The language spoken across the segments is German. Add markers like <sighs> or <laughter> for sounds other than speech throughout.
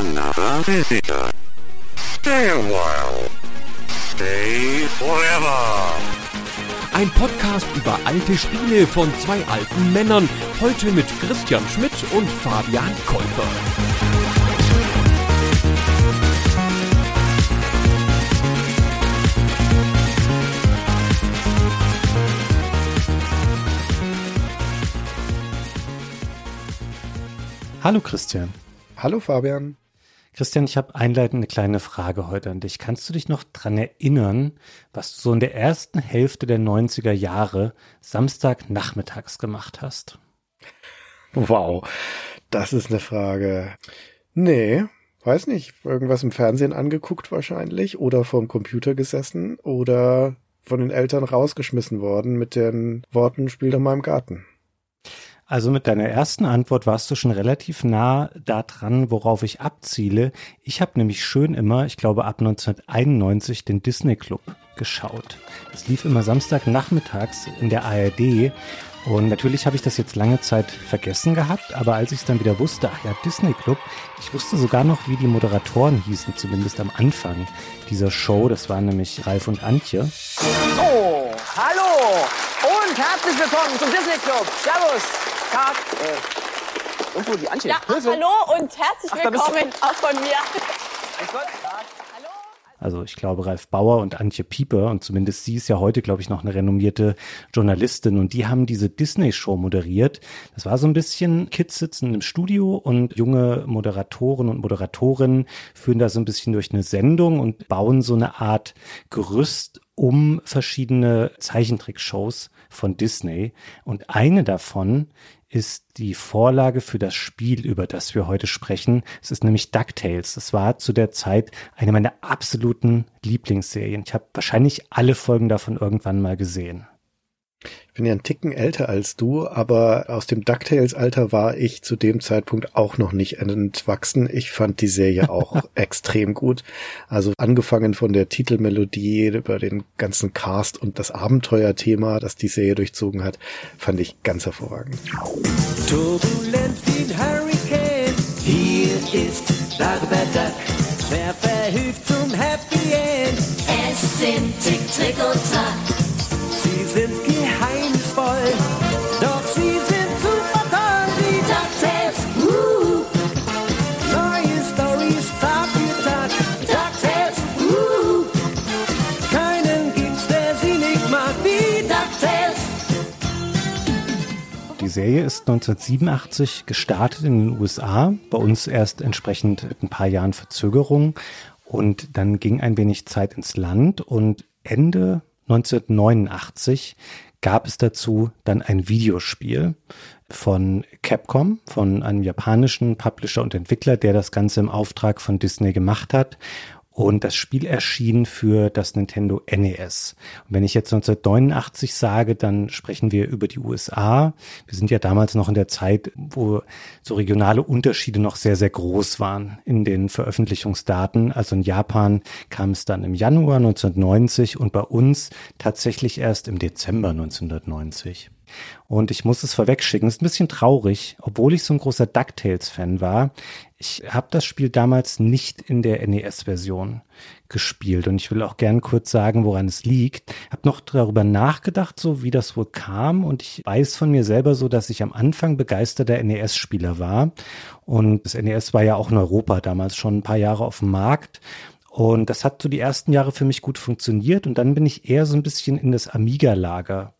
another visitor. Stay a while. Stay forever. Ein Podcast über alte Spiele von zwei alten Männern. Heute mit Christian Schmidt und Fabian Käufer. Hallo Christian. Hallo Fabian. Christian, ich habe einleitend eine kleine Frage heute an dich. Kannst du dich noch dran erinnern, was du so in der ersten Hälfte der 90er Jahre Samstagnachmittags gemacht hast? Wow, das ist eine Frage. Nee, weiß nicht. Irgendwas im Fernsehen angeguckt wahrscheinlich oder vorm Computer gesessen oder von den Eltern rausgeschmissen worden mit den Worten, spiel doch mal im Garten. Also mit deiner ersten Antwort warst du schon relativ nah da dran, worauf ich abziele. Ich habe nämlich schön immer, ich glaube ab 1991, den Disney Club geschaut. Das lief immer Samstagnachmittags in der ARD. Und natürlich habe ich das jetzt lange Zeit vergessen gehabt, aber als ich es dann wieder wusste, ach ja, Disney Club, ich wusste sogar noch, wie die Moderatoren hießen, zumindest am Anfang dieser Show. Das waren nämlich Ralf und Antje. So, hallo und herzlich willkommen zum Disney Club. Servus. Tag. Äh, irgendwo die Antje. Ja, Hilfe. hallo und herzlich Ach, willkommen auch von mir. Also ich glaube Ralf Bauer und Antje Pieper und zumindest sie ist ja heute, glaube ich, noch eine renommierte Journalistin und die haben diese Disney-Show moderiert. Das war so ein bisschen Kids sitzen im Studio und junge Moderatoren und Moderatorinnen führen da so ein bisschen durch eine Sendung und bauen so eine Art Gerüst um verschiedene Zeichentrickshows von Disney. Und eine davon ist die Vorlage für das Spiel, über das wir heute sprechen. Es ist nämlich DuckTales. Das war zu der Zeit eine meiner absoluten Lieblingsserien. Ich habe wahrscheinlich alle Folgen davon irgendwann mal gesehen. Ich bin ja ein Ticken älter als du, aber aus dem DuckTales-Alter war ich zu dem Zeitpunkt auch noch nicht entwachsen. Ich fand die Serie auch <laughs> extrem gut. Also angefangen von der Titelmelodie über den ganzen Cast und das Abenteuerthema, das die Serie durchzogen hat, fand ich ganz hervorragend. Turbulent wie ein Hurricane. Hier ist Dagobert Duck. Wer verhilft zum Happy End? Es sind Tick, Trick und Track. Serie ist 1987 gestartet in den USA, bei uns erst entsprechend mit ein paar Jahren Verzögerung. Und dann ging ein wenig Zeit ins Land und Ende 1989 gab es dazu dann ein Videospiel von Capcom, von einem japanischen Publisher und Entwickler, der das Ganze im Auftrag von Disney gemacht hat. Und das Spiel erschien für das Nintendo NES. Und wenn ich jetzt 1989 sage, dann sprechen wir über die USA. Wir sind ja damals noch in der Zeit, wo so regionale Unterschiede noch sehr, sehr groß waren in den Veröffentlichungsdaten. Also in Japan kam es dann im Januar 1990 und bei uns tatsächlich erst im Dezember 1990. Und ich muss es vorwegschicken, ist ein bisschen traurig, obwohl ich so ein großer DuckTales-Fan war. Ich habe das Spiel damals nicht in der NES-Version gespielt und ich will auch gern kurz sagen, woran es liegt. Habe noch darüber nachgedacht, so wie das wohl kam und ich weiß von mir selber so, dass ich am Anfang begeisterter NES-Spieler war und das NES war ja auch in Europa damals schon ein paar Jahre auf dem Markt und das hat so die ersten Jahre für mich gut funktioniert und dann bin ich eher so ein bisschen in das Amiga-Lager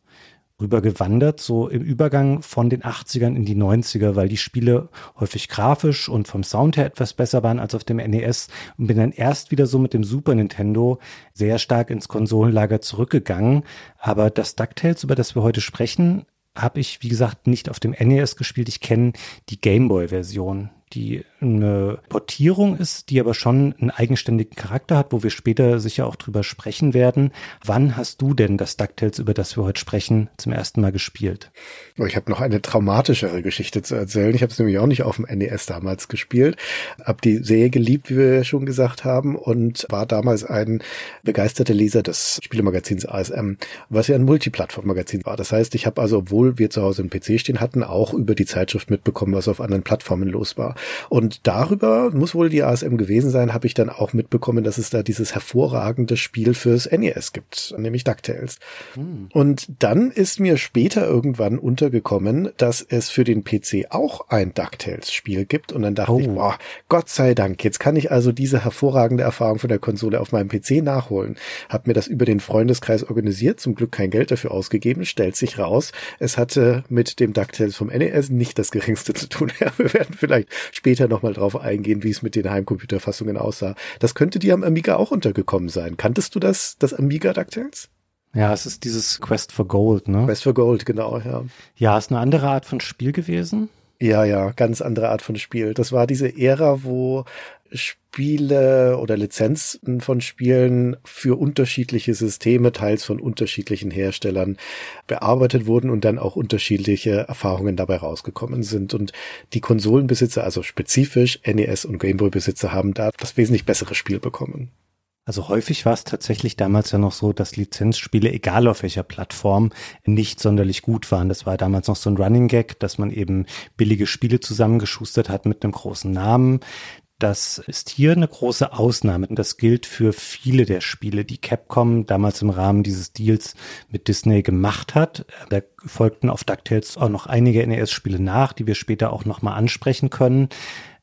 rübergewandert, so im Übergang von den 80ern in die 90er, weil die Spiele häufig grafisch und vom Sound her etwas besser waren als auf dem NES und bin dann erst wieder so mit dem Super Nintendo sehr stark ins Konsolenlager zurückgegangen. Aber das DuckTales, über das wir heute sprechen, habe ich, wie gesagt, nicht auf dem NES gespielt. Ich kenne die Gameboy-Version, die eine Portierung ist, die aber schon einen eigenständigen Charakter hat, wo wir später sicher auch drüber sprechen werden. Wann hast du denn das DuckTales, über das wir heute sprechen, zum ersten Mal gespielt? Oh, Ich habe noch eine traumatischere Geschichte zu erzählen. Ich habe es nämlich auch nicht auf dem NES damals gespielt. Hab die Serie geliebt, wie wir schon gesagt haben, und war damals ein begeisterter Leser des Spielemagazins ASM, was ja ein Multiplattform-Magazin war. Das heißt, ich habe also, obwohl wir zu Hause einen PC stehen hatten, auch über die Zeitschrift mitbekommen, was auf anderen Plattformen los war. Und Und darüber muss wohl die ASM gewesen sein, habe ich dann auch mitbekommen, dass es da dieses hervorragende Spiel fürs NES gibt, nämlich DuckTales. Hm. Und dann ist mir später irgendwann untergekommen, dass es für den PC auch ein DuckTales-Spiel gibt. Und dann dachte oh. ich, boah, Gott sei Dank, jetzt kann ich also diese hervorragende Erfahrung von der Konsole auf meinem PC nachholen. Hab mir das über den Freundeskreis organisiert, zum Glück kein Geld dafür ausgegeben, stellt sich raus, es hatte mit dem DuckTales vom NES nicht das geringste zu tun. <laughs> Ja, wir werden vielleicht später nochmal drauf eingehen, wie es mit den Heimcomputerfassungen aussah. Das könnte dir am Amiga auch untergekommen sein. Kanntest du das, das Amiga DuckTales? Ja, es ist dieses Quest for Gold, ne? Quest for Gold, genau, ja. Ja, ist eine andere Art von Spiel gewesen. Ja, ja, ganz andere Art von Spiel. Das war diese Ära, wo Spiele oder Lizenzen von Spielen für unterschiedliche Systeme, teils von unterschiedlichen Herstellern bearbeitet wurden und dann auch unterschiedliche Erfahrungen dabei rausgekommen sind. Und die Konsolenbesitzer, also spezifisch NES und Gameboy-Besitzer, haben da das wesentlich bessere Spiel bekommen. Also häufig war es tatsächlich damals ja noch so, dass Lizenzspiele, egal auf welcher Plattform, nicht sonderlich gut waren. Das war damals noch so ein Running Gag, dass man eben billige Spiele zusammengeschustert hat mit einem großen Namen. Das ist hier eine große Ausnahme und das gilt für viele der Spiele, die Capcom damals im Rahmen dieses Deals mit Disney gemacht hat. Da folgten auf DuckTales auch noch einige NES-Spiele nach, die wir später auch nochmal ansprechen können.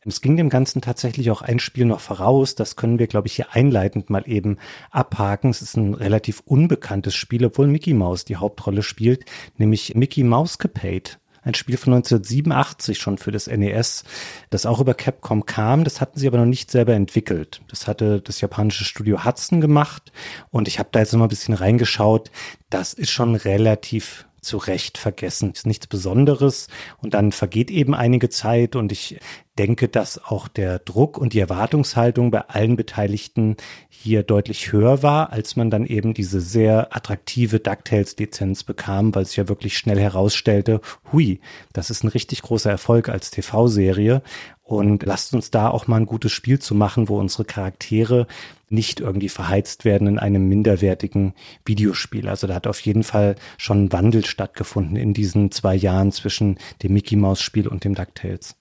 Es ging dem Ganzen tatsächlich auch ein Spiel noch voraus. Das können wir, glaube ich, hier einleitend mal eben abhaken. Es ist ein relativ unbekanntes Spiel, obwohl Mickey Mouse die Hauptrolle spielt, nämlich Mickey Mouse Capade ein Spiel von 1987 schon für das NES, das auch über Capcom kam. Das hatten sie aber noch nicht selber entwickelt. Das hatte das japanische Studio Hudson gemacht und ich habe da jetzt noch mal ein bisschen reingeschaut. Das ist schon relativ zu Recht vergessen. Ist nichts Besonderes. Und dann vergeht eben einige Zeit und ich denke, dass auch der Druck und die Erwartungshaltung bei allen Beteiligten hier deutlich höher war, als man dann eben diese sehr attraktive DuckTales-Lizenz bekam, weil es ja wirklich schnell herausstellte, hui, das ist ein richtig großer Erfolg als TV-Serie und lasst uns da auch mal ein gutes Spiel zu machen, wo unsere Charaktere nicht irgendwie verheizt werden in einem minderwertigen Videospiel. Also da hat auf jeden Fall schon ein Wandel stattgefunden in diesen zwei Jahren zwischen dem Mickey Mouse Spiel und dem DuckTales.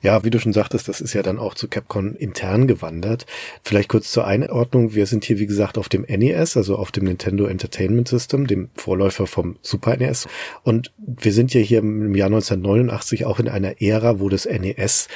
Ja, wie du schon sagtest, das ist ja dann auch zu Capcom intern gewandert. Vielleicht kurz zur Einordnung. Wir sind hier, wie gesagt, auf dem NES, also auf dem Nintendo Entertainment System, dem Vorläufer vom Super NES. Und wir sind ja hier im Jahr 1989 auch in einer Ära, wo das NES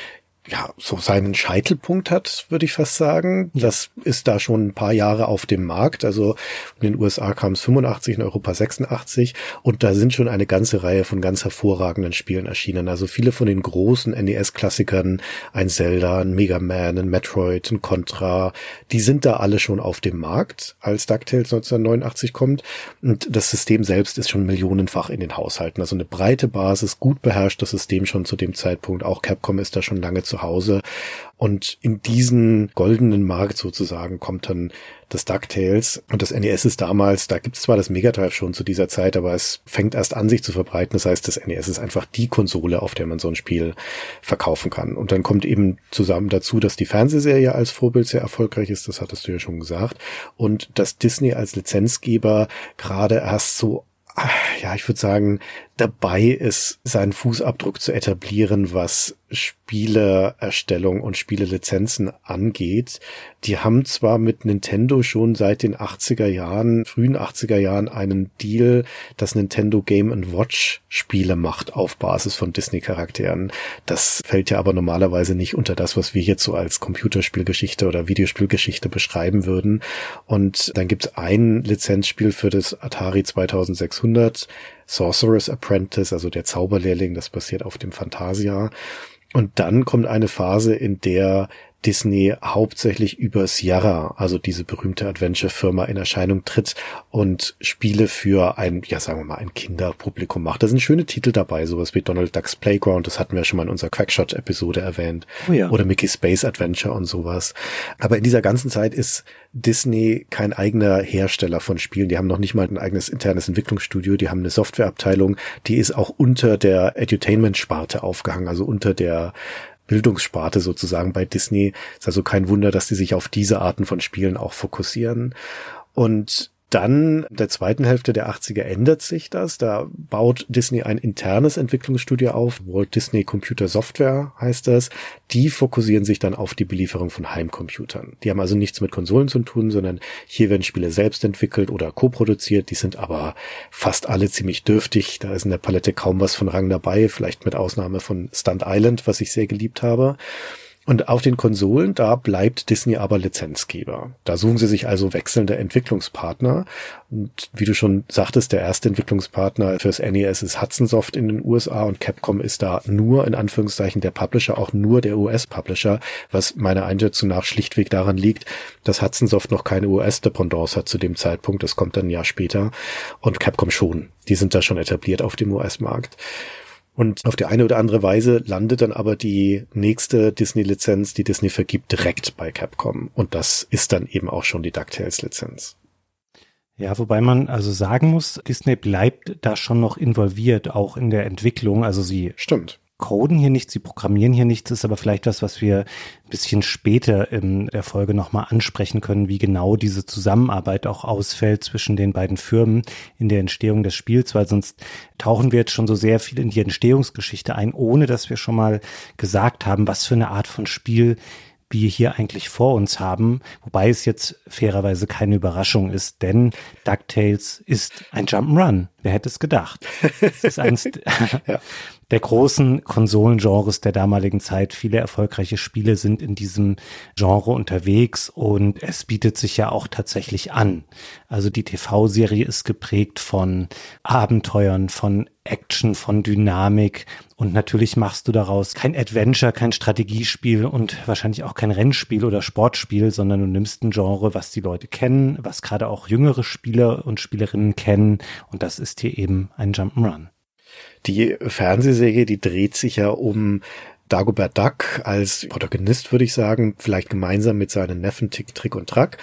ja, so seinen Scheitelpunkt hat, würde ich fast sagen. Das ist da schon ein paar Jahre auf dem Markt. Also in den USA kam es 85, in Europa 86 und da sind schon eine ganze Reihe von ganz hervorragenden Spielen erschienen. Also viele von den großen NES-Klassikern, ein Zelda, ein Mega Man, ein Metroid, ein Contra, die sind da alle schon auf dem Markt, als DuckTales 1989 kommt. Und das System selbst ist schon millionenfach in den Haushalten. Also eine breite Basis, gut beherrschtes System schon zu dem Zeitpunkt. Auch Capcom ist da schon lange zu Hause. Und in diesen goldenen Markt sozusagen kommt dann das DuckTales. Und das NES ist damals, da gibt es zwar das Mega Drive schon zu dieser Zeit, aber es fängt erst an, sich zu verbreiten. Das heißt, das NES ist einfach die Konsole, auf der man so ein Spiel verkaufen kann. Und dann kommt eben zusammen dazu, dass die Fernsehserie als Vorbild sehr erfolgreich ist. Das hattest du ja schon gesagt. Und dass Disney als Lizenzgeber gerade erst so ja, ich würde sagen, dabei ist, seinen Fußabdruck zu etablieren, was Spieleerstellung und Spielelizenzen angeht. Die haben zwar mit Nintendo schon seit den 80er Jahren, frühen 80er Jahren einen Deal, dass Nintendo Game Watch Spiele macht auf Basis von Disney Charakteren. Das fällt ja aber normalerweise nicht unter das, was wir jetzt so als Computerspielgeschichte oder Videospielgeschichte beschreiben würden. Und dann gibt es ein Lizenzspiel für das Atari 2600 Sorcerer's Apprentice, also der Zauberlehrling, das basiert auf dem Fantasia. Und dann kommt eine Phase, in der Disney hauptsächlich über Sierra, also diese berühmte Adventure-Firma, in Erscheinung tritt und Spiele für ein, ja sagen wir mal, ein Kinderpublikum macht. Da sind schöne Titel dabei, sowas wie Donald Ducks Playground, das hatten wir schon mal in unserer Quackshot-Episode erwähnt. Oh ja. Oder Mickey Space Adventure und sowas. Aber in dieser ganzen Zeit ist Disney kein eigener Hersteller von Spielen. Die haben noch nicht mal ein eigenes internes Entwicklungsstudio. Die haben eine Softwareabteilung, die ist auch unter der Edutainment-Sparte aufgehangen, also unter der Bildungssparte sozusagen bei Disney. Ist also kein Wunder, dass die sich auf diese Arten von Spielen auch fokussieren. Und dann der zweiten Hälfte der 80er ändert sich das. Da baut Disney ein internes Entwicklungsstudio auf. Walt Disney Computer Software heißt das. Die fokussieren sich dann auf die Belieferung von Heimcomputern. Die haben also nichts mit Konsolen zu tun, sondern hier werden Spiele selbst entwickelt oder co-produziert. Die sind aber fast alle ziemlich dürftig. Da ist in der Palette kaum was von Rang dabei. Vielleicht mit Ausnahme von Stunt Island, was ich sehr geliebt habe. Und auf den Konsolen, da bleibt Disney aber Lizenzgeber. Da suchen sie sich also wechselnde Entwicklungspartner. Und wie du schon sagtest, der erste Entwicklungspartner fürs NES ist Hudson Soft in den USA und Capcom ist da nur in Anführungszeichen der Publisher, auch nur der US-Publisher, was meiner Einschätzung nach schlichtweg daran liegt, dass Hudson Soft noch keine US-Dependance hat zu dem Zeitpunkt. Das kommt dann ein Jahr später. Und Capcom schon. Die sind da schon etabliert auf dem US-Markt. Und auf die eine oder andere Weise landet dann aber die nächste Disney-Lizenz, die Disney vergibt, direkt bei Capcom. Und das ist dann eben auch schon die DuckTales-Lizenz. Ja, wobei man also sagen muss, Disney bleibt da schon noch involviert, auch in der Entwicklung. Also sie Stimmt coden hier nichts, sie programmieren hier nichts, ist aber vielleicht was, was wir ein bisschen später in der Folge nochmal ansprechen können, wie genau diese Zusammenarbeit auch ausfällt zwischen den beiden Firmen in der Entstehung des Spiels, weil sonst tauchen wir jetzt schon so sehr viel in die Entstehungsgeschichte ein, ohne dass wir schon mal gesagt haben, was für eine Art von Spiel wir hier eigentlich vor uns haben, wobei es jetzt fairerweise keine Überraschung ist, denn DuckTales ist ein Jump'n'Run. Wer hätte es gedacht? Es ist eins <laughs> ja. <laughs> der großen Konsolengenres der damaligen Zeit. Viele erfolgreiche Spiele sind in diesem Genre unterwegs und es bietet sich ja auch tatsächlich an. Also die TV-Serie ist geprägt von Abenteuern, von Action, von Dynamik und natürlich machst du daraus kein Adventure, kein Strategiespiel und wahrscheinlich auch kein Rennspiel oder Sportspiel, sondern du nimmst ein Genre, was die Leute kennen, was gerade auch jüngere Spieler und Spielerinnen kennen und das ist hier eben ein Jump'n'Run. Die Fernsehserie, die dreht sich ja um Dagobert Duck als Protagonist, würde ich sagen, vielleicht gemeinsam mit seinen Neffen Tick, Trick und Track.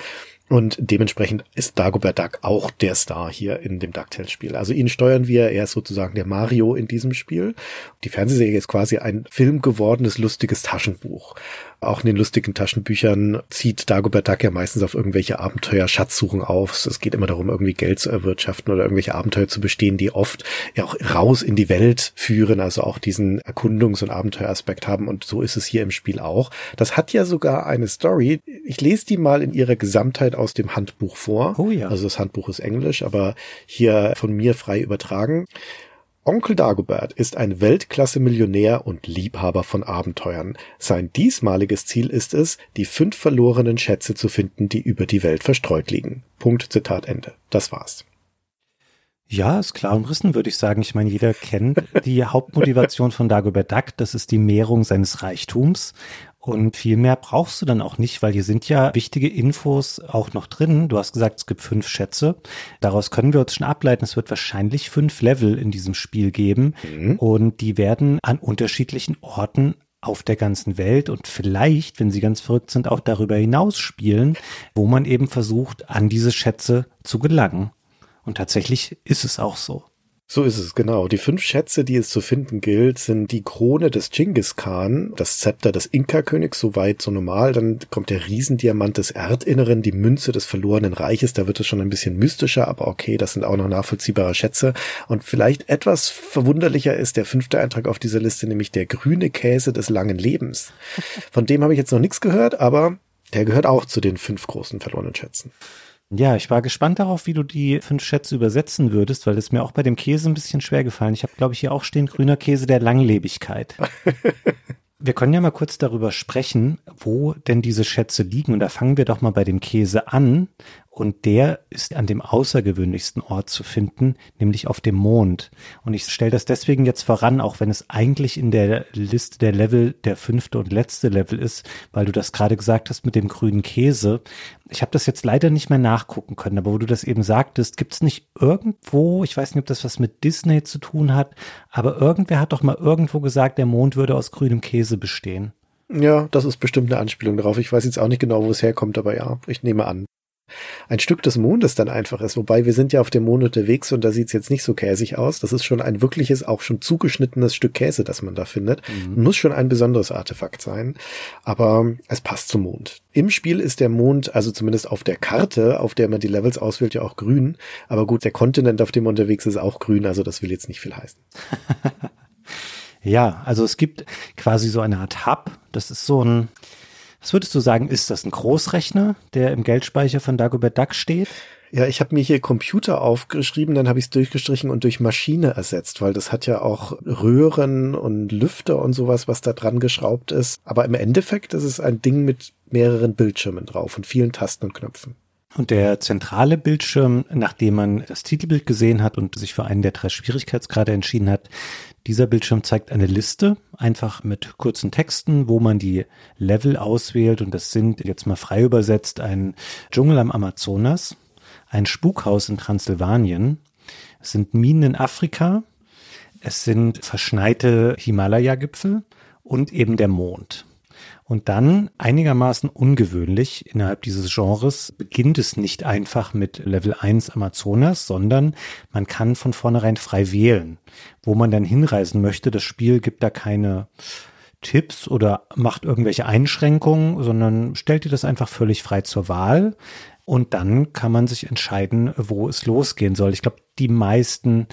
Und dementsprechend ist Dagobert Duck auch der Star hier in dem DuckTales-Spiel. Also ihn steuern wir, er ist sozusagen der Mario in diesem Spiel. Die Fernsehserie ist quasi ein Film gewordenes, lustiges Taschenbuch. Auch in den lustigen Taschenbüchern zieht Dagobert Duck ja meistens auf irgendwelche Abenteuer Schatzsuchen auf. Es geht immer darum, irgendwie Geld zu erwirtschaften oder irgendwelche Abenteuer zu bestehen, die oft ja auch raus in die Welt führen, also auch diesen Erkundungs- und Abenteueraspekt haben. Und so ist es hier im Spiel auch. Das hat ja sogar eine Story. Ich lese die mal in ihrer Gesamtheit aus dem Handbuch vor. Oh ja. Also das Handbuch ist Englisch, aber hier von mir frei übertragen. Onkel Dagobert ist ein Weltklasse-Millionär und Liebhaber von Abenteuern. Sein diesmaliges Ziel ist es, die fünf verlorenen Schätze zu finden, die über die Welt verstreut liegen. Punkt, Zitat Ende. Das war's. Ja, ist klar umrissen, würde ich sagen. Ich meine, jeder kennt die Hauptmotivation von Dagobert Duck. Das ist die Mehrung seines Reichtums. Und viel mehr brauchst du dann auch nicht, weil hier sind ja wichtige Infos auch noch drin. Du hast gesagt, es gibt fünf Schätze. Daraus können wir uns schon ableiten, es wird wahrscheinlich fünf Level in diesem Spiel geben. Mhm. Und die werden an unterschiedlichen Orten auf der ganzen Welt und vielleicht, wenn sie ganz verrückt sind, auch darüber hinaus spielen, wo man eben versucht, an diese Schätze zu gelangen. Und tatsächlich ist es auch so. So ist es, genau. Die fünf Schätze, die es zu finden gilt, sind die Krone des Genghis Khan, das Zepter des Inka-Königs, soweit so normal. Dann kommt der Riesendiamant des Erdinneren, die Münze des verlorenen Reiches. Da wird es schon ein bisschen mystischer, aber okay, das sind auch noch nachvollziehbare Schätze. Und vielleicht etwas verwunderlicher ist der fünfte Eintrag auf dieser Liste, nämlich der grüne Käse des langen Lebens. <laughs> Von dem habe ich jetzt noch nichts gehört, aber der gehört auch zu den fünf großen verlorenen Schätzen. Ja, ich war gespannt darauf, wie du die fünf Schätze übersetzen würdest, weil es mir auch bei dem Käse ein bisschen schwer gefallen. Ich habe, glaube ich, hier auch stehen grüner Käse der Langlebigkeit. <laughs> wir können ja mal kurz darüber sprechen, wo denn diese Schätze liegen. Und da fangen wir doch mal bei dem Käse an. Und der ist an dem außergewöhnlichsten Ort zu finden, nämlich auf dem Mond. Und ich stelle das deswegen jetzt voran, auch wenn es eigentlich in der Liste der Level der fünfte und letzte Level ist, weil du das gerade gesagt hast mit dem grünen Käse. Ich habe das jetzt leider nicht mehr nachgucken können, aber wo du das eben sagtest, gibt es nicht irgendwo, ich weiß nicht, ob das was mit Disney zu tun hat, aber irgendwer hat doch mal irgendwo gesagt, der Mond würde aus grünem Käse bestehen. Ja, das ist bestimmt eine Anspielung darauf. Ich weiß jetzt auch nicht genau, wo es herkommt, aber ja, ich nehme an. Ein Stück des Mondes dann einfach ist. Wobei wir sind ja auf dem Mond unterwegs und da sieht's jetzt nicht so käsig aus. Das ist schon ein wirkliches, auch schon zugeschnittenes Stück Käse, das man da findet. Mhm. Muss schon ein besonderes Artefakt sein. Aber es passt zum Mond. Im Spiel ist der Mond, also zumindest auf der Karte, auf der man die Levels auswählt, ja auch grün. Aber gut, der Kontinent, auf dem man unterwegs ist, auch grün. Also das will jetzt nicht viel heißen. <laughs> ja, also es gibt quasi so eine Art Hub. Das ist so ein, was würdest du sagen, ist das ein Großrechner, der im Geldspeicher von Dagobert Duck steht? Ja, ich habe mir hier Computer aufgeschrieben, dann habe ich es durchgestrichen und durch Maschine ersetzt, weil das hat ja auch Röhren und Lüfter und sowas, was da dran geschraubt ist. Aber im Endeffekt ist es ein Ding mit mehreren Bildschirmen drauf und vielen Tasten und Knöpfen. Und der zentrale Bildschirm, nachdem man das Titelbild gesehen hat und sich für einen der drei Schwierigkeitsgrade entschieden hat, dieser Bildschirm zeigt eine Liste, einfach mit kurzen Texten, wo man die Level auswählt. Und das sind jetzt mal frei übersetzt ein Dschungel am Amazonas, ein Spukhaus in Transsilvanien, es sind Minen in Afrika, es sind verschneite Himalaya-Gipfel und eben der Mond. Und dann einigermaßen ungewöhnlich innerhalb dieses Genres beginnt es nicht einfach mit Level 1 Amazonas, sondern man kann von vornherein frei wählen, wo man dann hinreisen möchte. Das Spiel gibt da keine Tipps oder macht irgendwelche Einschränkungen, sondern stellt dir das einfach völlig frei zur Wahl. Und dann kann man sich entscheiden, wo es losgehen soll. Ich glaube, die meisten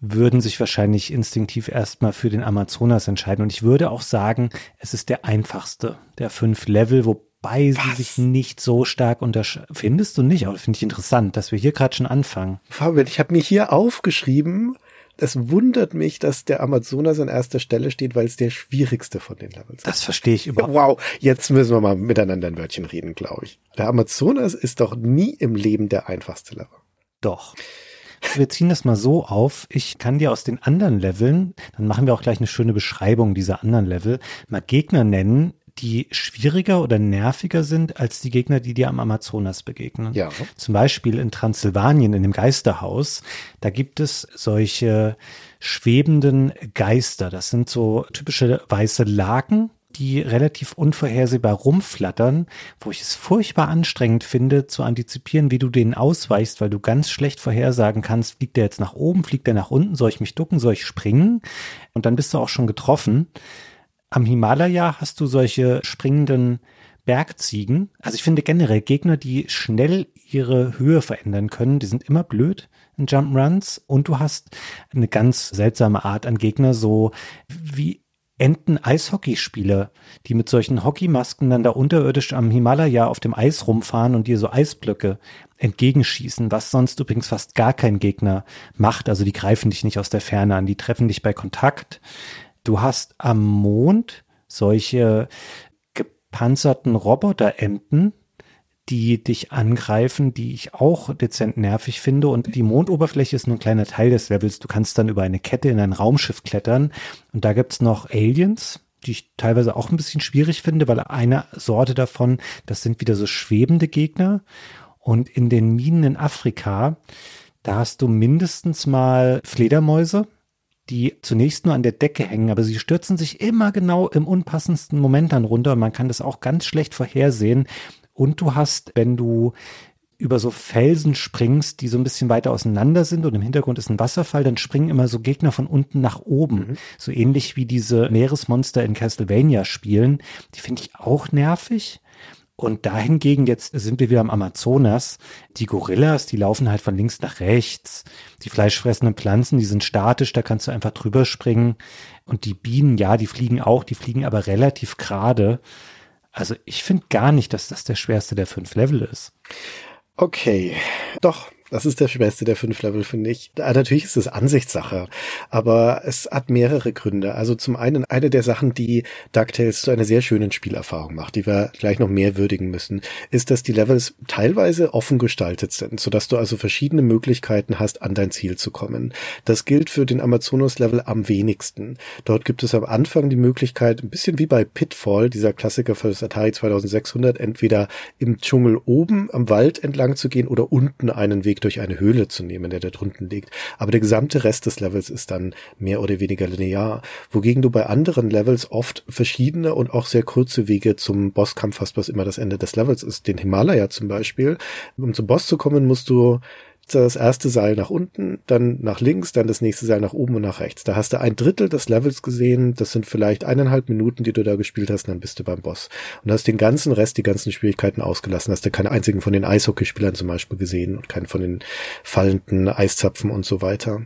würden sich wahrscheinlich instinktiv erstmal für den Amazonas entscheiden. Und ich würde auch sagen, es ist der einfachste der fünf Level, wobei Was? sie sich nicht so stark unterscheiden. Findest du nicht? Aber finde ich interessant, dass wir hier gerade schon anfangen. Fabian, ich habe mir hier aufgeschrieben, es wundert mich, dass der Amazonas an erster Stelle steht, weil es der schwierigste von den Levels ist. Das verstehe ich überhaupt. Wow, jetzt müssen wir mal miteinander ein Wörtchen reden, glaube ich. Der Amazonas ist doch nie im Leben der einfachste Level. Doch. Wir ziehen das mal so auf. Ich kann dir aus den anderen Leveln, dann machen wir auch gleich eine schöne Beschreibung dieser anderen Level, mal Gegner nennen, die schwieriger oder nerviger sind als die Gegner, die dir am Amazonas begegnen. Ja. Zum Beispiel in Transsilvanien, in dem Geisterhaus, da gibt es solche schwebenden Geister. Das sind so typische weiße Laken, die relativ unvorhersehbar rumflattern, wo ich es furchtbar anstrengend finde, zu antizipieren, wie du denen ausweichst, weil du ganz schlecht vorhersagen kannst, fliegt der jetzt nach oben, fliegt der nach unten, soll ich mich ducken, soll ich springen? Und dann bist du auch schon getroffen. Am Himalaya hast du solche springenden Bergziegen. Also ich finde generell Gegner, die schnell ihre Höhe verändern können, die sind immer blöd in Jump Runs. Und du hast eine ganz seltsame Art an Gegner, so wie Enten-Eishockeyspieler, die mit solchen Hockeymasken dann da unterirdisch am Himalaya auf dem Eis rumfahren und dir so Eisblöcke entgegenschießen, was sonst übrigens fast gar kein Gegner macht. Also die greifen dich nicht aus der Ferne an, die treffen dich bei Kontakt. Du hast am Mond solche gepanzerten Roboterenten, die dich angreifen, die ich auch dezent nervig finde. Und die Mondoberfläche ist nur ein kleiner Teil des Levels. Du kannst dann über eine Kette in ein Raumschiff klettern. Und da gibt's noch Aliens, die ich teilweise auch ein bisschen schwierig finde, weil eine Sorte davon, das sind wieder so schwebende Gegner. Und in den Minen in Afrika, da hast du mindestens mal Fledermäuse, die zunächst nur an der Decke hängen, aber sie stürzen sich immer genau im unpassendsten Moment dann runter und man kann das auch ganz schlecht vorhersehen. Und du hast, wenn du über so Felsen springst, die so ein bisschen weiter auseinander sind und im Hintergrund ist ein Wasserfall, dann springen immer so Gegner von unten nach oben. Mhm. So ähnlich wie diese Meeresmonster in Castlevania spielen. Die finde ich auch nervig. Und dahingegen jetzt sind wir wieder am Amazonas. Die Gorillas, die laufen halt von links nach rechts. Die fleischfressenden Pflanzen, die sind statisch, da kannst du einfach drüber springen. Und die Bienen, ja, die fliegen auch, die fliegen aber relativ gerade. Also ich finde gar nicht, dass das der schwerste der fünf Level ist. Okay, doch, das ist der schwerste der fünf Level, finde ich. Natürlich ist es Ansichtssache, aber es hat mehrere Gründe. Also zum einen eine der Sachen, die DuckTales zu einer sehr schönen Spielerfahrung macht, die wir gleich noch mehr würdigen müssen, ist, dass die Levels teilweise offen gestaltet sind, sodass du also verschiedene Möglichkeiten hast, an dein Ziel zu kommen. Das gilt für den Amazonas-Level am wenigsten. Dort gibt es am Anfang die Möglichkeit, ein bisschen wie bei Pitfall, dieser Klassiker für das Atari 2600, entweder im Dschungel oben am Wald entlang zu gehen oder unten einen Weg Weg durch eine Höhle zu nehmen, der da drunten liegt. Aber der gesamte Rest des Levels ist dann mehr oder weniger linear, wogegen du bei anderen Levels oft verschiedene und auch sehr kurze Wege zum Bosskampf hast, was immer das Ende des Levels ist. Den Himalaya zum Beispiel. Um zum Boss zu kommen, musst du das erste Seil nach unten, dann nach links, dann das nächste Seil nach oben und nach rechts. Da hast du ein Drittel des Levels gesehen. Das sind vielleicht eineinhalb Minuten, die du da gespielt hast, dann bist du beim Boss. Und hast den ganzen Rest, die ganzen Schwierigkeiten ausgelassen. Hast du keinen einzigen von den Eishockeyspielern zum Beispiel gesehen und keinen von den fallenden Eiszapfen und so weiter.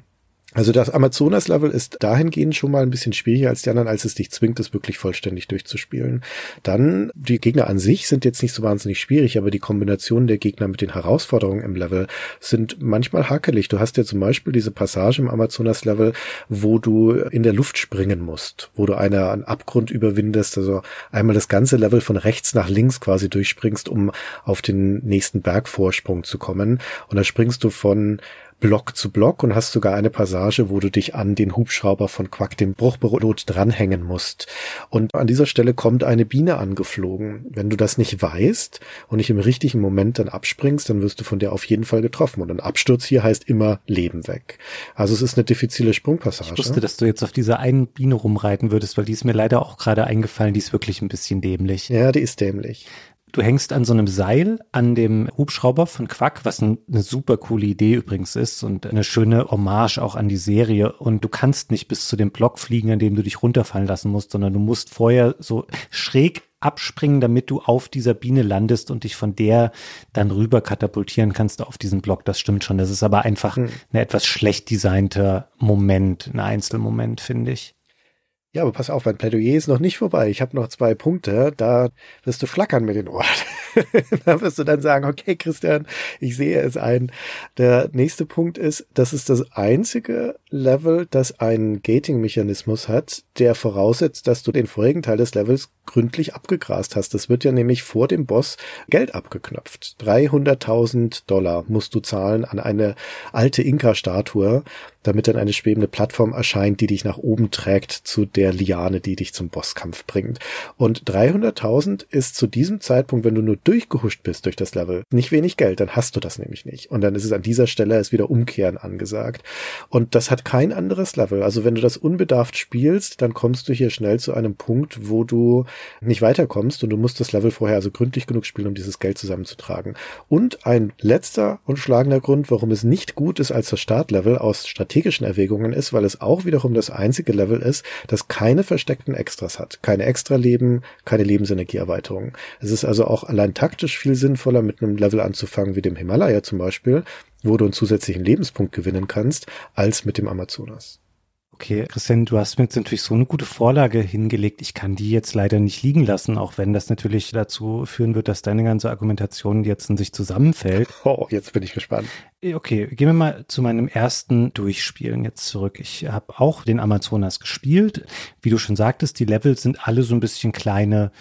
Also das Amazonas-Level ist dahingehend schon mal ein bisschen schwieriger als die anderen, als es dich zwingt, es wirklich vollständig durchzuspielen. Dann, die Gegner an sich sind jetzt nicht so wahnsinnig schwierig, aber die Kombination der Gegner mit den Herausforderungen im Level sind manchmal hakelig. Du hast ja zum Beispiel diese Passage im Amazonas-Level, wo du in der Luft springen musst, wo du eine, einen Abgrund überwindest, also einmal das ganze Level von rechts nach links quasi durchspringst, um auf den nächsten Bergvorsprung zu kommen. Und da springst du von Block zu Block und hast sogar eine Passage, wo du dich an den Hubschrauber von Quack, dem Bruchpilot, dranhängen musst. Und an dieser Stelle kommt eine Biene angeflogen. Wenn du das nicht weißt und nicht im richtigen Moment dann abspringst, dann wirst du von der auf jeden Fall getroffen. Und ein Absturz hier heißt immer Leben weg. Also es ist eine diffizile Sprungpassage. Ich wusste, dass du jetzt auf dieser einen Biene rumreiten würdest, weil die ist mir leider auch gerade eingefallen, die ist wirklich ein bisschen dämlich. Ja, die ist dämlich. Du hängst an so einem Seil an dem Hubschrauber von Quack, was ein, eine super coole Idee übrigens ist und eine schöne Hommage auch an die Serie. Und du kannst nicht bis zu dem Block fliegen, an dem du dich runterfallen lassen musst, sondern du musst vorher so schräg abspringen, damit du auf dieser Biene landest und dich von der dann rüber katapultieren kannst auf diesen Block. Das stimmt schon. Das ist aber einfach hm. ein etwas schlecht designter Moment, ein Einzelmoment, finde ich. Ja, aber pass auf, mein Plädoyer ist noch nicht vorbei. Ich habe noch zwei Punkte. Da wirst du flackern mit den Ohren. <laughs> da wirst du dann sagen, okay, Christian, ich sehe es ein. Der nächste Punkt ist, das ist das einzige Level, das einen Gating-Mechanismus hat, der voraussetzt, dass du den vorigen Teil des Levels gründlich abgegrast hast. Das wird ja nämlich vor dem Boss Geld abgeknöpft. 300.000 Dollar musst du zahlen an eine alte Inka-Statue, damit dann eine schwebende Plattform erscheint, die dich nach oben trägt zu der Liane, die dich zum Bosskampf bringt. Und 300.000 ist zu diesem Zeitpunkt, wenn du nur durchgehuscht bist durch das Level, nicht wenig Geld, dann hast du das nämlich nicht. Und dann ist es an dieser Stelle ist wieder Umkehren angesagt. Und das hat kein anderes Level. Also wenn du das unbedarft spielst, dann kommst du hier schnell zu einem Punkt, wo du nicht weiterkommst und du musst das Level vorher also gründlich genug spielen, um dieses Geld zusammenzutragen. Und ein letzter und schlagender Grund, warum es nicht gut ist als das Startlevel aus strategischen Erwägungen ist, weil es auch wiederum das einzige Level ist, das keine versteckten Extras hat. Keine Extra-Leben, keine Lebensenergieerweiterung. Es ist also auch allein taktisch viel sinnvoller, mit einem Level anzufangen wie dem Himalaya zum Beispiel, wo du einen zusätzlichen Lebenspunkt gewinnen kannst, als mit dem Amazonas. Okay, Christian, du hast mir jetzt natürlich so eine gute Vorlage hingelegt. Ich kann die jetzt leider nicht liegen lassen, auch wenn das natürlich dazu führen wird, dass deine ganze Argumentation jetzt in sich zusammenfällt. <laughs> Oh, jetzt bin ich gespannt. Äh, okay, gehen wir mal zu meinem ersten Durchspielen jetzt zurück. Ich habe auch den Amazonas gespielt. Wie du schon sagtest, die Level sind alle so ein bisschen kleine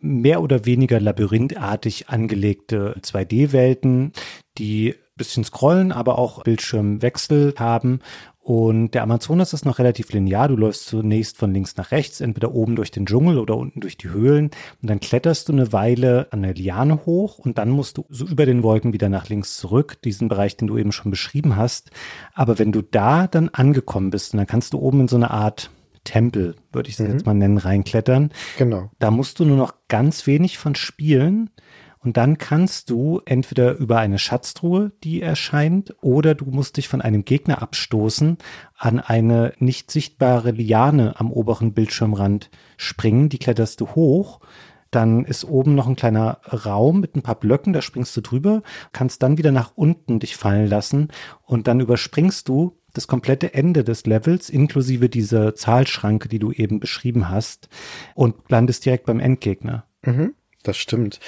mehr oder weniger labyrinthartig angelegte 2D-Welten, die bisschen scrollen, aber auch Bildschirmwechsel haben und der Amazonas ist noch relativ linear. Du läufst zunächst von links nach rechts, entweder oben durch den Dschungel oder unten durch die Höhlen. Und dann kletterst du eine Weile an der Liane hoch und dann musst du so über den Wolken wieder nach links zurück, diesen Bereich, den du eben schon beschrieben hast. Aber wenn du da dann angekommen bist, und dann kannst du oben in so eine Art Tempel, würde ich es mhm. jetzt mal nennen, reinklettern. Genau. Da musst du nur noch ganz wenig von spielen. Und dann kannst du entweder über eine Schatztruhe, die erscheint, oder du musst dich von einem Gegner abstoßen, an eine nicht sichtbare Liane am oberen Bildschirmrand springen. Die kletterst du hoch. Dann ist oben noch ein kleiner Raum mit ein paar Blöcken, da springst du drüber, kannst dann wieder nach unten dich fallen lassen und dann überspringst du das komplette Ende des Levels inklusive dieser Zahlschranke, die du eben beschrieben hast und landest direkt beim Endgegner. Mhm, das stimmt.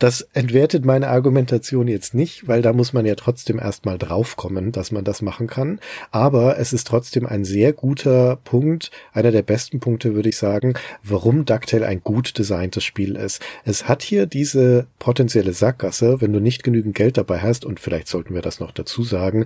Das entwertet meine Argumentation jetzt nicht, weil da muss man ja trotzdem erstmal draufkommen, dass man das machen kann. Aber es ist trotzdem ein sehr guter Punkt, einer der besten Punkte, würde ich sagen, warum DuckTale ein gut designtes Spiel ist. Es hat hier diese potenzielle Sackgasse, wenn du nicht genügend Geld dabei hast, und vielleicht sollten wir das noch dazu sagen,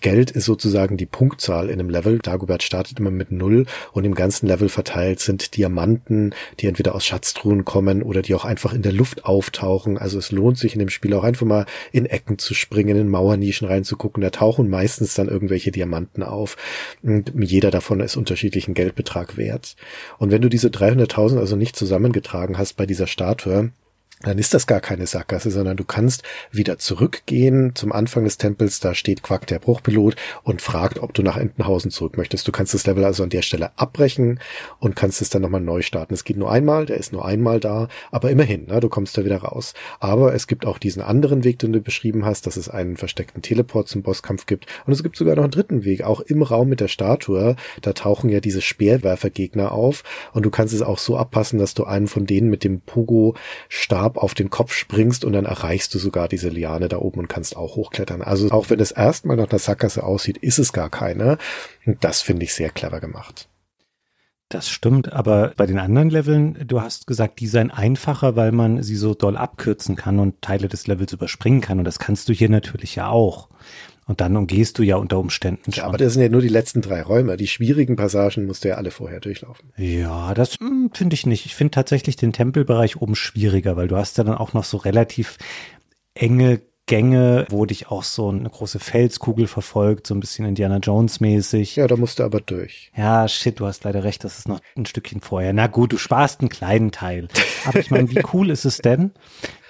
Geld ist sozusagen die Punktzahl in einem Level. Dagobert startet immer mit Null und im ganzen Level verteilt sind Diamanten, die entweder aus Schatztruhen kommen oder die auch einfach in der Luft auftauchen Also es lohnt sich in dem Spiel auch einfach mal in Ecken zu springen, in Mauernischen reinzugucken. Da tauchen meistens dann irgendwelche Diamanten auf. Und jeder davon ist unterschiedlichen Geldbetrag wert. Und wenn du diese 300.000 also nicht zusammengetragen hast bei dieser Statue, dann ist das gar keine Sackgasse, sondern du kannst wieder zurückgehen zum Anfang des Tempels, da steht Quack der Bruchpilot und fragt, ob du nach Entenhausen zurück möchtest. Du kannst das Level also an der Stelle abbrechen und kannst es dann nochmal neu starten. Es geht nur einmal, der ist nur einmal da, aber immerhin, ne, du kommst da wieder raus. Aber es gibt auch diesen anderen Weg, den du beschrieben hast, dass es einen versteckten Teleport zum Bosskampf gibt und es gibt sogar noch einen dritten Weg, auch im Raum mit der Statue, da tauchen ja diese Speerwerfergegner auf und du kannst es auch so abpassen, dass du einen von denen mit dem Pogo-Stab Auf den Kopf springst und dann erreichst du sogar diese Liane da oben und kannst auch hochklettern. Also auch wenn es erstmal nach einer Sackgasse aussieht, ist es gar keine. Und das finde ich sehr clever gemacht. Das stimmt, aber bei den anderen Leveln, du hast gesagt, die seien einfacher, weil man sie so doll abkürzen kann und Teile des Levels überspringen kann. Und das kannst du hier natürlich ja auch. Und dann umgehst du ja unter Umständen schon. Ja, aber das sind ja nur die letzten drei Räume. Die schwierigen Passagen musst du ja alle vorher durchlaufen. Ja, das hm, finde ich nicht. Ich finde tatsächlich den Tempelbereich oben schwieriger, weil du hast ja dann auch noch so relativ enge Gänge, wo dich auch so eine große Felskugel verfolgt, so ein bisschen Indiana Jones mäßig. Ja, da musst du aber durch. Ja, shit, du hast leider recht, das ist noch ein Stückchen vorher. Na gut, du sparst einen kleinen Teil. Aber ich meine, wie cool ist es denn,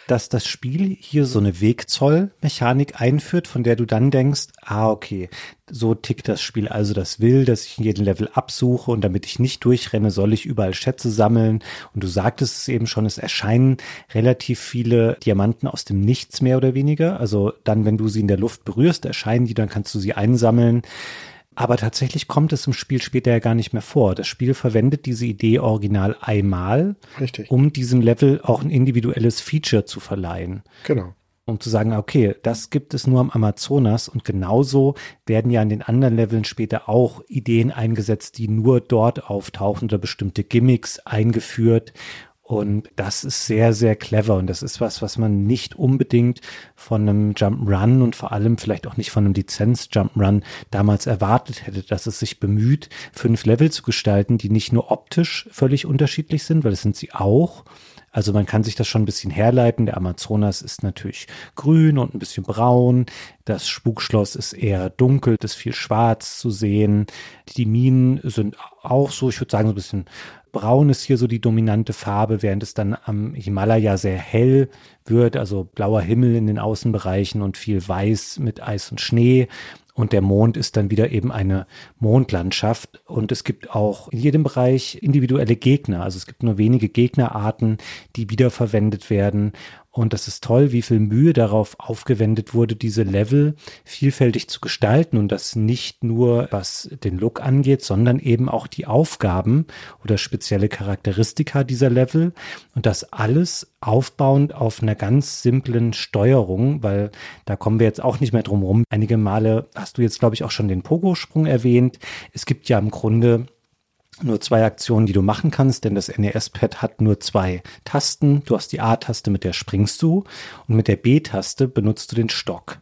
dass das Spiel hier so eine Wegzollmechanik einführt, von der du dann denkst, ah, okay, so tickt das Spiel also das will, dass ich in jedem Level absuche und damit ich nicht durchrenne, soll ich überall Schätze sammeln. Und du sagtest es eben schon, es erscheinen relativ viele Diamanten aus dem Nichts mehr oder weniger. Also dann, wenn du sie in der Luft berührst, erscheinen die, dann kannst du sie einsammeln. Aber tatsächlich kommt es im Spiel später ja gar nicht mehr vor. Das Spiel verwendet diese Idee original einmal, Richtig. um diesem Level auch ein individuelles Feature zu verleihen. Genau. Um zu sagen, okay, das gibt es nur am Amazonas und genauso werden ja in den anderen Leveln später auch Ideen eingesetzt, die nur dort auftauchen oder bestimmte Gimmicks eingeführt und das ist sehr, sehr clever. Und das ist was, was man nicht unbedingt von einem Jump'n'Run und vor allem vielleicht auch nicht von einem Lizenz-Jump'n'Run damals erwartet hätte, dass es sich bemüht, fünf Level zu gestalten, die nicht nur optisch völlig unterschiedlich sind, weil das sind sie auch, also man kann sich das schon ein bisschen herleiten. Der Amazonas ist natürlich grün und ein bisschen braun. Das Spukschloss ist eher dunkel, ist viel schwarz zu sehen. Die Minen sind auch so, ich würde sagen, so ein bisschen Braun ist hier so die dominante Farbe, während es dann am Himalaya sehr hell wird, also blauer Himmel in den Außenbereichen und viel Weiß mit Eis und Schnee. Und der Mond ist dann wieder eben eine Mondlandschaft. Und es gibt auch in jedem Bereich individuelle Gegner. Also es gibt nur wenige Gegnerarten, die wiederverwendet werden. Und das ist toll, wie viel Mühe darauf aufgewendet wurde, diese Level vielfältig zu gestalten und das nicht nur was den Look angeht, sondern eben auch die Aufgaben oder spezielle Charakteristika dieser Level und das alles aufbauend auf einer ganz simplen Steuerung, weil da kommen wir jetzt auch nicht mehr drum rum. Einige Male hast du jetzt, glaube ich, auch schon den Pogo-Sprung erwähnt. Es gibt ja im Grunde nur zwei Aktionen, die du machen kannst, denn das NES-Pad hat nur zwei Tasten. Du hast die A-Taste, mit der springst du und mit der B-Taste benutzt du den Stock.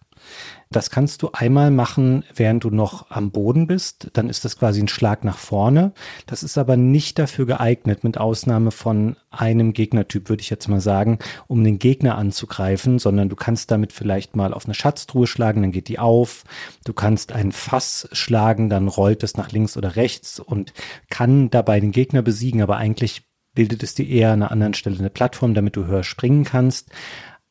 Das kannst du einmal machen, während du noch am Boden bist. Dann ist das quasi ein Schlag nach vorne. Das ist aber nicht dafür geeignet, mit Ausnahme von einem Gegnertyp, würde ich jetzt mal sagen, um den Gegner anzugreifen, sondern du kannst damit vielleicht mal auf eine Schatztruhe schlagen, dann geht die auf. Du kannst ein Fass schlagen, dann rollt es nach links oder rechts und kann dabei den Gegner besiegen, aber eigentlich bildet es dir eher an einer anderen Stelle eine Plattform, damit du höher springen kannst.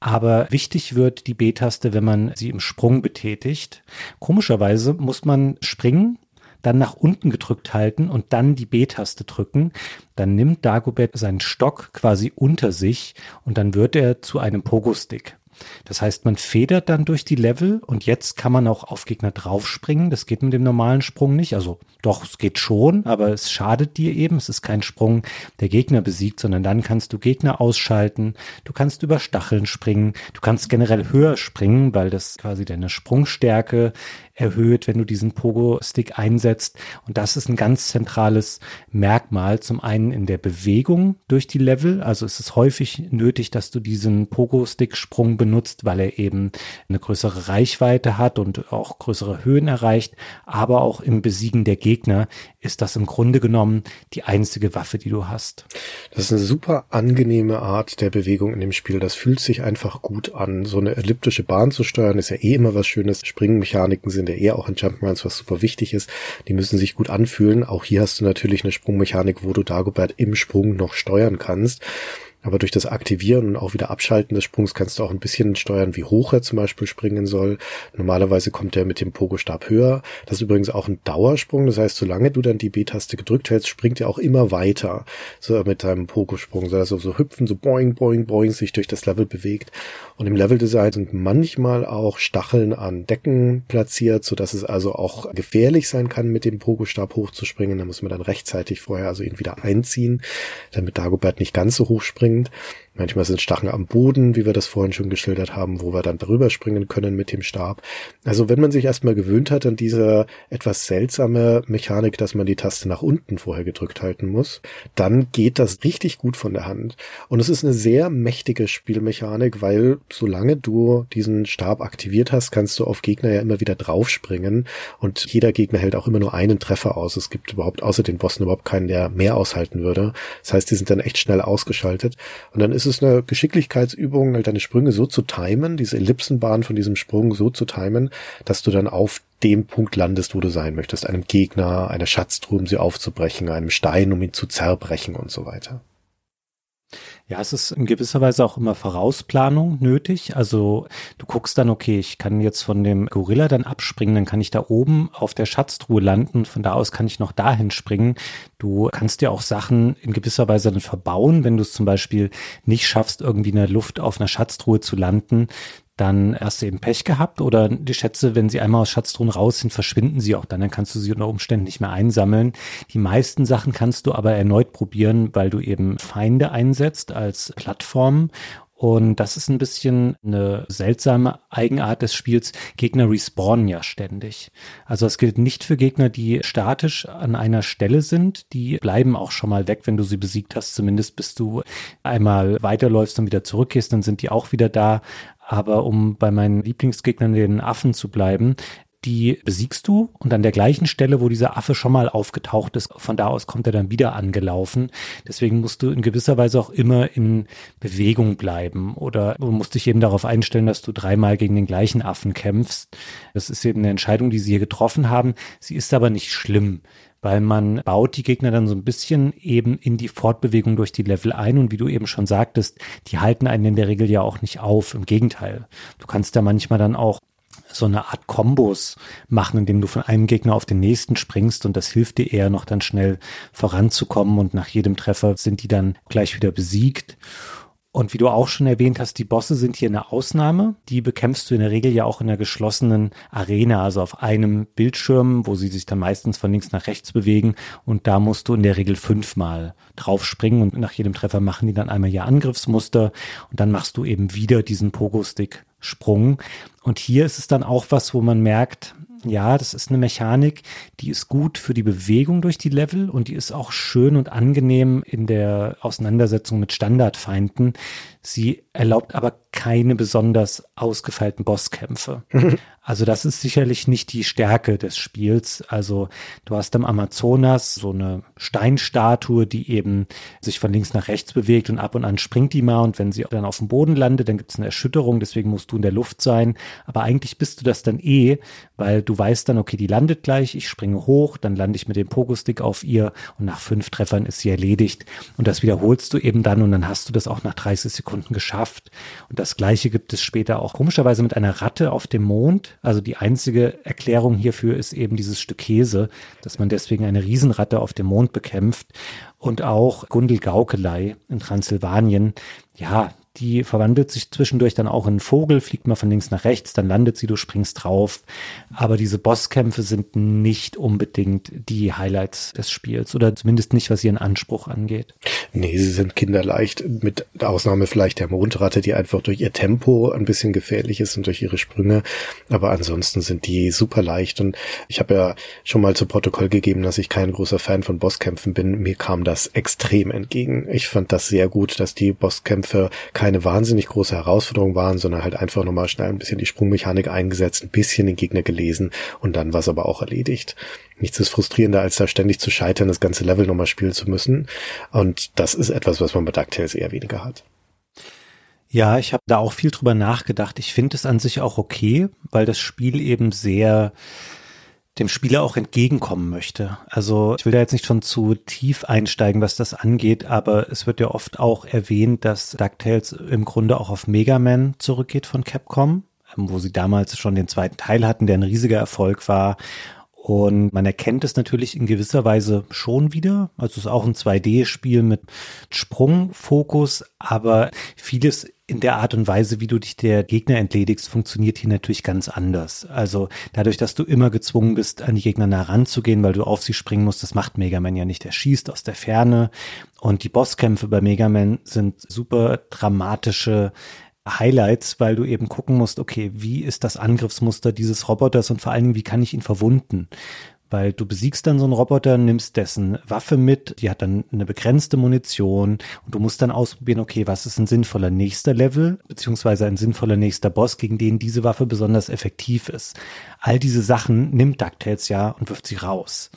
Aber wichtig wird die B-Taste, wenn man sie im Sprung betätigt. Komischerweise muss man springen, dann nach unten gedrückt halten und dann die B-Taste drücken. Dann nimmt Dagobert seinen Stock quasi unter sich und dann wird er zu einem Pogo-Stick. Das heißt, man federt dann durch die Level und jetzt kann man auch auf Gegner draufspringen. Das geht mit dem normalen Sprung nicht. Also doch, es geht schon, aber es schadet dir eben. Es ist kein Sprung, der Gegner besiegt, sondern dann kannst du Gegner ausschalten. Du kannst über Stacheln springen. Du kannst generell höher springen, weil das quasi deine Sprungstärke erhöht, wenn du diesen Pogo-Stick einsetzt. Und das ist ein ganz zentrales Merkmal. Zum einen in der Bewegung durch die Level. Also es ist häufig nötig, dass du diesen Pogo-Stick-Sprung benutzt, weil er eben eine größere Reichweite hat und auch größere Höhen erreicht. Aber auch im Besiegen der Gegner ist das im Grunde genommen die einzige Waffe, die du hast. Das ist eine super angenehme Art der Bewegung in dem Spiel. Das fühlt sich einfach gut an. So eine elliptische Bahn zu steuern ist ja eh immer was Schönes. Springmechaniken sind ja eher auch in Jump'n'Runs was super wichtig ist. Die müssen sich gut anfühlen. Auch hier hast du natürlich eine Sprungmechanik, wo du Dagobert im Sprung noch steuern kannst. Aber durch das Aktivieren und auch wieder Abschalten des Sprungs kannst du auch ein bisschen steuern, wie hoch er zum Beispiel springen soll. Normalerweise kommt er mit dem Pogo-Stab höher. Das ist übrigens auch ein Dauersprung. Das heißt, solange du dann die B-Taste gedrückt hältst, springt er auch immer weiter. So mit deinem Pogo-Sprung, so dass er so hüpfen, so boing, boing, boing sich durch das Level bewegt. Und im Leveldesign sind manchmal auch Stacheln an Decken platziert, so dass es also auch gefährlich sein kann, mit dem Pogo-Stab hochzuspringen. Da muss man dann rechtzeitig vorher also ihn wieder einziehen, damit Dagobert nicht ganz so hoch springt mind. Manchmal sind Stachen am Boden, wie wir das vorhin schon geschildert haben, wo wir dann darüber springen können mit dem Stab. Also wenn man sich erstmal gewöhnt hat an diese etwas seltsame Mechanik, dass man die Taste nach unten vorher gedrückt halten muss, dann geht das richtig gut von der Hand. Und es ist eine sehr mächtige Spielmechanik, weil solange du diesen Stab aktiviert hast, kannst du auf Gegner ja immer wieder draufspringen und jeder Gegner hält auch immer nur einen Treffer aus. Es gibt überhaupt außer den Bossen überhaupt keinen, der mehr aushalten würde. Das heißt, die sind dann echt schnell ausgeschaltet. Und dann ist es eine Geschicklichkeitsübung, halt deine Sprünge so zu timen, diese Ellipsenbahn von diesem Sprung so zu timen, dass du dann auf dem Punkt landest, wo du sein möchtest. Einem Gegner, einer Schatztruhe, um sie aufzubrechen, einem Stein, um ihn zu zerbrechen und so weiter. Ja, es ist in gewisser Weise auch immer Vorausplanung nötig. Also du guckst dann, okay, ich kann jetzt von dem Gorilla dann abspringen, dann kann ich da oben auf der Schatztruhe landen, von da aus kann ich noch dahin springen. Du kannst dir auch Sachen in gewisser Weise dann verbauen, wenn du es zum Beispiel nicht schaffst, irgendwie in der Luft auf einer Schatztruhe zu landen, dann hast du eben Pech gehabt oder die Schätze, wenn sie einmal aus Schatztruhen raus sind, verschwinden sie auch dann. Dann kannst du sie unter Umständen nicht mehr einsammeln. Die meisten Sachen kannst du aber erneut probieren, weil du eben Feinde einsetzt als Plattform und das ist ein bisschen eine seltsame Eigenart des Spiels. Gegner respawnen ja ständig. Also das gilt nicht für Gegner, die statisch an einer Stelle sind. Die bleiben auch schon mal weg, wenn du sie besiegt hast. Zumindest bis du einmal weiterläufst und wieder zurückgehst, dann sind die auch wieder da. Aber um bei meinen Lieblingsgegnern, den Affen zu bleiben, die besiegst du und an der gleichen Stelle, wo dieser Affe schon mal aufgetaucht ist, von da aus kommt er dann wieder angelaufen. Deswegen musst du in gewisser Weise auch immer in Bewegung bleiben oder du musst dich eben darauf einstellen, dass du dreimal gegen den gleichen Affen kämpfst. Das ist eben eine Entscheidung, die sie hier getroffen haben. Sie ist aber nicht schlimm weil man baut die Gegner dann so ein bisschen eben in die Fortbewegung durch die Level ein und wie du eben schon sagtest, die halten einen in der Regel ja auch nicht auf. Im Gegenteil. Du kannst da manchmal dann auch so eine Art Kombos machen, indem du von einem Gegner auf den nächsten springst und das hilft dir eher noch dann schnell voranzukommen und nach jedem Treffer sind die dann gleich wieder besiegt. Und wie du auch schon erwähnt hast, die Bosse sind hier eine Ausnahme. Die bekämpfst du in der Regel ja auch in einer geschlossenen Arena, also auf einem Bildschirm, wo sie sich dann meistens von links nach rechts bewegen. Und da musst du in der Regel fünfmal drauf springen und nach jedem Treffer machen die dann einmal ihr Angriffsmuster und dann machst du eben wieder diesen Pogo-Stick Sprung. Und hier ist es dann auch was, wo man merkt, ja, das ist eine Mechanik, die ist gut für die Bewegung durch die Level und die ist auch schön und angenehm in der Auseinandersetzung mit Standardfeinden. Sie erlaubt aber keine besonders ausgefeilten Bosskämpfe. <laughs> Also das ist sicherlich nicht die Stärke des Spiels. Also du hast am Amazonas so eine Steinstatue, die eben sich von links nach rechts bewegt und ab und an springt die mal und wenn sie dann auf dem Boden landet, dann gibt es eine Erschütterung, deswegen musst du in der Luft sein. Aber eigentlich bist du das dann eh, weil du weißt dann, okay, die landet gleich, ich springe hoch, dann lande ich mit dem Pogo-Stick auf ihr und nach fünf Treffern ist sie erledigt. Und das wiederholst du eben dann und dann hast du das auch nach 30 Sekunden geschafft. Und das gleiche gibt es später auch komischerweise mit einer Ratte auf dem Mond also die einzige Erklärung hierfür ist eben dieses Stück Käse, dass man deswegen eine Riesenratte auf dem Mond bekämpft. Und auch Gundel Gaukelei in Transsilvanien. Ja, die verwandelt sich zwischendurch dann auch in einen Vogel, fliegt mal von links nach rechts, dann landet sie, du springst drauf. Aber diese Bosskämpfe sind nicht unbedingt die Highlights des Spiels oder zumindest nicht, was ihren Anspruch angeht. Nee, sie sind kinderleicht, mit Ausnahme vielleicht der Mondratte, die einfach durch ihr Tempo ein bisschen gefährlich ist und durch ihre Sprünge. Aber ansonsten sind die super leicht und ich habe ja schon mal zu Protokoll gegeben, dass ich kein großer Fan von Bosskämpfen bin. Mir kam das extrem entgegen. Ich fand das sehr gut, dass die Bosskämpfe keine wahnsinnig große Herausforderung waren, sondern halt einfach nochmal schnell ein bisschen die Sprungmechanik eingesetzt, ein bisschen den Gegner gelesen und dann war es aber auch erledigt. Nichts ist frustrierender, als da ständig zu scheitern, das ganze Level nochmal spielen zu müssen. Und das ist etwas, was man bei DuckTales eher weniger hat. Ja, ich habe da auch viel drüber nachgedacht. Ich finde es an sich auch okay, weil das Spiel eben sehr dem Spieler auch entgegenkommen möchte. Also ich will da jetzt nicht schon zu tief einsteigen, was das angeht, aber es wird ja oft auch erwähnt, dass DuckTales im Grunde auch auf Mega Man zurückgeht von Capcom, ähm, wo sie damals schon den zweiten Teil hatten, der ein riesiger Erfolg war. Und man erkennt es natürlich in gewisser Weise schon wieder. Also es ist auch ein 2D-Spiel mit Sprungfokus, aber vieles in der Art und Weise, wie du dich der Gegner entledigst, funktioniert hier natürlich ganz anders. Also dadurch, dass du immer gezwungen bist, an die Gegner nah ranzugehen, weil du auf sie springen musst, das macht Mega Man ja nicht. Er schießt aus der Ferne und die Bosskämpfe bei Mega Man sind super dramatische Highlights, weil du eben gucken musst, okay, wie ist das Angriffsmuster dieses Roboters und vor allen Dingen, wie kann ich ihn verwunden? Weil du besiegst dann so einen Roboter, nimmst dessen Waffe mit, die hat dann eine begrenzte Munition und du musst dann ausprobieren, okay, was ist ein sinnvoller nächster Level, beziehungsweise ein sinnvoller nächster Boss, gegen den diese Waffe besonders effektiv ist. All diese Sachen nimmt DuckTales ja und wirft sie raus.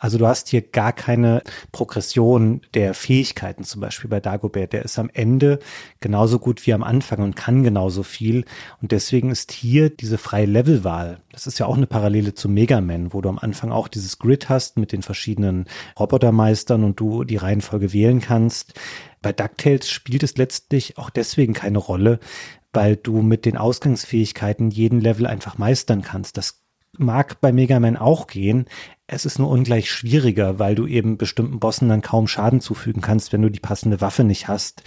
Also du hast hier gar keine Progression der Fähigkeiten, zum Beispiel bei Dagobert. Der ist am Ende genauso gut wie am Anfang und kann genauso viel. Und deswegen ist hier diese freie Levelwahl, das ist ja auch eine Parallele zu Mega Man, wo du am Anfang auch dieses Grid hast mit den verschiedenen Robotermeistern und du die Reihenfolge wählen kannst. Bei DuckTales spielt es letztlich auch deswegen keine Rolle, weil du mit den Ausgangsfähigkeiten jeden Level einfach meistern kannst. Das mag bei Mega Man auch gehen. Es ist nur ungleich schwieriger, weil du eben bestimmten Bossen dann kaum Schaden zufügen kannst, wenn du die passende Waffe nicht hast.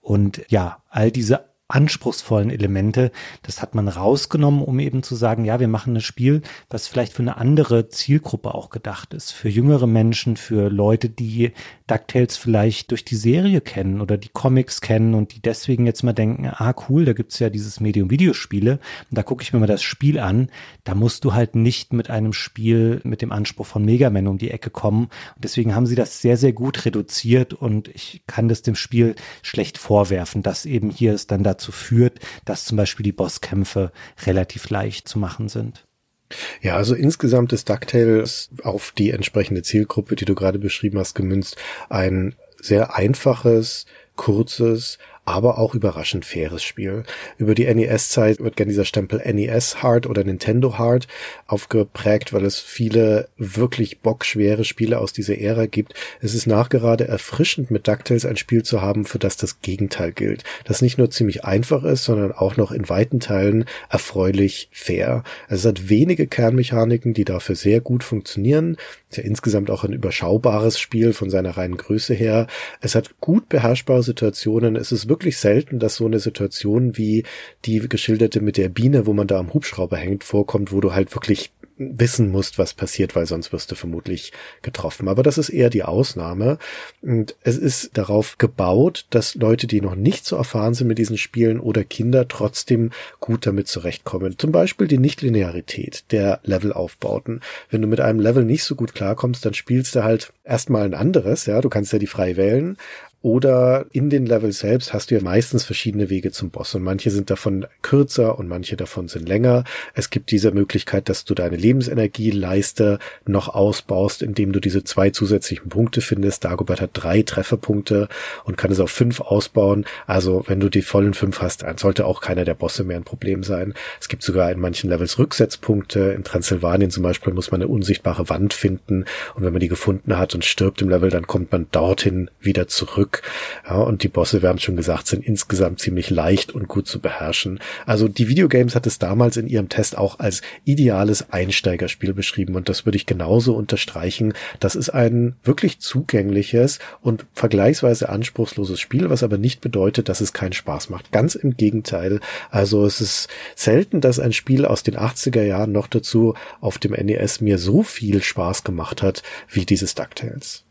Und ja, all diese anspruchsvollen Elemente, das hat man rausgenommen, um eben zu sagen, ja, wir machen ein Spiel, was vielleicht für eine andere Zielgruppe auch gedacht ist. Für jüngere Menschen, für Leute, die DuckTales vielleicht durch die Serie kennen oder die Comics kennen und die deswegen jetzt mal denken, ah cool, da gibt's ja dieses Medium Videospiele und da gucke ich mir mal das Spiel an. Da musst du halt nicht mit einem Spiel mit dem Anspruch von Mega Man um die Ecke kommen. Und deswegen haben sie das sehr, sehr gut reduziert und ich kann das dem Spiel schlecht vorwerfen, dass eben hier es dann da dazu führt, dass zum Beispiel die Bosskämpfe relativ leicht zu machen sind. Ja, also insgesamt ist DuckTales auf die entsprechende Zielgruppe, die du gerade beschrieben hast, gemünzt, ein sehr einfaches, kurzes, aber auch überraschend faires Spiel. Über die NES-Zeit wird gern dieser Stempel NES Hard oder Nintendo Hard aufgeprägt, weil es viele wirklich bockschwere Spiele aus dieser Ära gibt. Es ist nachgerade erfrischend, mit DuckTales ein Spiel zu haben, für das das Gegenteil gilt. Das nicht nur ziemlich einfach ist, sondern auch noch in weiten Teilen erfreulich fair. Es hat wenige Kernmechaniken, die dafür sehr gut funktionieren. Ist ja insgesamt auch ein überschaubares Spiel von seiner reinen Größe her. Es hat gut beherrschbare Situationen. Es ist wirklich selten, dass so eine Situation wie die geschilderte mit der Biene, wo man da am Hubschrauber hängt, vorkommt, wo du halt wirklich wissen musst, was passiert, weil sonst wirst du vermutlich getroffen. Aber das ist eher die Ausnahme. Und es ist darauf gebaut, dass Leute, die noch nicht so erfahren sind mit diesen Spielen oder Kinder trotzdem gut damit zurechtkommen. Zum Beispiel die Nichtlinearität der Levelaufbauten. Wenn du mit einem Level nicht so gut klarkommst, dann spielst du halt erstmal ein anderes, ja, du kannst ja die frei wählen, oder in den Levels selbst hast du ja meistens verschiedene Wege zum Boss und manche sind davon kürzer und manche davon sind länger. Es gibt diese Möglichkeit, dass du deine Lebensenergieleiste noch ausbaust, indem du diese zwei zusätzlichen Punkte findest. Dagobert hat drei Trefferpunkte und kann es auf fünf ausbauen. Also wenn du die vollen fünf hast, sollte auch keiner der Bosse mehr ein Problem sein. Es gibt sogar in manchen Levels Rücksetzpunkte. In Transsilvanien zum Beispiel muss man eine unsichtbare Wand finden und wenn man die gefunden hat und stirbt im Level, dann kommt man dorthin wieder zurück Stück. Ja, und die Bosse, wir haben schon gesagt, sind insgesamt ziemlich leicht und gut zu beherrschen. Also die Videogames hat es damals in ihrem Test auch als ideales Einsteigerspiel beschrieben und das würde ich genauso unterstreichen. Das ist ein wirklich zugängliches und vergleichsweise anspruchsloses Spiel, was aber nicht bedeutet, dass es keinen Spaß macht. Ganz im Gegenteil. Also es ist selten, dass ein Spiel aus den 80er Jahren noch dazu auf dem NES mir so viel Spaß gemacht hat wie dieses DuckTales.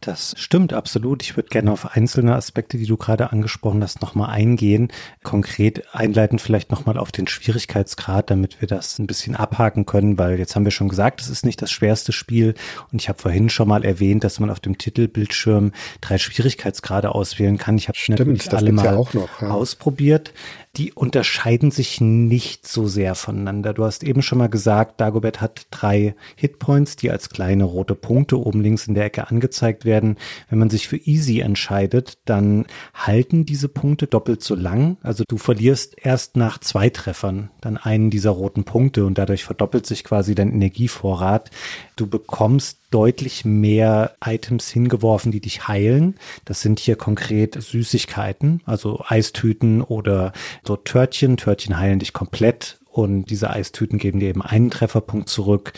Das stimmt absolut. Ich würde gerne auf einzelne Aspekte, die du gerade angesprochen hast, nochmal eingehen. Konkret einleiten vielleicht nochmal auf den Schwierigkeitsgrad, damit wir das ein bisschen abhaken können, weil jetzt haben wir schon gesagt, es ist nicht das schwerste Spiel. Und ich habe vorhin schon mal erwähnt, dass man auf dem Titelbildschirm drei Schwierigkeitsgrade auswählen kann. Ich habe natürlich alle mal ja noch, ja. ausprobiert die unterscheiden sich nicht so sehr voneinander. Du hast eben schon mal gesagt, Dagobert hat drei Hitpoints, die als kleine rote Punkte oben links in der Ecke angezeigt werden. Wenn man sich für Easy entscheidet, dann halten diese Punkte doppelt so lang. Also du verlierst erst nach zwei Treffern dann einen dieser roten Punkte und dadurch verdoppelt sich quasi dein Energievorrat. Du bekommst deutlich mehr Items hingeworfen, die dich heilen. Das sind hier konkret Süßigkeiten, also Eistüten oder so Törtchen. Törtchen heilen dich komplett und diese Eistüten geben dir eben einen Trefferpunkt zurück.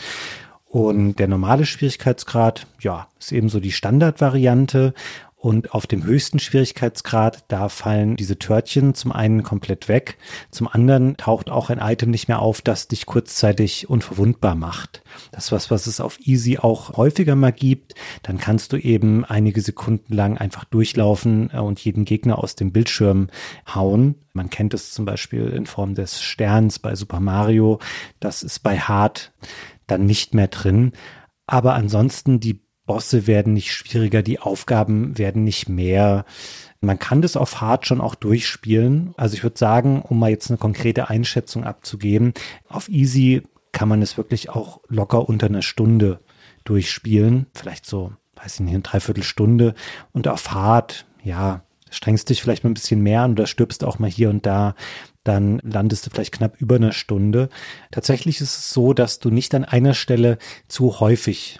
Und der normale Schwierigkeitsgrad, ja, ist eben so die Standardvariante. Und auf dem höchsten Schwierigkeitsgrad, da fallen diese Törtchen zum einen komplett weg, zum anderen taucht auch ein Item nicht mehr auf, das dich kurzzeitig unverwundbar macht. Das ist was, was es auf Easy auch häufiger mal gibt. Dann kannst du eben einige Sekunden lang einfach durchlaufen äh, und jeden Gegner aus dem Bildschirm hauen. Man kennt es zum Beispiel in Form des Sterns bei Super Mario. Das ist bei Hard dann nicht mehr drin. Aber ansonsten die Bosse werden nicht schwieriger, die Aufgaben werden nicht mehr. Man kann das auf Hard schon auch durchspielen. Also ich würde sagen, um mal jetzt eine konkrete Einschätzung abzugeben, auf Easy kann man es wirklich auch locker unter einer Stunde durchspielen. Vielleicht so, weiß ich nicht, eine Dreiviertelstunde. Und auf Hard, ja, strengst dich vielleicht mal ein bisschen mehr an oder stirbst auch mal hier und da dann landest du vielleicht knapp über eine Stunde. Tatsächlich ist es so, dass du nicht an einer Stelle zu häufig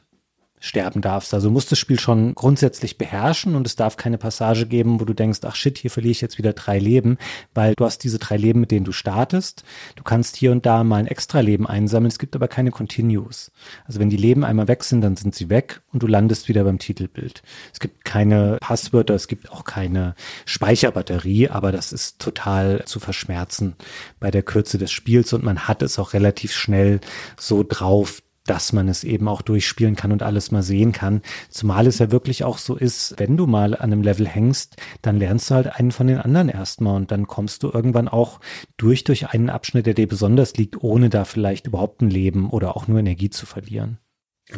sterben darfst. Also musst das Spiel schon grundsätzlich beherrschen und es darf keine Passage geben, wo du denkst, ach shit, hier verliere ich jetzt wieder drei Leben, weil du hast diese drei Leben, mit denen du startest. Du kannst hier und da mal ein extra Leben einsammeln. Es gibt aber keine Continues. Also wenn die Leben einmal weg sind, dann sind sie weg und du landest wieder beim Titelbild. Es gibt keine Passwörter, es gibt auch keine Speicherbatterie, aber das ist total zu verschmerzen bei der Kürze des Spiels und man hat es auch relativ schnell so drauf, dass man es eben auch durchspielen kann und alles mal sehen kann. Zumal es ja wirklich auch so ist, wenn du mal an einem Level hängst, dann lernst du halt einen von den anderen erstmal und dann kommst du irgendwann auch durch durch einen Abschnitt, der dir besonders liegt, ohne da vielleicht überhaupt ein Leben oder auch nur Energie zu verlieren.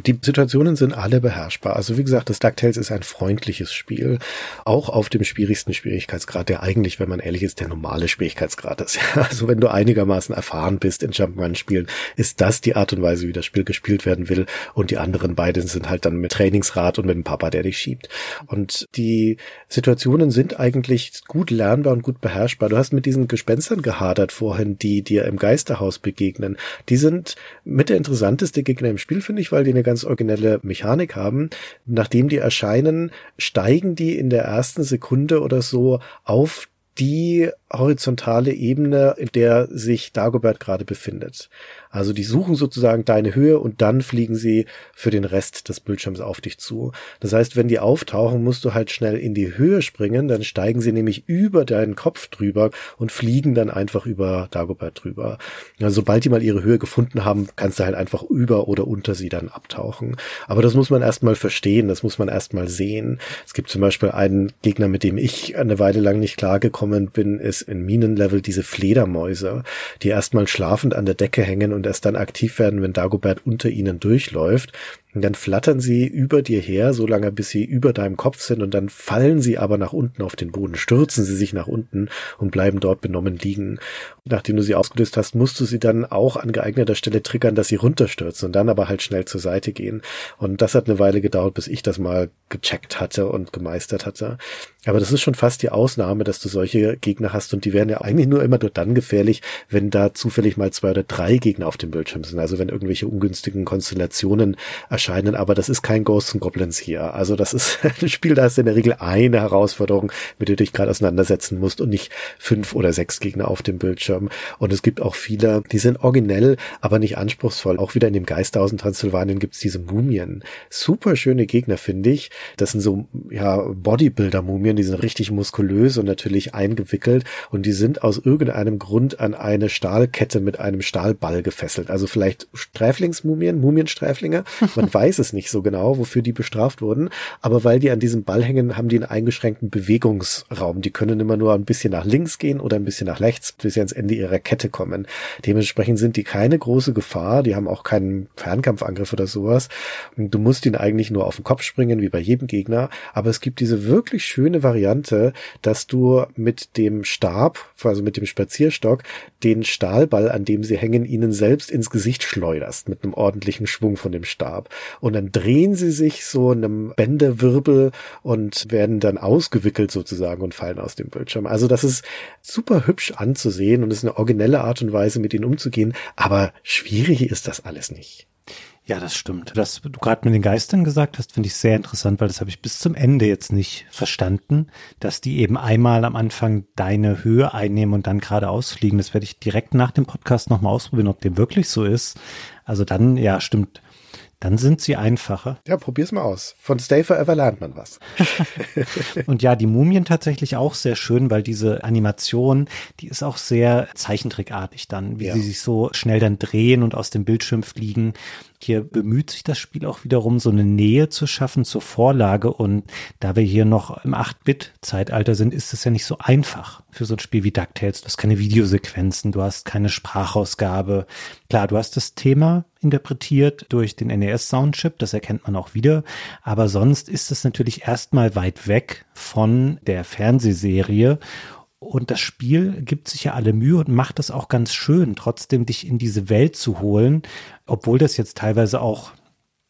Die Situationen sind alle beherrschbar. Also wie gesagt, das DuckTales ist ein freundliches Spiel, auch auf dem schwierigsten Schwierigkeitsgrad, der eigentlich, wenn man ehrlich ist, der normale Schwierigkeitsgrad ist. <laughs> Also wenn du einigermaßen erfahren bist in Jump'n'Run-Spielen, ist das die Art und Weise, wie das Spiel gespielt werden will. Und die anderen beiden sind halt dann mit Trainingsrad und mit dem Papa, der dich schiebt. Und die Situationen sind eigentlich gut lernbar und gut beherrschbar. Du hast mit diesen Gespenstern gehadert vorhin, die dir im Geisterhaus begegnen. Die sind mit der interessanteste Gegner im Spiel, finde ich, weil die eine ganz originelle Mechanik haben. Nachdem die erscheinen, steigen die in der ersten Sekunde oder so auf die horizontale Ebene, in der sich Dagobert gerade befindet. Also die suchen sozusagen deine Höhe und dann fliegen sie für den Rest des Bildschirms auf dich zu. Das heißt, wenn die auftauchen, musst du halt schnell in die Höhe springen, dann steigen sie nämlich über deinen Kopf drüber und fliegen dann einfach über Dagobert drüber. Also sobald die mal ihre Höhe gefunden haben, kannst du halt einfach über oder unter sie dann abtauchen. Aber das muss man erstmal verstehen, das muss man erstmal sehen. Es gibt zum Beispiel einen Gegner, mit dem ich eine Weile lang nicht klargekommen bin, ist in Minenlevel diese Fledermäuse, die erstmal schlafend an der Decke hängen und erst dann aktiv werden, wenn Dagobert unter ihnen durchläuft. Und dann flattern sie über dir her, so bis sie über deinem Kopf sind und dann fallen sie aber nach unten auf den Boden, stürzen sie sich nach unten und bleiben dort benommen liegen. Und nachdem du sie ausgelöst hast, musst du sie dann auch an geeigneter Stelle triggern, dass sie runterstürzen und dann aber halt schnell zur Seite gehen. Und das hat eine Weile gedauert, bis ich das mal gecheckt hatte und gemeistert hatte. Aber das ist schon fast die Ausnahme, dass du solche Gegner hast und die werden ja eigentlich nur immer nur dann gefährlich, wenn da zufällig mal zwei oder drei Gegner auf dem Bildschirm sind. Also wenn irgendwelche ungünstigen Konstellationen erscheinen erscheinen, aber das ist kein Ghosts and Goblins hier. Also das ist <laughs> ein Spiel, da ist in der Regel eine Herausforderung, mit der du dich gerade auseinandersetzen musst und nicht fünf oder sechs Gegner auf dem Bildschirm. Und es gibt auch viele, die sind originell, aber nicht anspruchsvoll. Auch wieder in dem Geisterhaus in Transsilvanien gibt's diese Mumien. Super Gegner, finde ich. Das sind so, ja, Bodybuilder-Mumien, die sind richtig muskulös und natürlich eingewickelt und die sind aus irgendeinem Grund an eine Stahlkette mit einem Stahlball gefesselt. Also vielleicht Sträflingsmumien, Mumiensträflinge. Man <laughs> weiß es nicht so genau, wofür die bestraft wurden, aber weil die an diesem Ball hängen, haben die einen eingeschränkten Bewegungsraum. Die können immer nur ein bisschen nach links gehen oder ein bisschen nach rechts, bis sie ans Ende ihrer Kette kommen. Dementsprechend sind die keine große Gefahr, die haben auch keinen Fernkampfangriff oder sowas. Du musst ihn eigentlich nur auf den Kopf springen, wie bei jedem Gegner, aber es gibt diese wirklich schöne Variante, dass du mit dem Stab, also mit dem Spazierstock, den Stahlball, an dem sie hängen, ihnen selbst ins Gesicht schleuderst mit einem ordentlichen Schwung von dem Stab. Und dann drehen sie sich so in einem Bänderwirbel und werden dann ausgewickelt sozusagen und fallen aus dem Bildschirm. Also das ist super hübsch anzusehen und ist eine originelle Art und Weise, mit ihnen umzugehen. Aber schwierig ist das alles nicht. Ja, das stimmt. Was du gerade mit den Geistern gesagt hast, finde ich sehr interessant, weil das habe ich bis zum Ende jetzt nicht verstanden, dass die eben einmal am Anfang deine Höhe einnehmen und dann geradeaus fliegen. Das werde ich direkt nach dem Podcast nochmal ausprobieren, ob dem wirklich so ist. Also dann, ja, stimmt. Dann sind sie einfacher. Ja, probier's mal aus. Von Stay Forever lernt man was. <laughs> und ja, die Mumien tatsächlich auch sehr schön, weil diese Animation, die ist auch sehr zeichentrickartig dann, wie ja. sie sich so schnell dann drehen und aus dem Bildschirm fliegen. Hier bemüht sich das Spiel auch wiederum, so eine Nähe zu schaffen zur Vorlage. Und da wir hier noch im 8-Bit-Zeitalter sind, ist es ja nicht so einfach für so ein Spiel wie DuckTales. Du hast keine Videosequenzen, du hast keine Sprachausgabe. Klar, du hast das Thema interpretiert durch den NES-Soundchip, das erkennt man auch wieder. Aber sonst ist es natürlich erstmal weit weg von der Fernsehserie. Und das Spiel gibt sich ja alle Mühe und macht es auch ganz schön, trotzdem dich in diese Welt zu holen, obwohl das jetzt teilweise auch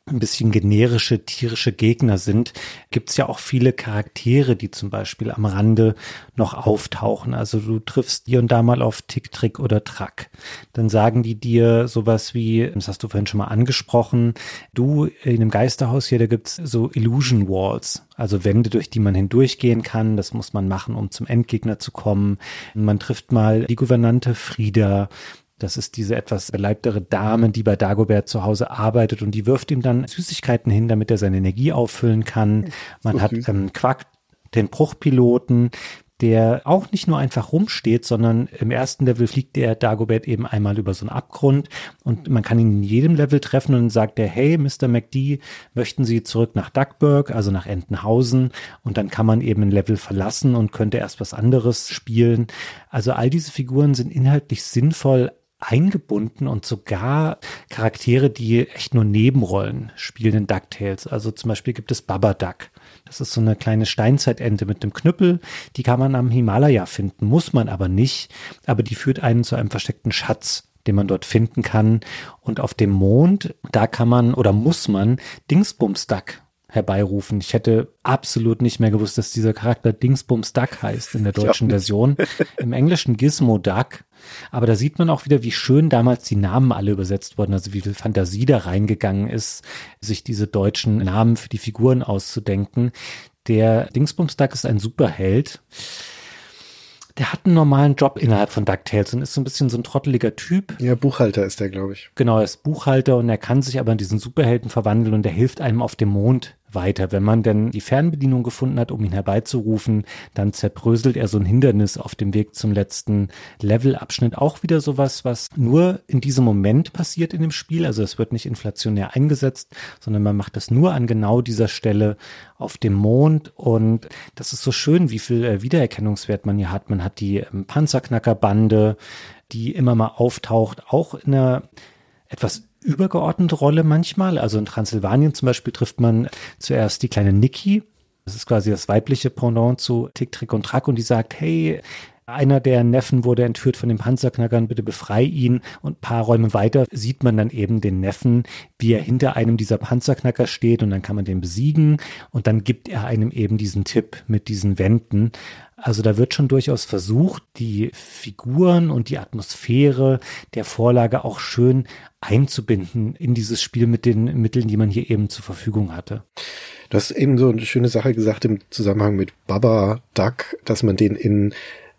ein bisschen generische tierische Gegner sind, gibt's ja auch viele Charaktere, die zum Beispiel am Rande noch auftauchen. Also du triffst hier und da mal auf Tick, Trick oder Track. Dann sagen die dir sowas wie, das hast du vorhin schon mal angesprochen, du in einem Geisterhaus hier, da gibt's so Illusion Walls, also Wände, durch die man hindurchgehen kann. Das muss man machen, um zum Endgegner zu kommen. Man trifft mal die Gouvernante Frieda, das ist diese etwas beleibtere Dame, die bei Dagobert zu Hause arbeitet und die wirft ihm dann Süßigkeiten hin, damit er seine Energie auffüllen kann. Man so hat ähm, Quack, den Bruchpiloten, der auch nicht nur einfach rumsteht, sondern im ersten Level fliegt der Dagobert eben einmal über so einen Abgrund und man kann ihn in jedem Level treffen und dann sagt er, hey, Mr. McD, möchten Sie zurück nach Duckburg, also nach Entenhausen und dann kann man eben ein Level verlassen und könnte erst was anderes spielen. Also all diese Figuren sind inhaltlich sinnvoll eingebunden und sogar Charaktere, die echt nur Nebenrollen spielen in DuckTales. Also zum Beispiel gibt es Baba Duck. Das ist so eine kleine Steinzeitente mit einem Knüppel. Die kann man am Himalaya finden, muss man aber nicht. Aber die führt einen zu einem versteckten Schatz den man dort finden kann. Und auf dem Mond, da kann man oder muss man Dingsbums Duck herbeirufen. Ich hätte absolut nicht mehr gewusst, dass dieser Charakter Dingsbums Duck heißt in der deutschen Version. Im Englischen Gizmo Duck. Aber da sieht man auch wieder, wie schön damals die Namen alle übersetzt wurden, also wie viel Fantasie da reingegangen ist, sich diese deutschen Namen für die Figuren auszudenken. Der Dingsbums Duck ist ein Superheld der hat einen normalen Job innerhalb von DuckTales und ist so ein bisschen so ein trotteliger Typ. Ja, Buchhalter ist der, glaube ich. Genau, er ist Buchhalter und er kann sich aber in diesen Superhelden verwandeln und er hilft einem auf dem Mond weiter. Wenn man denn die Fernbedienung gefunden hat, um ihn herbeizurufen, dann zerbröselt er so ein Hindernis auf dem Weg zum letzten Levelabschnitt. Auch wieder sowas, was nur in diesem Moment passiert in dem Spiel. Also es wird nicht inflationär eingesetzt, sondern man macht das nur an genau dieser Stelle auf dem Mond. Und das ist so schön, wie viel äh, Wiedererkennungswert man hier hat. Man hat die ähm, Panzerknackerbande, die immer mal auftaucht, auch in einer etwas übergeordnete Rolle manchmal. Also in Transsilvanien zum Beispiel trifft man zuerst die kleine Niki. Das ist quasi das weibliche Pendant zu Tick, Trick und Track und die sagt, hey, einer der Neffen wurde entführt von den Panzerknackern, bitte befrei ihn. Und ein paar Räume weiter sieht man dann eben den Neffen, wie er hinter einem dieser Panzerknacker steht und dann kann man den besiegen und dann gibt er einem eben diesen Tipp mit diesen Wänden. Also da wird schon durchaus versucht, die Figuren und die Atmosphäre der Vorlage auch schön einzubinden in dieses Spiel mit den Mitteln, die man hier eben zur Verfügung hatte. Du hast eben so eine schöne Sache gesagt im Zusammenhang mit Baba Duck, dass man den in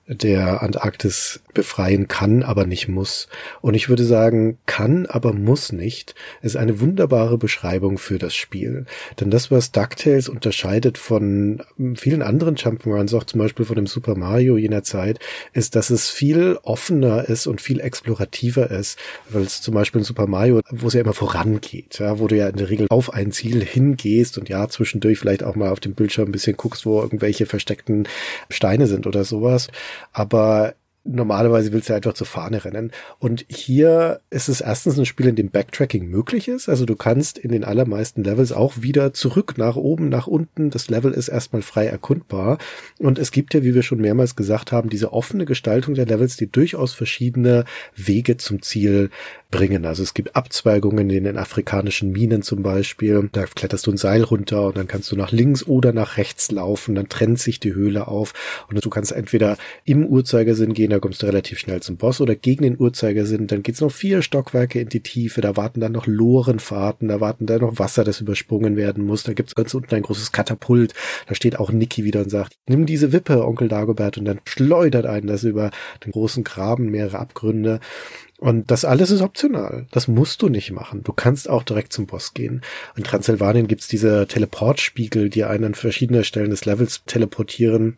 der Antarktis befreien kann, aber nicht muss. Und ich würde sagen, kann, aber muss nicht, ist eine wunderbare Beschreibung für das Spiel. Denn das, was DuckTales unterscheidet von vielen anderen Jump'n'Runs, auch zum Beispiel von dem Super Mario jener Zeit, ist, dass es viel offener ist und viel explorativer ist, weil es zum Beispiel in Super Mario, wo es ja immer vorangeht, ja, wo du ja in der Regel auf ein Ziel hingehst und ja, zwischendurch vielleicht auch mal auf dem Bildschirm ein bisschen guckst, wo irgendwelche versteckten Steine sind oder sowas. Aber normalerweise willst du einfach zur Fahne rennen. Und hier ist es erstens ein Spiel, in dem Backtracking möglich ist. Also du kannst in den allermeisten Levels auch wieder zurück nach oben, nach unten. Das Level ist erstmal frei erkundbar. Und es gibt ja, wie wir schon mehrmals gesagt haben, diese offene Gestaltung der Levels, die durchaus verschiedene Wege zum Ziel bringen. Also es gibt Abzweigungen in den afrikanischen Minen zum Beispiel. Da kletterst du ein Seil runter und dann kannst du nach links oder nach rechts laufen. Dann trennt sich die Höhle auf und du kannst entweder im Uhrzeigersinn gehen, da kommst du relativ schnell zum Boss oder gegen den Uhrzeigersinn. Dann geht's noch vier Stockwerke in die Tiefe. Da warten dann noch Lorenfahrten, da warten dann noch Wasser, das übersprungen werden muss. Da gibt's ganz unten ein großes Katapult. Da steht auch Niki wieder und sagt, nimm diese Wippe, Onkel Dagobert, und dann schleudert einen das über den großen Graben, mehrere Abgründe. Und das alles ist optional. Das musst du nicht machen. Du kannst auch direkt zum Boss gehen. In Transsilvanien gibt's diese Teleportspiegel, die einen an verschiedene Stellen des Levels teleportieren.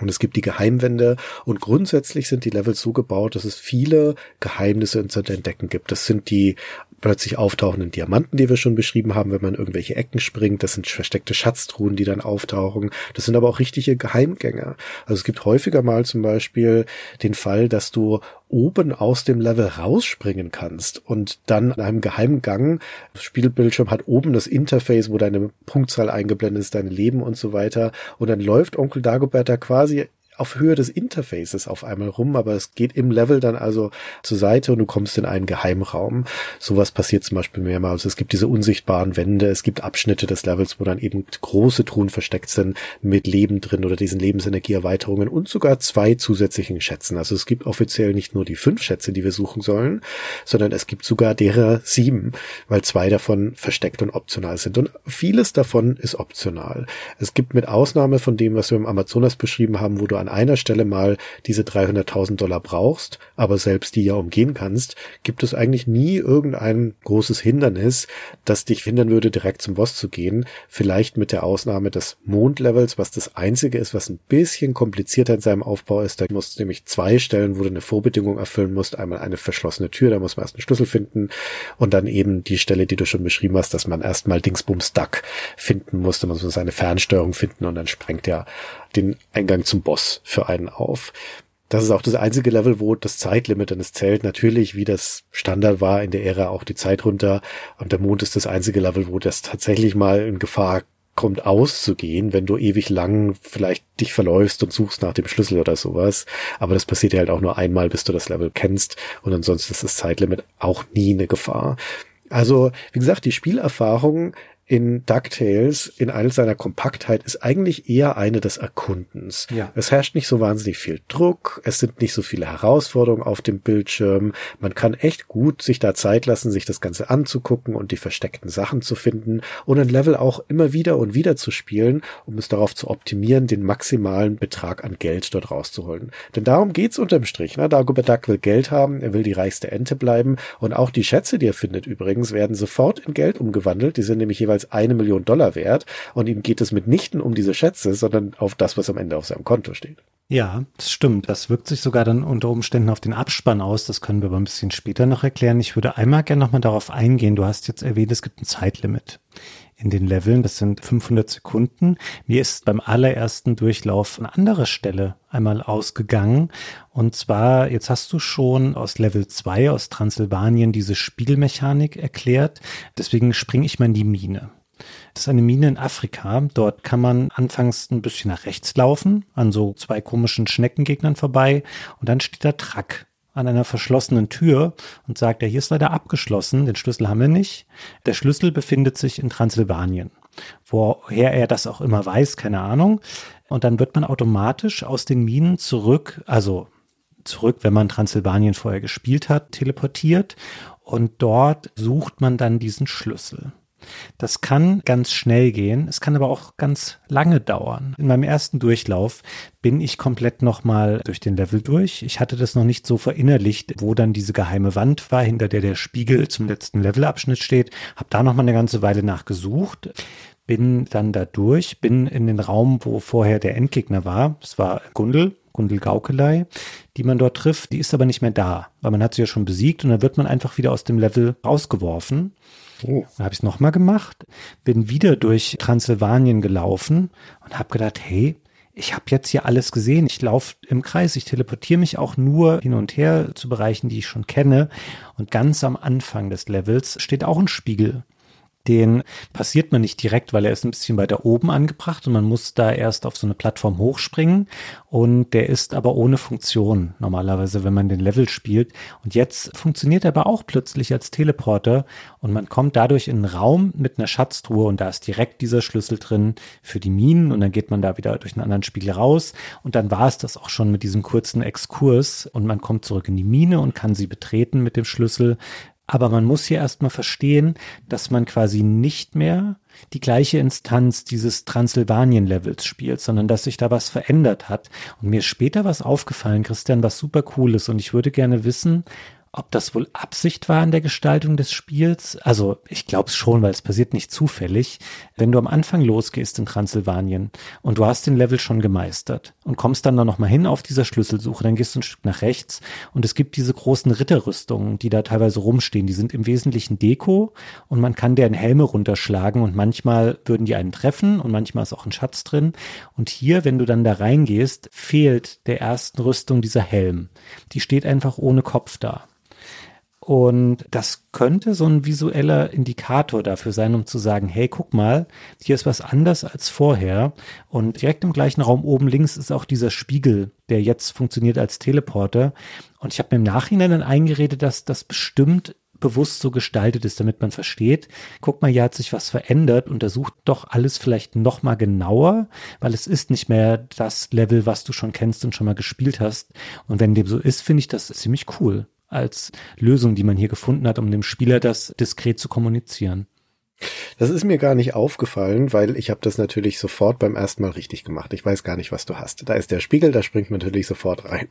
Und es gibt die Geheimwände und grundsätzlich sind die Levels so gebaut, dass es viele Geheimnisse zu entdecken gibt. Das sind die plötzlich auftauchenden Diamanten, die wir schon beschrieben haben, wenn man irgendwelche Ecken springt. Das sind versteckte Schatztruhen, die dann auftauchen. Das sind aber auch richtige Geheimgänge. Also es gibt häufiger mal zum Beispiel den Fall, dass du oben aus dem Level rausspringen kannst und dann in einem geheimen Gang, das Spielbildschirm hat oben das Interface, wo deine Punktzahl eingeblendet ist, dein Leben und so weiter. Und dann läuft Onkel Dagobert da quasi auf Höhe des Interfaces auf einmal rum, aber es geht im Level dann also zur Seite und du kommst in einen Geheimraum. Sowas passiert zum Beispiel mehrmals. Es gibt diese unsichtbaren Wände, es gibt Abschnitte des Levels, wo dann eben große Truhen versteckt sind mit Leben drin oder diesen Lebensenergieerweiterungen und sogar zwei zusätzlichen Schätzen. Also es gibt offiziell nicht nur die fünf Schätze, die wir suchen sollen, sondern es gibt sogar derer sieben, weil zwei davon versteckt und optional sind. Und vieles davon ist optional. Es gibt mit Ausnahme von dem, was wir im Amazonas beschrieben haben, wo du an einer Stelle mal diese 300.000 Dollar brauchst, aber selbst die ja umgehen kannst, gibt es eigentlich nie irgendein großes Hindernis, das dich hindern würde, direkt zum Boss zu gehen. Vielleicht mit der Ausnahme des Mondlevels, was das einzige ist, was ein bisschen komplizierter in seinem Aufbau ist. Da musst du nämlich zwei Stellen, wo du eine Vorbedingung erfüllen musst. Einmal eine verschlossene Tür, da muss man erst einen Schlüssel finden und dann eben die Stelle, die du schon beschrieben hast, dass man erstmal Dingsbums Duck finden muss, da muss man seine Fernsteuerung finden und dann sprengt er den Eingang zum Boss für einen auf. Das ist auch das einzige Level, wo das Zeitlimit dann zählt. Natürlich, wie das Standard war in der Ära, auch die Zeit runter. Und der Mond ist das einzige Level, wo das tatsächlich mal in Gefahr kommt auszugehen, wenn du ewig lang vielleicht dich verläufst und suchst nach dem Schlüssel oder sowas. Aber das passiert ja halt auch nur einmal, bis du das Level kennst. Und ansonsten ist das Zeitlimit auch nie eine Gefahr. Also, wie gesagt, die Spielerfahrung in DuckTales in all seiner Kompaktheit ist eigentlich eher eine des Erkundens. Ja. Es herrscht nicht so wahnsinnig viel Druck, es sind nicht so viele Herausforderungen auf dem Bildschirm. Man kann echt gut sich da Zeit lassen, sich das Ganze anzugucken und die versteckten Sachen zu finden und ein Level auch immer wieder und wieder zu spielen, um es darauf zu optimieren, den maximalen Betrag an Geld dort rauszuholen. Denn darum geht's unterm Strich. Ne? Dagobert Duck will Geld haben, er will die reichste Ente bleiben und auch die Schätze, die er findet übrigens, werden sofort in Geld umgewandelt. Die sind nämlich jeweils jeweils eine Million Dollar wert und ihm geht es mitnichten um diese Schätze, sondern auf das, was am Ende auf seinem Konto steht. Ja, das stimmt. Das wirkt sich sogar dann unter Umständen auf den Abspann aus. Das können wir aber ein bisschen später noch erklären. Ich würde einmal gerne nochmal darauf eingehen. Du hast jetzt erwähnt, es gibt ein Zeitlimit in den Leveln. Das sind 500 Sekunden. Mir ist beim allerersten Durchlauf eine andere Stelle einmal ausgegangen. Und zwar, jetzt hast du schon aus Level 2 aus Transsilvanien diese Spielmechanik erklärt. Deswegen springe ich mal in die Mine. Das ist eine Mine in Afrika. Dort kann man anfangs ein bisschen nach rechts laufen, an so zwei komischen Schneckengegnern vorbei. Und dann steht da Track an einer verschlossenen Tür und sagt, ja, hier ist leider abgeschlossen, den Schlüssel haben wir nicht. Der Schlüssel befindet sich in Transsilvanien. Woher er das auch immer weiß, keine Ahnung. Und dann wird man automatisch aus den Minen zurück, also zurück, wenn man Transsilvanien vorher gespielt hat, teleportiert. Und dort sucht man dann diesen Schlüssel. Das kann ganz schnell gehen, es kann aber auch ganz lange dauern. In meinem ersten Durchlauf bin ich komplett nochmal durch den Level durch. Ich hatte das noch nicht so verinnerlicht, wo dann diese geheime Wand war, hinter der der Spiegel zum letzten Levelabschnitt steht. Hab da nochmal eine ganze Weile nachgesucht bin dann da durch, bin in den Raum, wo vorher der Endgegner war. Das war Gundel, Gundel Gaukelei, die man dort trifft. Die ist aber nicht mehr da, weil man hat sie ja schon besiegt und dann wird man einfach wieder aus dem Level rausgeworfen. Oh. Dann habe ich es nochmal gemacht, bin wieder durch Transsilvanien gelaufen und habe gedacht, hey, ich habe jetzt hier alles gesehen. Ich laufe im Kreis, ich teleportiere mich auch nur hin und her zu Bereichen, die ich schon kenne. Und ganz am Anfang des Levels steht auch ein Spiegel den passiert man nicht direkt, weil er ist ein bisschen weiter oben angebracht und man muss da erst auf so eine Plattform hochspringen und der ist aber ohne Funktion normalerweise, wenn man den Level spielt. Und jetzt funktioniert er aber auch plötzlich als Teleporter und man kommt dadurch in einen Raum mit einer Schatztruhe und da ist direkt dieser Schlüssel drin für die Minen und dann geht man da wieder durch einen anderen Spiegel raus und dann war es das auch schon mit diesem kurzen Exkurs und man kommt zurück in die Mine und kann sie betreten mit dem Schlüssel aber man muss hier erstmal verstehen, dass man quasi nicht mehr die gleiche Instanz dieses Transsilvanien-Levels spielt, sondern dass sich da was verändert hat. Und mir ist später was aufgefallen, Christian, was super cool ist. Und ich würde gerne wissen, ob das wohl Absicht war in der Gestaltung des Spiels? Also ich glaube es schon, weil es passiert nicht zufällig. Wenn du am Anfang losgehst in Transsilvanien und du hast den Level schon gemeistert und kommst dann da nochmal hin auf dieser Schlüsselsuche, dann gehst du ein Stück nach rechts und es gibt diese großen Ritterrüstungen, die da teilweise rumstehen. Die sind im Wesentlichen Deko und man kann deren Helme runterschlagen und manchmal würden die einen treffen und manchmal ist auch ein Schatz drin. Und hier, wenn du dann da reingehst, fehlt der ersten Rüstung dieser Helm. Die steht einfach ohne Kopf da. Und das könnte so ein visueller Indikator dafür sein, um zu sagen, hey, guck mal, hier ist was anders als vorher. Und direkt im gleichen Raum oben links ist auch dieser Spiegel, der jetzt funktioniert als Teleporter. Und ich habe mir im Nachhinein dann eingeredet, dass das bestimmt bewusst so gestaltet ist, damit man versteht, guck mal, hier hat sich was verändert, untersucht doch alles vielleicht noch mal genauer, weil es ist nicht mehr das Level, was du schon kennst und schon mal gespielt hast. Und wenn dem so ist, finde ich das ziemlich cool als Lösung, die man hier gefunden hat, um dem Spieler das diskret zu kommunizieren. Das ist mir gar nicht aufgefallen, weil ich habe das natürlich sofort beim ersten Mal richtig gemacht. Ich weiß gar nicht, was du hast. Da ist der Spiegel, da springt man natürlich sofort rein.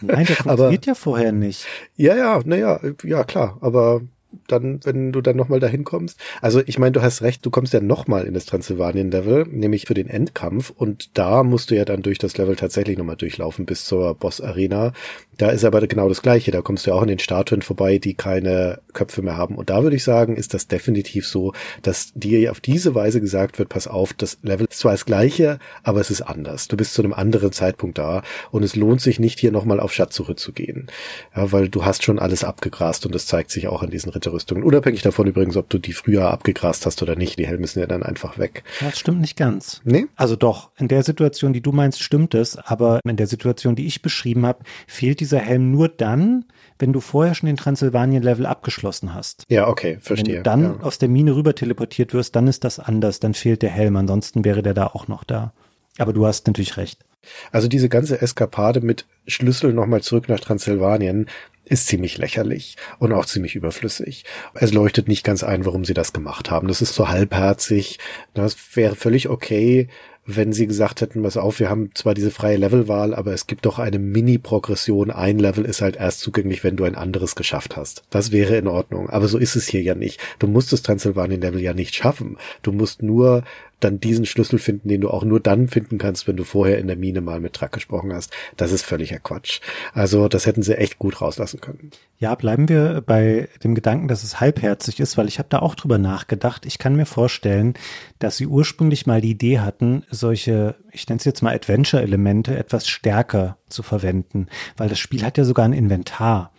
Nein, der <laughs> funktioniert aber, ja vorher nicht. Ja, ja, naja, ja klar, aber dann, wenn du dann nochmal dahin kommst. Also ich meine, du hast recht, du kommst ja nochmal in das Transsilvanien-Level, nämlich für den Endkampf und da musst du ja dann durch das Level tatsächlich nochmal durchlaufen bis zur Boss-Arena. Da ist aber genau das Gleiche, da kommst du ja auch an den Statuen vorbei, die keine Köpfe mehr haben. Und da würde ich sagen, ist das definitiv so, dass dir auf diese Weise gesagt wird, pass auf, das Level ist zwar das Gleiche, aber es ist anders. Du bist zu einem anderen Zeitpunkt da und es lohnt sich nicht, hier nochmal auf Schatzsuche zu gehen. Ja, weil du hast schon alles abgegrast und das zeigt sich auch an diesen Ritterrüstungen. Unabhängig davon übrigens, ob du die früher abgegrast hast oder nicht. Die Helme sind ja dann einfach weg. Das stimmt nicht ganz. Nee? Also doch, in der Situation, die du meinst, stimmt es, aber in der Situation, die ich beschrieben habe, fehlt dieser Helm nur dann, wenn du vorher schon den Transsilvanien-Level abgeschlossen hast. Ja, okay, verstehe. Wenn du dann ja. aus der Mine rüber teleportiert wirst, dann ist das anders, dann fehlt der Helm, ansonsten wäre der da auch noch da. Aber du hast natürlich recht. Also diese ganze Eskapade mit Schlüssel nochmal zurück nach Transsilvanien, ist ziemlich lächerlich und auch ziemlich überflüssig. Es leuchtet nicht ganz ein, warum sie das gemacht haben. Das ist so halbherzig. Das wäre völlig okay, wenn sie gesagt hätten, pass auf, wir haben zwar diese freie Levelwahl, aber es gibt doch eine Mini-Progression. Ein Level ist halt erst zugänglich, wenn du ein anderes geschafft hast. Das wäre in Ordnung. Aber so ist es hier ja nicht. Du musst das Transylvanien-Level ja nicht schaffen. Du musst nur dann diesen Schlüssel finden, den du auch nur dann finden kannst, wenn du vorher in der Mine mal mit Track gesprochen hast. Das ist völliger Quatsch. Also das hätten sie echt gut rauslassen können. Ja, bleiben wir bei dem Gedanken, dass es halbherzig ist, weil ich habe da auch drüber nachgedacht. Ich kann mir vorstellen, dass sie ursprünglich mal die Idee hatten, solche, ich nenne es jetzt mal Adventure-Elemente etwas stärker zu verwenden, weil das Spiel hat ja sogar ein Inventar.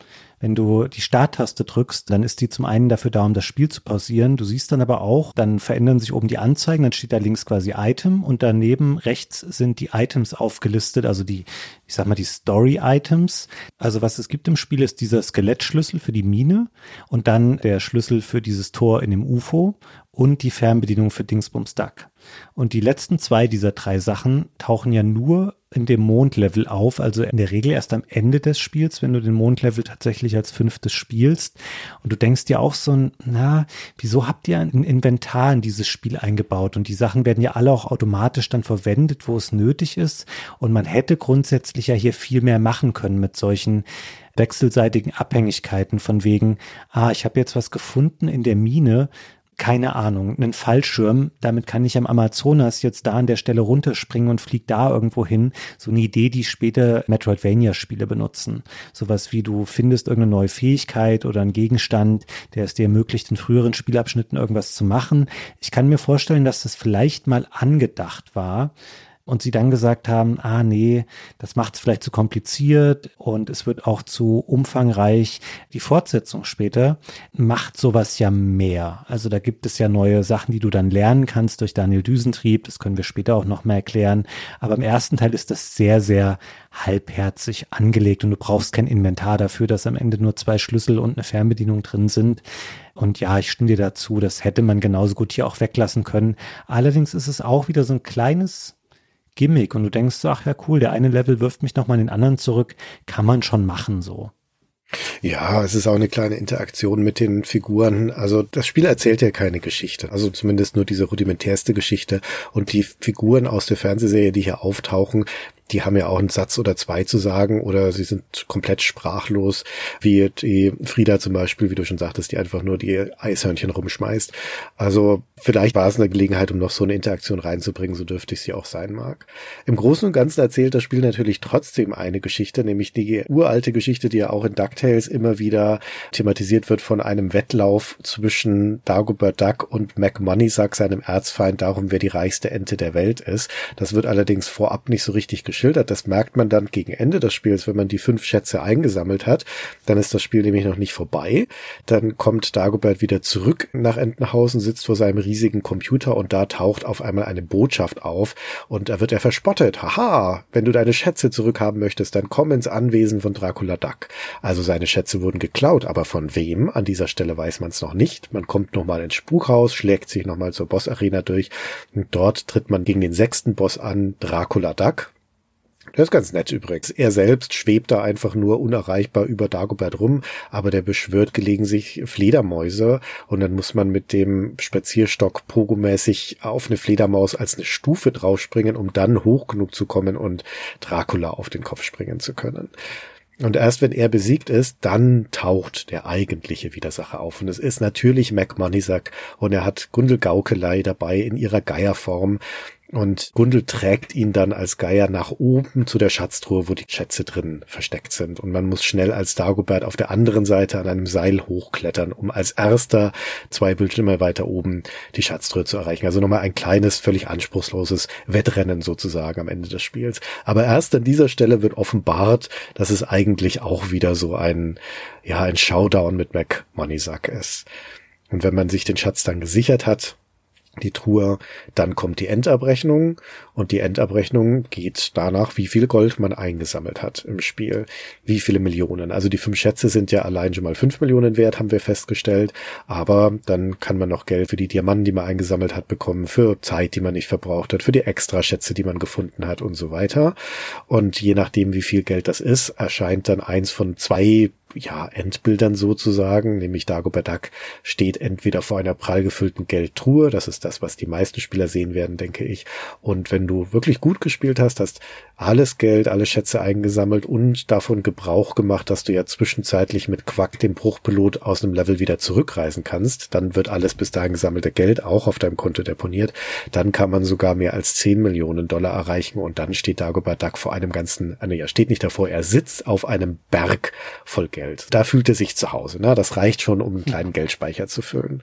Wenn du die Starttaste drückst, dann ist die zum einen dafür da, um das Spiel zu pausieren. Du siehst dann aber auch, dann verändern sich oben die Anzeigen, dann steht da links quasi Item und daneben rechts sind die Items aufgelistet, also die, ich sag mal, die Story-Items. Also was es gibt im Spiel ist dieser Skelettschlüssel für die Mine und dann der Schlüssel für dieses Tor in dem UFO und die Fernbedienung für Dingsbums Duck. Und die letzten zwei dieser drei Sachen tauchen ja nur in dem Mondlevel auf, also in der Regel erst am Ende des Spiels, wenn du den Mondlevel tatsächlich als fünftes spielst. Und du denkst dir auch so, na, wieso habt ihr ein Inventar in dieses Spiel eingebaut? Und die Sachen werden ja alle auch automatisch dann verwendet, wo es nötig ist. Und man hätte grundsätzlich ja hier viel mehr machen können mit solchen wechselseitigen Abhängigkeiten von wegen, ah, ich habe jetzt was gefunden in der Mine, keine Ahnung, einen Fallschirm, damit kann ich am Amazonas jetzt da an der Stelle runterspringen und flieg da irgendwo hin. So eine Idee, die später Metroidvania-Spiele benutzen. Sowas wie du findest irgendeine neue Fähigkeit oder einen Gegenstand, der es dir ermöglicht, in früheren Spielabschnitten irgendwas zu machen. Ich kann mir vorstellen, dass das vielleicht mal angedacht war, und sie dann gesagt haben, ah nee, das macht es vielleicht zu kompliziert und es wird auch zu umfangreich. Die Fortsetzung später macht sowas ja mehr. Also da gibt es ja neue Sachen, die du dann lernen kannst durch Daniel Düsentrieb. Das können wir später auch noch mehr erklären. Aber im ersten Teil ist das sehr, sehr halbherzig angelegt und du brauchst kein Inventar dafür, dass am Ende nur zwei Schlüssel und eine Fernbedienung drin sind. Und ja, ich stimme dir dazu, das hätte man genauso gut hier auch weglassen können. Allerdings ist es auch wieder so ein kleines Gimmick und du denkst, ach ja cool, der eine Level wirft mich nochmal in den anderen zurück, kann man schon machen so. Ja, es ist auch eine kleine Interaktion mit den Figuren. Also das Spiel erzählt ja keine Geschichte. Also zumindest nur diese rudimentärste Geschichte. Und die Figuren aus der Fernsehserie, die hier auftauchen, die haben ja auch einen Satz oder zwei zu sagen oder sie sind komplett sprachlos, wie die Frieda zum Beispiel, wie du schon sagtest, die einfach nur die Eishörnchen rumschmeißt. Also vielleicht war es eine Gelegenheit, um noch so eine Interaktion reinzubringen, so dürftig sie auch sein mag. Im Großen und Ganzen erzählt das Spiel natürlich trotzdem eine Geschichte, nämlich die uralte Geschichte, die ja auch in DuckTales immer wieder thematisiert wird von einem Wettlauf zwischen Dagobert Duck und Mac Moneysack, seinem Erzfeind, darum, wer die reichste Ente der Welt ist. Das wird allerdings vorab nicht so richtig geschildert. Das merkt man dann gegen Ende des Spiels, wenn man die fünf Schätze eingesammelt hat. Dann ist das Spiel nämlich noch nicht vorbei. Dann kommt Dagobert wieder zurück nach Entenhausen, sitzt vor seinem riesigen Computer und da taucht auf einmal eine Botschaft auf und da wird er verspottet. Haha, wenn du deine Schätze zurückhaben möchtest, dann komm ins Anwesen von Dracula Duck. Also seine Schätze wurden geklaut, aber von wem? An dieser Stelle weiß man es noch nicht. Man kommt nochmal ins Spukhaus, schlägt sich nochmal zur Bossarena durch und dort tritt man gegen den sechsten Boss an, Dracula Duck. Das ist ganz nett übrigens. Er selbst schwebt da einfach nur unerreichbar über Dagobert rum, aber der beschwört gelegentlich Fledermäuse und dann muss man mit dem Spazierstock pogomäßig auf eine Fledermaus als eine Stufe draufspringen, um dann hoch genug zu kommen und Dracula auf den Kopf springen zu können. Und erst wenn er besiegt ist, dann taucht der eigentliche Widersacher auf. Und es ist natürlich Mac Moneysack und er hat Gundel Gaukelei dabei in ihrer Geierform. Und Gundel trägt ihn dann als Geier nach oben zu der Schatztruhe, wo die Schätze drin versteckt sind. Und man muss schnell als Dagobert auf der anderen Seite an einem Seil hochklettern, um als erster zwei Bildschirme weiter oben die Schatztruhe zu erreichen. Also nochmal ein kleines, völlig anspruchsloses Wettrennen sozusagen am Ende des Spiels. Aber erst an dieser Stelle wird offenbart, dass es eigentlich auch wieder so ein, ja, ein Showdown mit Mac Moneysack ist. Und wenn man sich den Schatz dann gesichert hat, die Truhe, dann kommt die Endabrechnung und die Endabrechnung geht danach, wie viel Gold man eingesammelt hat im Spiel, wie viele Millionen. Also die fünf Schätze sind ja allein schon mal fünf Millionen wert, haben wir festgestellt, aber dann kann man noch Geld für die Diamanten, die man eingesammelt hat, bekommen, für Zeit, die man nicht verbraucht hat, für die Extraschätze, die man gefunden hat und so weiter. Und je nachdem, wie viel Geld das ist, erscheint dann eins von zwei ja, Endbildern sozusagen, nämlich Dagobert Duck steht entweder vor einer prall gefüllten Geldtruhe, das ist das, was die meisten Spieler sehen werden, denke ich. Und wenn du wirklich gut gespielt hast, hast alles Geld, alle Schätze eingesammelt und davon Gebrauch gemacht, dass du ja zwischenzeitlich mit Quack, dem Bruchpilot, aus einem Level wieder zurückreisen kannst, dann wird alles bis dahin gesammelte Geld auch auf deinem Konto deponiert. Dann kann man sogar mehr als 10 Millionen Dollar erreichen und dann steht Dagobert Duck vor einem ganzen, ah, nee, er steht nicht davor, er sitzt auf einem Berg voll Geld. Da fühlt er sich zu Hause. Ne? Das reicht schon, um einen kleinen Geldspeicher zu füllen.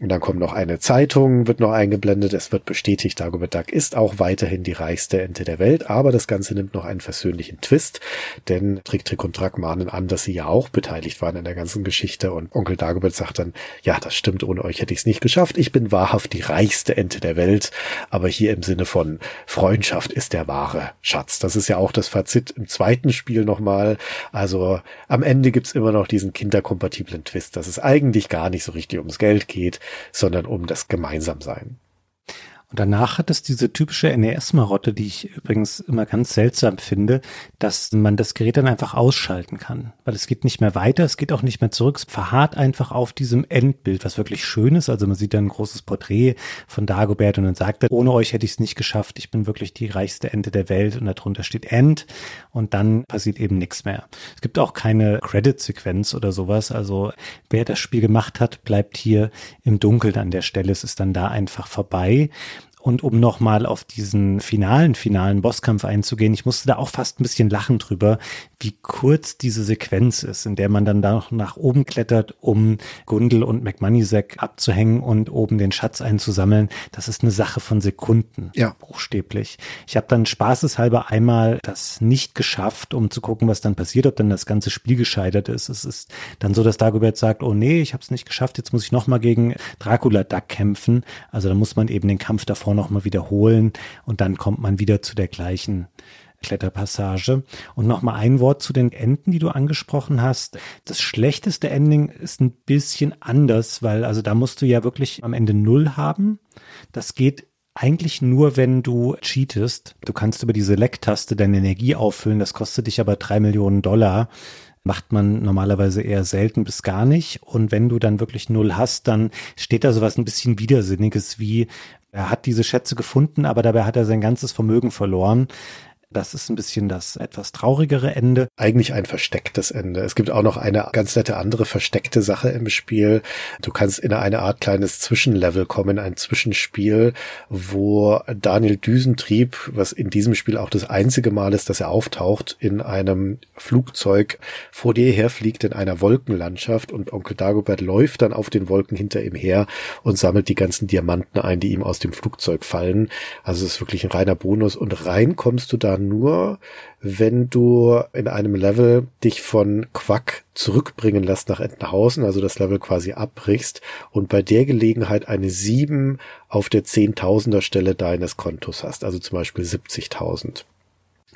Und dann kommt noch eine Zeitung, wird noch eingeblendet. Es wird bestätigt, Dagobert Duck ist auch weiterhin die reichste Ente der Welt. Aber das Ganze nimmt noch einen versöhnlichen Twist. Denn Trick, Trick und Track mahnen an, dass sie ja auch beteiligt waren in der ganzen Geschichte. Und Onkel Dagobert sagt dann, ja, das stimmt, ohne euch hätte ich es nicht geschafft. Ich bin wahrhaft die reichste Ente der Welt. Aber hier im Sinne von Freundschaft ist der wahre Schatz. Das ist ja auch das Fazit im zweiten Spiel nochmal. Also am Ende gibt's immer noch diesen kinderkompatiblen Twist, dass es eigentlich gar nicht so richtig ums Geld geht sondern um das Gemeinsamsein. Und danach hat es diese typische NES-Marotte, die ich übrigens immer ganz seltsam finde, dass man das Gerät dann einfach ausschalten kann. Weil es geht nicht mehr weiter, es geht auch nicht mehr zurück, es verharrt einfach auf diesem Endbild, was wirklich schön ist. Also man sieht dann ein großes Porträt von Dagobert und dann sagt er, ohne euch hätte ich es nicht geschafft, ich bin wirklich die reichste Ente der Welt und darunter steht End und dann passiert eben nichts mehr. Es gibt auch keine Credit-Sequenz oder sowas. Also wer das Spiel gemacht hat, bleibt hier im Dunkeln an der Stelle. Es ist dann da einfach vorbei. Und um nochmal auf diesen finalen, finalen Bosskampf einzugehen, ich musste da auch fast ein bisschen lachen drüber, wie kurz diese Sequenz ist, in der man dann da noch nach oben klettert, um Gundel und McMoneysack abzuhängen und oben den Schatz einzusammeln. Das ist eine Sache von Sekunden. Ja. Buchstäblich. Ich habe dann spaßeshalber einmal das nicht geschafft, um zu gucken, was dann passiert, ob dann das ganze Spiel gescheitert ist. Es ist dann so, dass Dagobert sagt, oh nee, ich habe es nicht geschafft, jetzt muss ich nochmal gegen Dracula Duck kämpfen. Also da muss man eben den Kampf davor nochmal wiederholen und dann kommt man wieder zu der gleichen Kletterpassage. Und nochmal ein Wort zu den Enden, die du angesprochen hast. Das schlechteste Ending ist ein bisschen anders, weil also da musst du ja wirklich am Ende Null haben. Das geht eigentlich nur, wenn du cheatest. Du kannst über die Select-Taste deine Energie auffüllen. Das kostet dich aber drei Millionen Dollar macht man normalerweise eher selten bis gar nicht. Und wenn du dann wirklich null hast, dann steht da sowas ein bisschen Widersinniges wie, er hat diese Schätze gefunden, aber dabei hat er sein ganzes Vermögen verloren. Das ist ein bisschen das etwas traurigere Ende. Eigentlich ein verstecktes Ende. Es gibt auch noch eine ganz nette andere versteckte Sache im Spiel. Du kannst in eine Art kleines Zwischenlevel kommen, ein Zwischenspiel, wo Daniel Düsentrieb, was in diesem Spiel auch das einzige Mal ist, dass er auftaucht, in einem Flugzeug vor dir herfliegt in einer Wolkenlandschaft und Onkel Dagobert läuft dann auf den Wolken hinter ihm her und sammelt die ganzen Diamanten ein, die ihm aus dem Flugzeug fallen. Also es ist wirklich ein reiner Bonus und rein kommst du dann nur, wenn du in einem Level dich von Quack zurückbringen lässt nach Entenhausen, also das Level quasi abbrichst und bei der Gelegenheit eine 7 auf der Zehntausender Stelle deines Kontos hast, also zum Beispiel 70.000.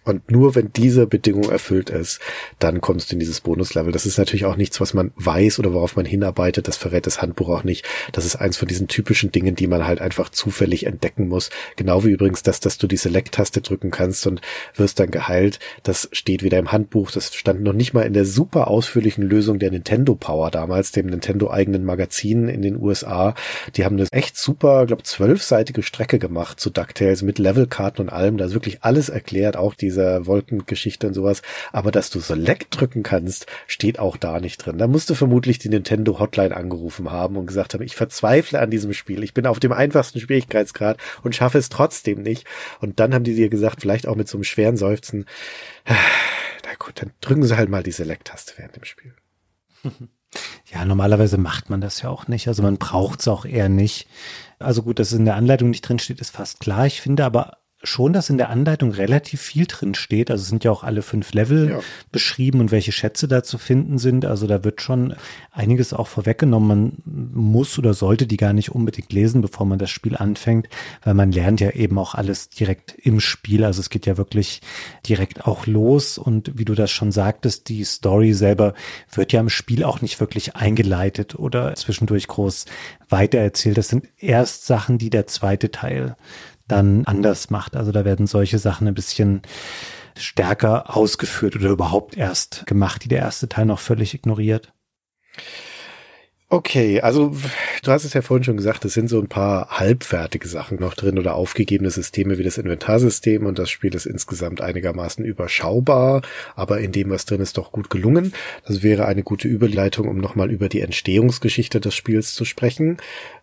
Und nur wenn diese Bedingung erfüllt ist, dann kommst du in dieses Bonuslevel. Das ist natürlich auch nichts, was man weiß oder worauf man hinarbeitet. Das verrät das Handbuch auch nicht. Das ist eins von diesen typischen Dingen, die man halt einfach zufällig entdecken muss. Genau wie übrigens das, dass du die Select-Taste drücken kannst und wirst dann geheilt. Das steht wieder im Handbuch. Das stand noch nicht mal in der super ausführlichen Lösung der Nintendo Power damals, dem Nintendo eigenen Magazin in den USA. Die haben eine echt super, glaube zwölfseitige Strecke gemacht zu DuckTales mit Levelkarten und allem. Da ist wirklich alles erklärt, auch diese dieser Wolkengeschichte und sowas. Aber dass du Select drücken kannst, steht auch da nicht drin. Da musst du vermutlich die Nintendo Hotline angerufen haben und gesagt haben, ich verzweifle an diesem Spiel. Ich bin auf dem einfachsten Schwierigkeitsgrad und schaffe es trotzdem nicht. Und dann haben die dir gesagt, vielleicht auch mit so einem schweren Seufzen, <sighs> na gut, dann drücken sie halt mal die Select-Taste während dem Spiel. <laughs> Ja, normalerweise macht man das ja auch nicht. Also man braucht es auch eher nicht. Also gut, dass es in der Anleitung nicht drin steht, ist fast klar. Ich finde aber schon, dass in der Anleitung relativ viel drin steht. Also es sind ja auch alle fünf Level ja. beschrieben und welche Schätze da zu finden sind. Also da wird schon einiges auch vorweggenommen. Man muss oder sollte die gar nicht unbedingt lesen, bevor man das Spiel anfängt, weil man lernt ja eben auch alles direkt im Spiel. Also es geht ja wirklich direkt auch los. Und wie du das schon sagtest, die Story selber wird ja im Spiel auch nicht wirklich eingeleitet oder zwischendurch groß weitererzählt. Das sind erst Sachen, die der zweite Teil dann anders macht. Also da werden solche Sachen ein bisschen stärker ausgeführt oder überhaupt erst gemacht, die der erste Teil noch völlig ignoriert. Okay, also du hast es ja vorhin schon gesagt, es sind so ein paar halbfertige Sachen noch drin oder aufgegebene Systeme wie das Inventarsystem und das Spiel ist insgesamt einigermaßen überschaubar, aber in dem, was drin ist, doch gut gelungen. Das wäre eine gute Überleitung, um nochmal über die Entstehungsgeschichte des Spiels zu sprechen.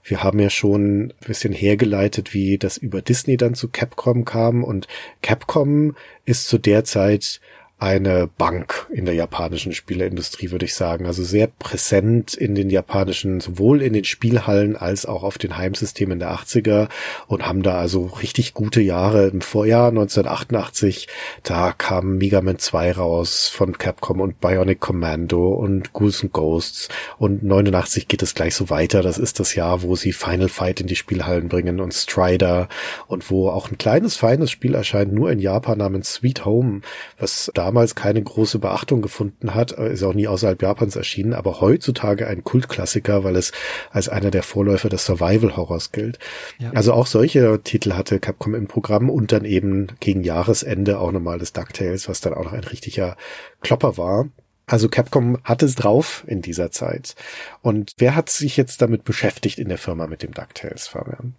Wir haben ja schon ein bisschen hergeleitet, wie das über Disney dann zu Capcom kam und Capcom ist zu der Zeit eine Bank in der japanischen Spieleindustrie, würde ich sagen. Also sehr präsent in den japanischen, sowohl in den Spielhallen als auch auf den Heimsystemen der 80er und haben da also richtig gute Jahre im Vorjahr 1988. Da kam Mega Man 2 raus von Capcom und Bionic Commando und Goose and Ghosts und 89 geht es gleich so weiter. Das ist das Jahr, wo sie Final Fight in die Spielhallen bringen und Strider und wo auch ein kleines, feines Spiel erscheint, nur in Japan namens Sweet Home, was da damals keine große Beachtung gefunden hat, äh, ist auch nie außerhalb Japans erschienen, aber heutzutage ein Kultklassiker, weil es als einer der Vorläufer des Survival-Horrors gilt. Ja. Also auch solche Titel hatte Capcom im Programm und dann eben gegen Jahresende auch nochmal das DuckTales, was dann auch noch ein richtiger Klopper war. Also Capcom hat es drauf in dieser Zeit. Und wer hat sich jetzt damit beschäftigt in der Firma mit dem DuckTales, Fabian?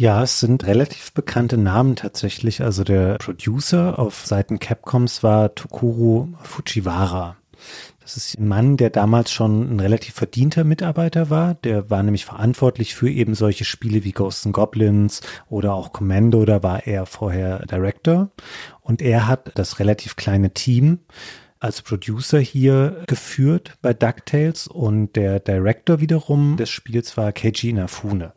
Ja, es sind relativ bekannte Namen tatsächlich. Also der Producer auf Seiten Capcoms war Tokuro Fujiwara. Das ist ein Mann, der damals schon ein relativ verdienter Mitarbeiter war. Der war nämlich verantwortlich für eben solche Spiele wie Ghosts and Goblins oder auch Commando. Da war er vorher Director. Und er hat das relativ kleine Team als Producer hier geführt bei DuckTales und der Director wiederum des Spiels war Keiji Inafune,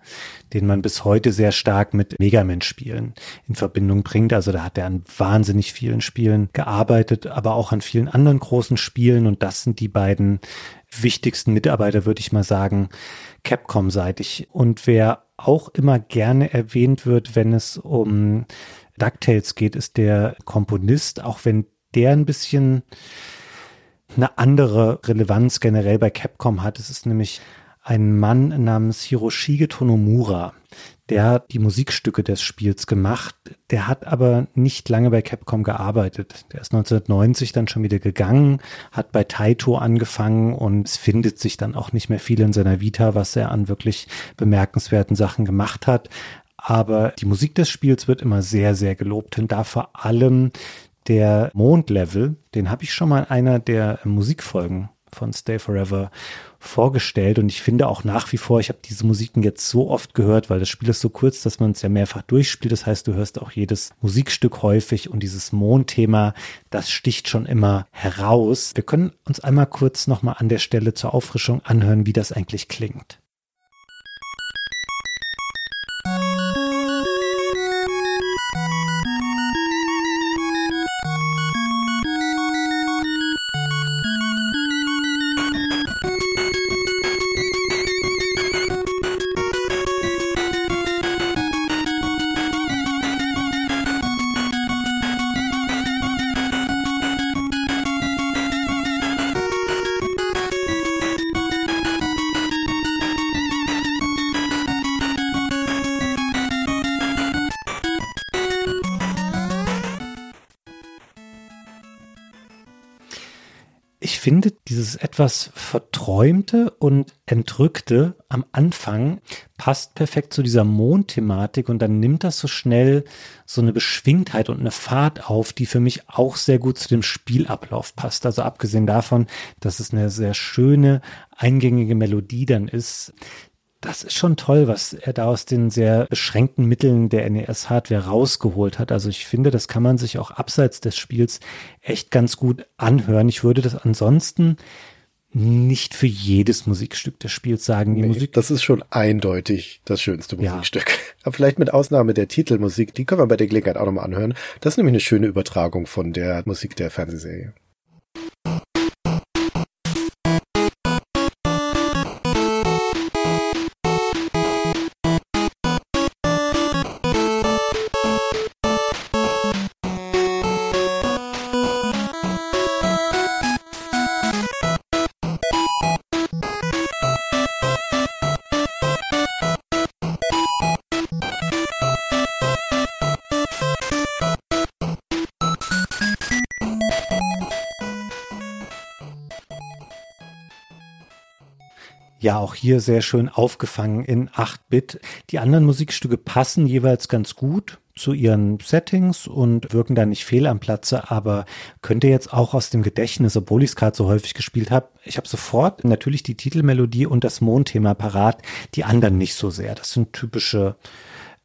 den man bis heute sehr stark mit Megaman-Spielen in Verbindung bringt. Also da hat er an wahnsinnig vielen Spielen gearbeitet, aber auch an vielen anderen großen Spielen und das sind die beiden wichtigsten Mitarbeiter, würde ich mal sagen, Capcom-seitig. Und wer auch immer gerne erwähnt wird, wenn es um DuckTales geht, ist der Komponist, auch wenn der ein bisschen eine andere Relevanz generell bei Capcom hat. Es ist nämlich ein Mann namens Hiroshige Tonomura. Der hat die Musikstücke des Spiels gemacht. Der hat aber nicht lange bei Capcom gearbeitet. Der ist 1990 dann schon wieder gegangen, hat bei Taito angefangen und es findet sich dann auch nicht mehr viel in seiner Vita, was er an wirklich bemerkenswerten Sachen gemacht hat. Aber die Musik des Spiels wird immer sehr, sehr gelobt und da vor allem der Mondlevel, den habe ich schon mal in einer der Musikfolgen von Stay Forever vorgestellt und ich finde auch nach wie vor, ich habe diese Musiken jetzt so oft gehört, weil das Spiel ist so kurz, dass man es ja mehrfach durchspielt. Das heißt, du hörst auch jedes Musikstück häufig und dieses Mondthema, das sticht schon immer heraus. Wir können uns einmal kurz nochmal an der Stelle zur Auffrischung anhören, wie das eigentlich klingt. Dieses etwas verträumte und entrückte am Anfang passt perfekt zu dieser Mondthematik und dann nimmt das so schnell so eine Beschwingtheit und eine Fahrt auf, die für mich auch sehr gut zu dem Spielablauf passt. Also abgesehen davon, dass es eine sehr schöne, eingängige Melodie dann ist, das ist schon toll, was er da aus den sehr beschränkten Mitteln der NES-Hardware rausgeholt hat. Also ich finde, das kann man sich auch abseits des Spiels echt ganz gut anhören. Ich würde das ansonsten nicht für jedes Musikstück des Spiels sagen. Die nee, Musik das ist schon eindeutig das schönste Musikstück. Ja. Aber vielleicht mit Ausnahme der Titelmusik, die können wir bei der Gelegenheit auch nochmal anhören. Das ist nämlich eine schöne Übertragung von der Musik der Fernsehserie. Ja, auch hier sehr schön aufgefangen in 8-Bit. Die anderen Musikstücke passen jeweils ganz gut zu ihren Settings und wirken da nicht fehl am Platze, aber könnte jetzt auch aus dem Gedächtnis, obwohl ich es gerade so häufig gespielt habe, ich habe sofort natürlich die Titelmelodie und das Mondthema parat, die anderen nicht so sehr. Das sind typische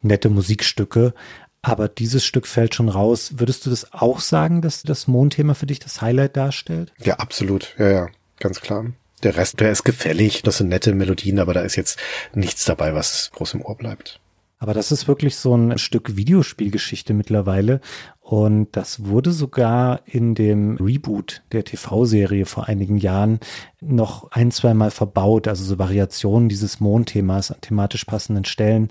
nette Musikstücke, aber dieses Stück fällt schon raus. Würdest du das auch sagen, dass das Mondthema für dich das Highlight darstellt? Ja, absolut. Ja, ja, ganz klar. Der Rest, der ist gefällig. Das sind nette Melodien, aber da ist jetzt nichts dabei, was groß im Ohr bleibt. Aber das ist wirklich so ein Stück Videospielgeschichte mittlerweile. Und das wurde sogar in dem Reboot der TV-Serie vor einigen Jahren noch ein, zwei Mal verbaut. Also so Variationen dieses Mondthemas an thematisch passenden Stellen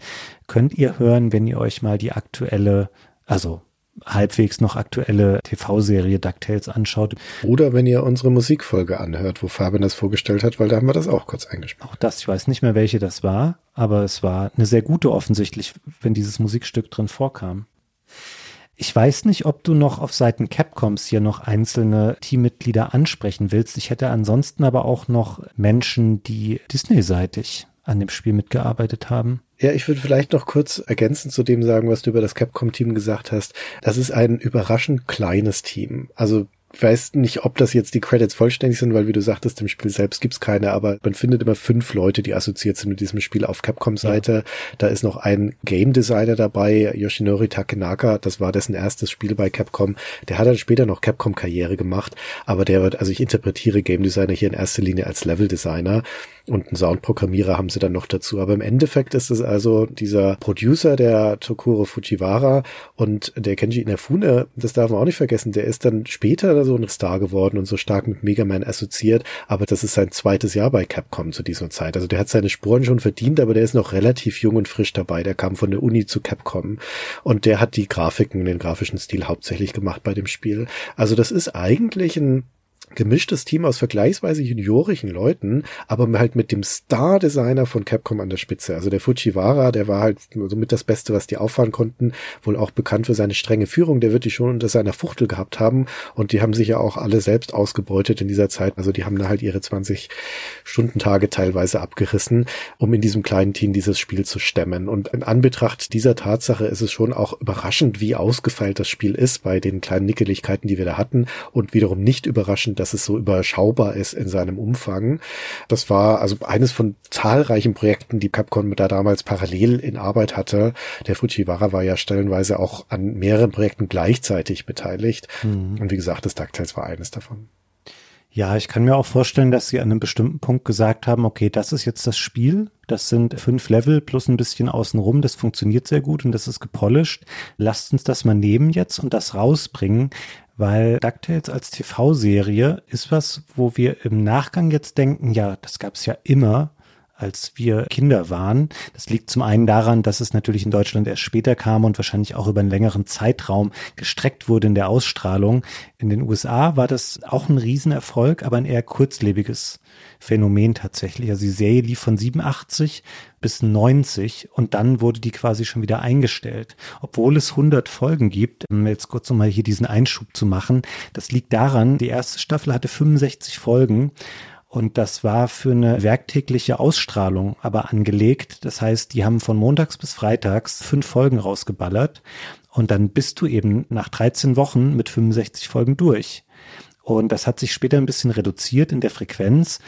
könnt ihr hören, wenn ihr euch mal die aktuelle, also halbwegs noch aktuelle TV-Serie DuckTales anschaut. Oder wenn ihr unsere Musikfolge anhört, wo Fabian das vorgestellt hat, weil da haben wir das auch kurz eingesprochen. Auch das, ich weiß nicht mehr, welche das war, aber es war eine sehr gute offensichtlich, wenn dieses Musikstück drin vorkam. Ich weiß nicht, ob du noch auf Seiten Capcoms hier noch einzelne Teammitglieder ansprechen willst. Ich hätte ansonsten aber auch noch Menschen, die Disney-seitig an dem Spiel mitgearbeitet haben. Ja, ich würde vielleicht noch kurz ergänzend zu dem sagen, was du über das Capcom-Team gesagt hast. Das ist ein überraschend kleines Team. Also weiß nicht, ob das jetzt die Credits vollständig sind, weil wie du sagtest, im Spiel selbst gibt's keine, aber man findet immer fünf Leute, die assoziiert sind mit diesem Spiel auf Capcom-Seite. Ja. Da ist noch ein Game Designer dabei, Yoshinori Takenaka, das war dessen erstes Spiel bei Capcom. Der hat dann später noch Capcom-Karriere gemacht, aber der wird, also ich interpretiere Game Designer hier in erster Linie als Level Designer und einen Soundprogrammierer haben sie dann noch dazu. Aber im Endeffekt ist es also dieser Producer, der Tokuro Fujiwara und der Kenji Inafune, das darf man auch nicht vergessen, der ist dann später so ein Star geworden und so stark mit Mega Man assoziiert, aber das ist sein zweites Jahr bei Capcom zu dieser Zeit. Also der hat seine Spuren schon verdient, aber der ist noch relativ jung und frisch dabei. Der kam von der Uni zu Capcom und der hat die Grafiken, den grafischen Stil hauptsächlich gemacht bei dem Spiel. Also das ist eigentlich ein gemischtes Team aus vergleichsweise juniorischen Leuten, aber halt mit dem Star-Designer von Capcom an der Spitze. Also der Fujiwara, der war halt somit das Beste, was die auffahren konnten, wohl auch bekannt für seine strenge Führung, der wird die schon unter seiner Fuchtel gehabt haben und die haben sich ja auch alle selbst ausgebeutet in dieser Zeit. Also die haben da halt ihre 20 Stundentage teilweise abgerissen, um in diesem kleinen Team dieses Spiel zu stemmen. Und in Anbetracht dieser Tatsache ist es schon auch überraschend, wie ausgefeilt das Spiel ist bei den kleinen Nickeligkeiten, die wir da hatten und wiederum nicht überraschend, dass es so überschaubar ist in seinem Umfang. Das war also eines von zahlreichen Projekten, die Capcom da damals parallel in Arbeit hatte. Der Fujiwara war ja stellenweise auch an mehreren Projekten gleichzeitig beteiligt. Mhm. Und wie gesagt, das DuckTales war eines davon. Ja, ich kann mir auch vorstellen, dass sie an einem bestimmten Punkt gesagt haben, okay, das ist jetzt das Spiel. Das sind fünf Level plus ein bisschen außenrum. Das funktioniert sehr gut und das ist gepolished. Lasst uns das mal nehmen jetzt und das rausbringen weil DuckTales als TV-Serie ist was, wo wir im Nachgang jetzt denken, ja, das gab es ja immer, als wir Kinder waren. Das liegt zum einen daran, dass es natürlich in Deutschland erst später kam und wahrscheinlich auch über einen längeren Zeitraum gestreckt wurde in der Ausstrahlung. In den USA war das auch ein Riesenerfolg, aber ein eher kurzlebiges Phänomen tatsächlich. Also die Serie lief von 87 bis 90 und dann wurde die quasi schon wieder eingestellt. Obwohl es 100 Folgen gibt, jetzt kurz nochmal hier diesen Einschub zu machen, das liegt daran, die erste Staffel hatte 65 Folgen und das war für eine werktägliche Ausstrahlung aber angelegt. Das heißt, die haben von montags bis freitags fünf Folgen rausgeballert. Und dann bist du eben nach 13 Wochen mit 65 Folgen durch. Und das hat sich später ein bisschen reduziert in der Frequenz.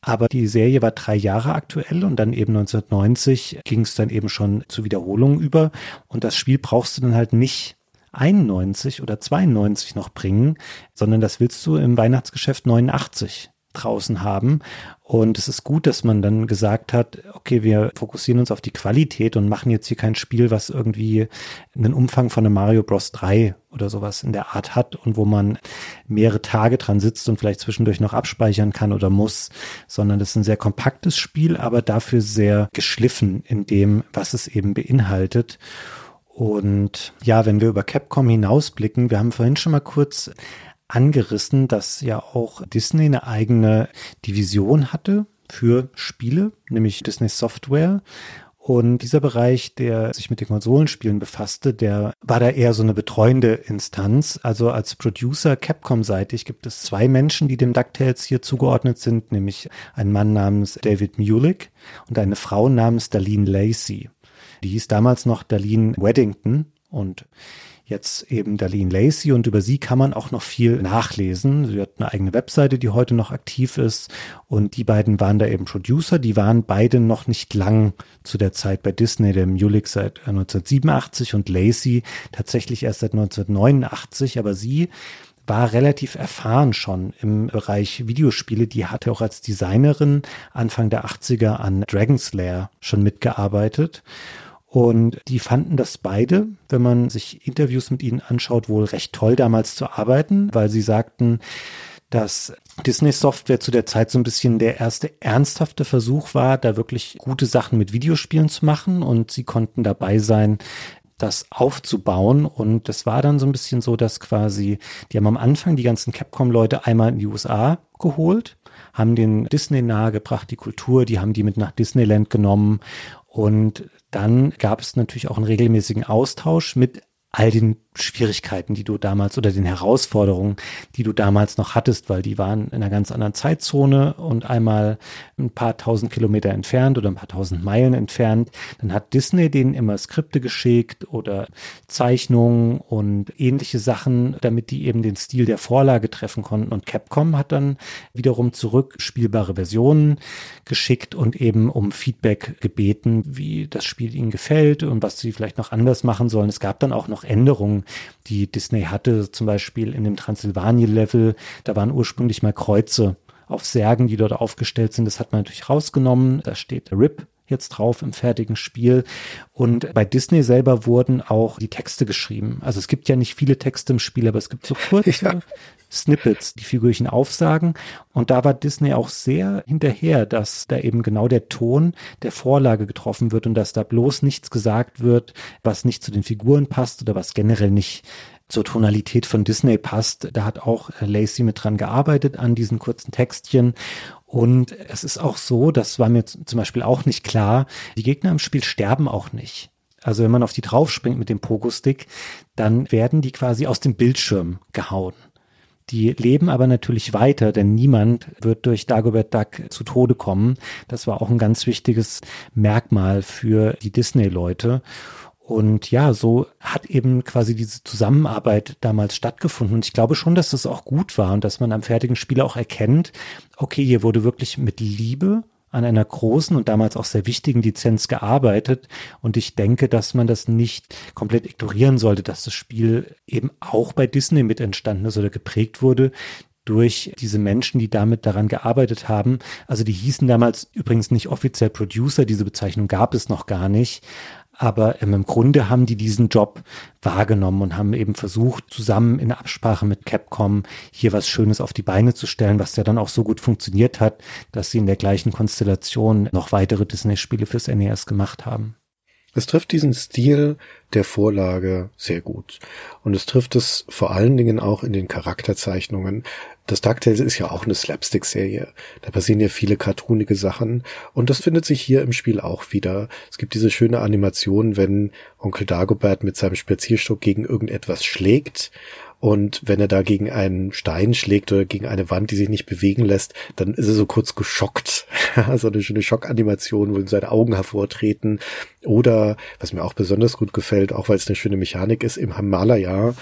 Aber die Serie war drei Jahre aktuell und dann eben 1990 ging es dann eben schon zu Wiederholungen über. Und das Spiel brauchst du dann halt nicht 91 oder 92 noch bringen, sondern das willst du im Weihnachtsgeschäft 89 draußen haben. Und es ist gut, dass man dann gesagt hat, okay, wir fokussieren uns auf die Qualität und machen jetzt hier kein Spiel, was irgendwie einen Umfang von einem Mario Bros. 3 oder sowas in der Art hat und wo man mehrere Tage dran sitzt und vielleicht zwischendurch noch abspeichern kann oder muss, sondern das ist ein sehr kompaktes Spiel, aber dafür sehr geschliffen in dem, was es eben beinhaltet. Und ja, wenn wir über Capcom hinausblicken, wir haben vorhin schon mal kurz angerissen, dass ja auch Disney eine eigene Division hatte für Spiele, nämlich Disney Software. Und dieser Bereich, der sich mit den Konsolenspielen befasste, der war da eher so eine betreuende Instanz. Also als Producer Capcom-seitig gibt es zwei Menschen, die dem DuckTales hier zugeordnet sind, nämlich ein Mann namens David Mulick und eine Frau namens Darlene Lacey. Die hieß damals noch Darlene Weddington und jetzt eben Darlene Lacey und über sie kann man auch noch viel nachlesen. Sie hat eine eigene Webseite, die heute noch aktiv ist und die beiden waren da eben Producer. Die waren beide noch nicht lang zu der Zeit bei Disney, der Mulick seit 1987 und Lacey tatsächlich erst seit 1989, aber sie war relativ erfahren schon im Bereich Videospiele. Die hatte auch als Designerin Anfang der 80er an Dragon's Lair schon mitgearbeitet. Und die fanden das beide, wenn man sich Interviews mit ihnen anschaut, wohl recht toll damals zu arbeiten, weil sie sagten, dass Disney Software zu der Zeit so ein bisschen der erste ernsthafte Versuch war, da wirklich gute Sachen mit Videospielen zu machen und sie konnten dabei sein, das aufzubauen. Und das war dann so ein bisschen so, dass quasi, die haben am Anfang die ganzen Capcom-Leute einmal in die USA geholt, haben den Disney nahegebracht, die Kultur, die haben die mit nach Disneyland genommen. Und dann gab es natürlich auch einen regelmäßigen Austausch mit all den Schwierigkeiten, die du damals oder den Herausforderungen, die du damals noch hattest, weil die waren in einer ganz anderen Zeitzone und einmal ein paar tausend Kilometer entfernt oder ein paar tausend Meilen entfernt. Dann hat Disney denen immer Skripte geschickt oder Zeichnungen und ähnliche Sachen, damit die eben den Stil der Vorlage treffen konnten. Und Capcom hat dann wiederum zurück spielbare Versionen geschickt und eben um Feedback gebeten, wie das Spiel ihnen gefällt und was sie vielleicht noch anders machen sollen. Es gab dann auch noch Änderungen die Disney hatte, zum Beispiel in dem Transsilvanien-Level, da waren ursprünglich mal Kreuze auf Särgen, die dort aufgestellt sind. Das hat man natürlich rausgenommen. Da steht RIP jetzt drauf im fertigen Spiel. Und bei Disney selber wurden auch die Texte geschrieben. Also es gibt ja nicht viele Texte im Spiel, aber es gibt so <laughs> kurze ja. Snippets, die Figürchen aufsagen. Und da war Disney auch sehr hinterher, dass da eben genau der Ton der Vorlage getroffen wird und dass da bloß nichts gesagt wird, was nicht zu den Figuren passt oder was generell nicht zur Tonalität von Disney passt. Da hat auch Lacey mit dran gearbeitet an diesen kurzen Textchen. Und es ist auch so, das war mir zum Beispiel auch nicht klar, die Gegner im Spiel sterben auch nicht. Also wenn man auf die draufspringt mit dem Pogo-Stick, dann werden die quasi aus dem Bildschirm gehauen. Die leben aber natürlich weiter, denn niemand wird durch Dagobert Duck zu Tode kommen. Das war auch ein ganz wichtiges Merkmal für die Disney-Leute. Und ja, so hat eben quasi diese Zusammenarbeit damals stattgefunden. Und ich glaube schon, dass das auch gut war und dass man am fertigen Spiel auch erkennt, okay, hier wurde wirklich mit Liebe an einer großen und damals auch sehr wichtigen Lizenz gearbeitet. Und ich denke, dass man das nicht komplett ignorieren sollte, dass das Spiel eben auch bei Disney mit entstanden ist oder geprägt wurde durch diese Menschen, die damit daran gearbeitet haben. Also die hießen damals übrigens nicht offiziell Producer, diese Bezeichnung gab es noch gar nicht. Aber ähm, im Grunde haben die diesen Job wahrgenommen und haben eben versucht, zusammen in Absprache mit Capcom hier was Schönes auf die Beine zu stellen, was ja dann auch so gut funktioniert hat, dass sie in der gleichen Konstellation noch weitere Disney-Spiele fürs NES gemacht haben. Es trifft diesen Stil der Vorlage sehr gut. Und es trifft es vor allen Dingen auch in den Charakterzeichnungen. Das DuckTales ist ja auch eine Slapstick-Serie. Da passieren ja viele cartoonige Sachen. Und das findet sich hier im Spiel auch wieder. Es gibt diese schöne Animation, wenn Onkel Dagobert mit seinem Spazierstock gegen irgendetwas schlägt und wenn er da gegen einen Stein schlägt oder gegen eine Wand, die sich nicht bewegen lässt, dann ist er so kurz geschockt. <laughs> so eine schöne Schockanimation, wo ihm seine Augen hervortreten. Oder, was mir auch besonders gut gefällt, auch weil es eine schöne Mechanik ist, im Himalaya,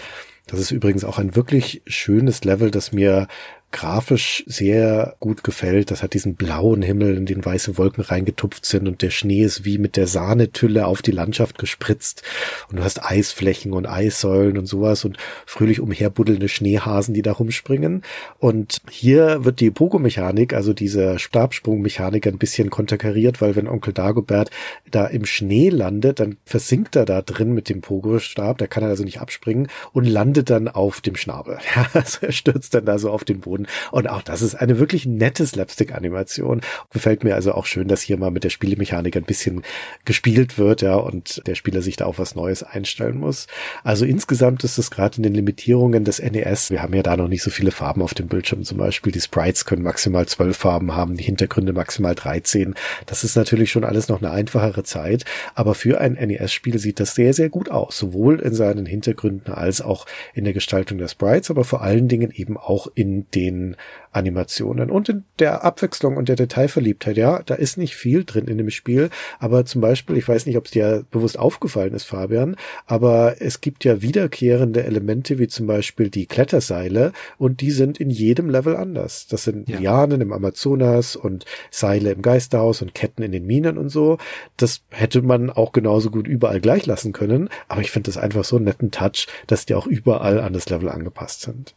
das ist übrigens auch ein wirklich schönes Level, das mir grafisch sehr gut gefällt. Das hat diesen blauen Himmel, in den weiße Wolken reingetupft sind und der Schnee ist wie mit der Sahnetülle auf die Landschaft gespritzt und du hast Eisflächen und Eissäulen und sowas und fröhlich umherbuddelnde Schneehasen, die da rumspringen. Und hier wird die Pogo-Mechanik, also diese Stabsprungmechanik ein bisschen konterkariert, weil wenn Onkel Dagobert da im Schnee landet, dann versinkt er da drin mit dem Pogo-Stab, da kann er also nicht abspringen und landet dann auf dem Schnabel. <laughs> Ja, also er stürzt dann da so auf den Boden Boden. Und auch das ist eine wirklich nette Slapstick-Animation. Gefällt mir also auch schön, dass hier mal mit der Spielemechanik ein bisschen gespielt wird, ja, und der Spieler sich da auf was Neues einstellen muss. Also insgesamt ist es gerade in den Limitierungen des NES, wir haben ja da noch nicht so viele Farben auf dem Bildschirm zum Beispiel. Die Sprites können maximal zwölf Farben haben, die Hintergründe maximal 13. Das ist natürlich schon alles noch eine einfachere Zeit, aber für ein NES-Spiel sieht das sehr, sehr gut aus, sowohl in seinen Hintergründen als auch in der Gestaltung der Sprites, aber vor allen Dingen eben auch in den den Animationen und in der Abwechslung und der Detailverliebtheit. Ja, da ist nicht viel drin in dem Spiel, aber zum Beispiel, ich weiß nicht, ob es dir bewusst aufgefallen ist, Fabian, aber es gibt ja wiederkehrende Elemente, wie zum Beispiel die Kletterseile und die sind in jedem Level anders. Das sind ja. Lianen im Amazonas und Seile im Geisterhaus und Ketten in den Minen und so. Das hätte man auch genauso gut überall gleich lassen können, aber ich finde das einfach so einen netten Touch, dass die auch überall an das Level angepasst sind.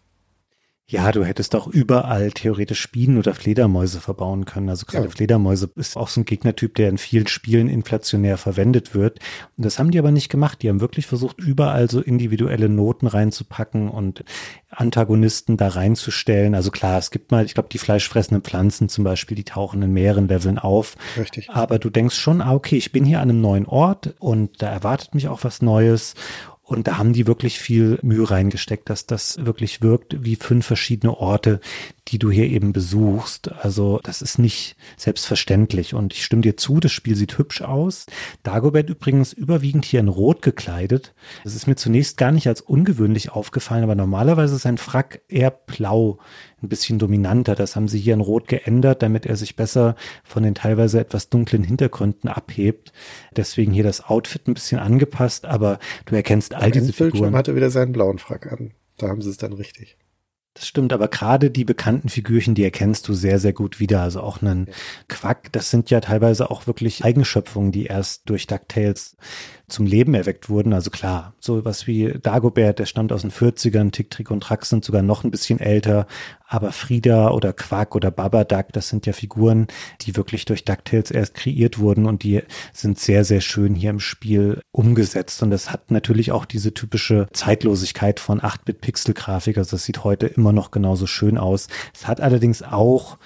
Ja, du hättest auch überall theoretisch Bienen oder Fledermäuse verbauen können. Also gerade Ja. Fledermäuse ist auch so ein Gegnertyp, der in vielen Spielen inflationär verwendet wird. Und das haben die aber nicht gemacht. Die haben wirklich versucht, überall so individuelle Noten reinzupacken und Antagonisten da reinzustellen. Also klar, es gibt mal, ich glaube, die fleischfressenden Pflanzen zum Beispiel, die tauchen in mehreren Leveln auf. Richtig. Aber du denkst schon, ah, okay, ich bin hier an einem neuen Ort und da erwartet mich auch was Neues. Und da haben die wirklich viel Mühe reingesteckt, dass das wirklich wirkt wie fünf verschiedene Orte, die du hier eben besuchst. Also das ist nicht selbstverständlich. Und ich stimme dir zu, das Spiel sieht hübsch aus. Dagobert übrigens überwiegend hier in Rot gekleidet. Das ist mir zunächst gar nicht als ungewöhnlich aufgefallen, aber normalerweise ist sein Frack eher blau, ein bisschen dominanter. Das haben sie hier in Rot geändert, damit er sich besser von den teilweise etwas dunklen Hintergründen abhebt. Deswegen hier das Outfit ein bisschen angepasst, aber du erkennst all diese Bildschirm Figuren. hat er wieder seinen blauen Frack an. Da haben sie es dann richtig. Das stimmt, aber gerade die bekannten Figürchen, die erkennst du sehr, sehr gut wieder. Also auch einen Quack, das sind ja teilweise auch wirklich Eigenschöpfungen, die erst durch DuckTales zum Leben erweckt wurden. Also klar, so was wie Dagobert, der stammt aus den 40ern, Tick, Trick und Track sind sogar noch ein bisschen älter. Aber Frieda oder Quack oder Babaduck, das sind ja Figuren, die wirklich durch DuckTales erst kreiert wurden und die sind sehr, sehr schön hier im Spiel umgesetzt. Und das hat natürlich auch diese typische Zeitlosigkeit von 8-Bit-Pixel-Grafik. Also das sieht heute immer noch genauso schön aus. Es hat allerdings auch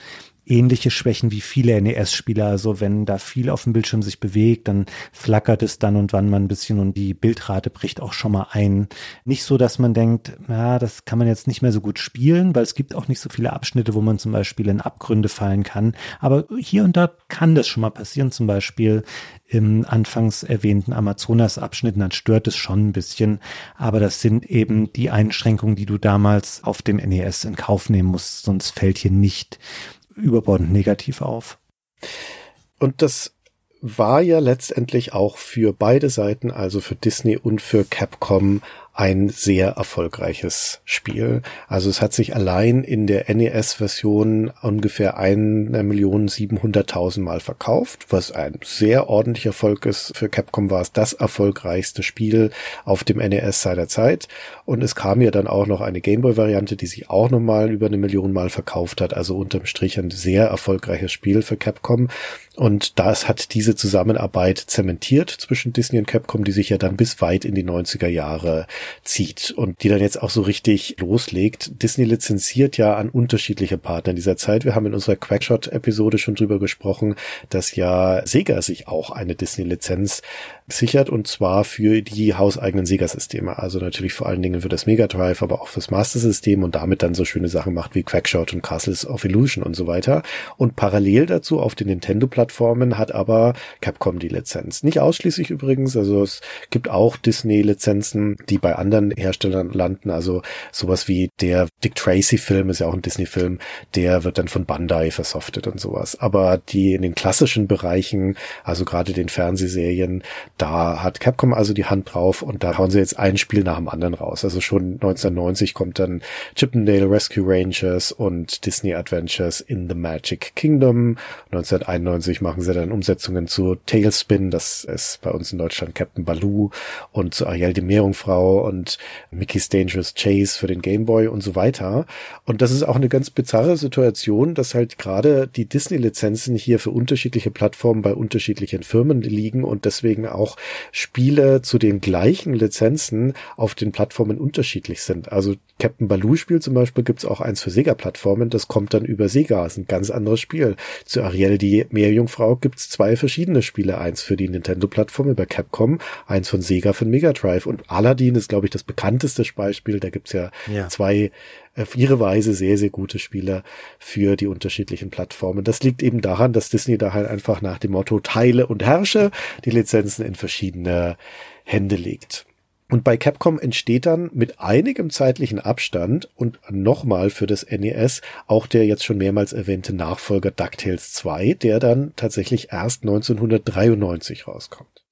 ähnliche Schwächen wie viele NES-Spieler. Also wenn da viel auf dem Bildschirm sich bewegt, dann flackert es dann und wann mal ein bisschen und die Bildrate bricht auch schon mal ein. Nicht so, dass man denkt, na, das kann man jetzt nicht mehr so gut spielen, weil es gibt auch nicht so viele Abschnitte, wo man zum Beispiel in Abgründe fallen kann. Aber hier und da kann das schon mal passieren, zum Beispiel im anfangs erwähnten Amazonas-Abschnitt, dann stört es schon ein bisschen. Aber das sind eben die Einschränkungen, die du damals auf dem NES in Kauf nehmen musst, sonst fällt hier nicht überbordend negativ auf. Und das war ja letztendlich auch für beide Seiten, also für Disney und für Capcom, ein sehr erfolgreiches Spiel. Also es hat sich allein in der NES-Version ungefähr 1.700.000 Mal verkauft, was ein sehr ordentlicher Erfolg ist. Für Capcom war es das erfolgreichste Spiel auf dem NES seiner Zeit. Und es kam ja dann auch noch eine Gameboy-Variante, die sich auch nochmal über eine Million Mal verkauft hat. Also unterm Strich ein sehr erfolgreiches Spiel für Capcom. Und das hat diese Zusammenarbeit zementiert zwischen Disney und Capcom, die sich ja dann bis weit in die 90er Jahre zieht und die dann jetzt auch so richtig loslegt. Disney lizenziert ja an unterschiedliche Partner in dieser Zeit. Wir haben in unserer Quackshot-Episode schon drüber gesprochen, dass ja Sega sich auch eine Disney-Lizenz sichert und zwar für die hauseigenen Sega-Systeme. Also natürlich vor allen Dingen für das Mega Drive, aber auch fürs Master-System und damit dann so schöne Sachen macht wie Quackshot und Castles of Illusion und so weiter. Und parallel dazu auf den Nintendo-Plattformen hat aber Capcom die Lizenz. Nicht ausschließlich übrigens, also es gibt auch Disney-Lizenzen, die bei anderen Herstellern landen. Also sowas wie der Dick Tracy-Film ist ja auch ein Disney-Film, der wird dann von Bandai versoftet und sowas. Aber die in den klassischen Bereichen, also gerade den Fernsehserien, da hat Capcom also die Hand drauf und da hauen sie jetzt ein Spiel nach dem anderen raus. Also schon 1990 kommt dann Chippendale Rescue Rangers und Disney Adventures in the Magic Kingdom. 1991 machen sie dann Umsetzungen zu Tailspin, das ist bei uns in Deutschland Captain Baloo und zu Ariel die Meerjungfrau und Mickey's Dangerous Chase für den Game Boy und so weiter. Und das ist auch eine ganz bizarre Situation, dass halt gerade die Disney-Lizenzen hier für unterschiedliche Plattformen bei unterschiedlichen Firmen liegen und deswegen auch Spiele zu den gleichen Lizenzen auf den Plattformen unterschiedlich sind. Also Captain Baloo Spiel zum Beispiel gibt's auch eins für Sega-Plattformen, das kommt dann über Sega, ist ein ganz anderes Spiel. Zu Ariel die Meerjungfrau gibt's zwei verschiedene Spiele, eins für die Nintendo-Plattform über Capcom, eins von Sega für Mega Drive und Aladdin ist, glaube ich, das bekannteste Beispiel. Da gibt's ja, Ja. zwei auf ihre Weise sehr, sehr gute Spiele für die unterschiedlichen Plattformen. Das liegt eben daran, dass Disney da halt einfach nach dem Motto Teile und Herrsche die Lizenzen in verschiedene Hände legt. Und bei Capcom entsteht dann mit einigem zeitlichen Abstand und nochmal für das NES auch der jetzt schon mehrmals erwähnte Nachfolger DuckTales 2, der dann tatsächlich erst 1993 rauskommt.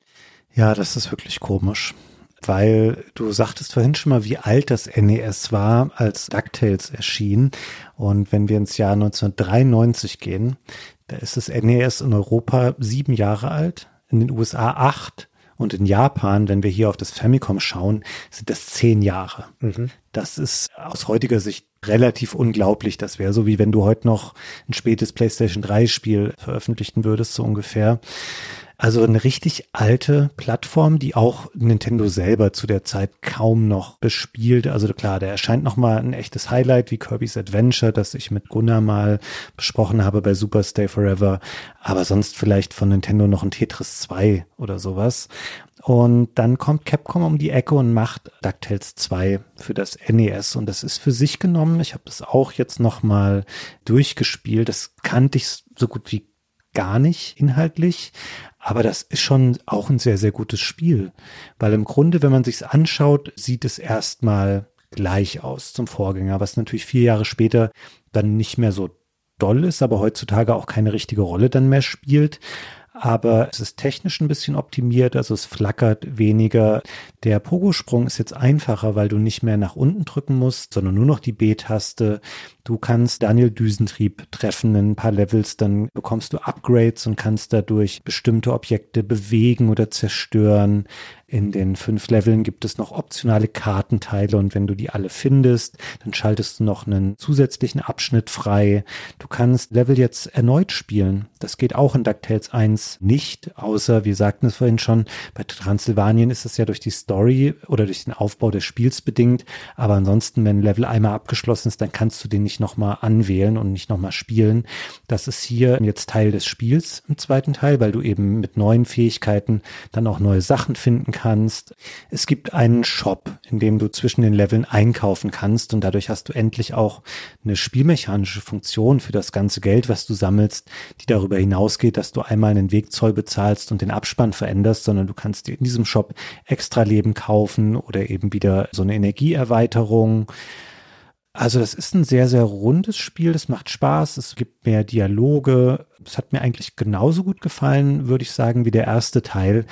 Ja, das ist wirklich komisch. Weil du sagtest vorhin schon mal, wie alt das NES war, als DuckTales erschien. Und wenn wir ins Jahr 1993 gehen, da ist das NES in Europa sieben Jahre alt, in den USA acht Und in Japan, wenn wir hier auf das Famicom schauen, sind das zehn Jahre. Mhm. Das ist aus heutiger Sicht relativ unglaublich. Das wäre so, wie wenn du heute noch ein spätes PlayStation 3 Spiel veröffentlichen würdest, so ungefähr. Also eine richtig alte Plattform, die auch Nintendo selber zu der Zeit kaum noch bespielt. Also klar, da erscheint noch mal ein echtes Highlight wie Kirby's Adventure, das ich mit Gunnar mal besprochen habe bei Super Stay Forever. Aber sonst vielleicht von Nintendo noch ein Tetris 2 oder sowas. Und dann kommt Capcom um die Ecke und macht DuckTales 2 für das NES. Und das ist für sich genommen. Ich habe das auch jetzt noch mal durchgespielt. Das kannte ich so gut wie gar nicht inhaltlich. Aber das ist schon auch ein sehr, sehr gutes Spiel. Weil im Grunde, wenn man sich's anschaut, sieht es erstmal gleich aus zum Vorgänger, was natürlich vier Jahre später dann nicht mehr so doll ist, aber heutzutage auch keine richtige Rolle dann mehr spielt aber es ist technisch ein bisschen optimiert, also es flackert weniger. Der Pogo-Sprung ist jetzt einfacher, weil du nicht mehr nach unten drücken musst, sondern nur noch die B-Taste. Du kannst Daniel Düsentrieb treffen in ein paar Levels, dann bekommst du Upgrades und kannst dadurch bestimmte Objekte bewegen oder zerstören. In den fünf Leveln gibt es noch optionale Kartenteile und wenn du die alle findest, dann schaltest du noch einen zusätzlichen Abschnitt frei. Du kannst Level jetzt erneut spielen. Das geht auch in DuckTales 1 nicht, außer, wir sagten es vorhin schon, bei Transsilvanien ist es ja durch die Story oder durch den Aufbau des Spiels bedingt. Aber ansonsten, wenn Level einmal abgeschlossen ist, dann kannst du den nicht nochmal anwählen und nicht nochmal spielen. Das ist hier jetzt Teil des Spiels im zweiten Teil, weil du eben mit neuen Fähigkeiten dann auch neue Sachen finden kannst. Es gibt einen Shop, in dem du zwischen den Leveln einkaufen kannst und dadurch hast du endlich auch eine spielmechanische Funktion für das ganze Geld, was du sammelst, die darüber hinausgeht, dass du einmal einen Wegzoll bezahlst und den Abspann veränderst, sondern du kannst dir in diesem Shop extra Leben kaufen oder eben wieder so eine Energieerweiterung. Also das ist ein sehr, sehr rundes Spiel. Das macht Spaß. Es gibt mehr Dialoge. Es hat mir eigentlich genauso gut gefallen, würde ich sagen, wie der erste Teil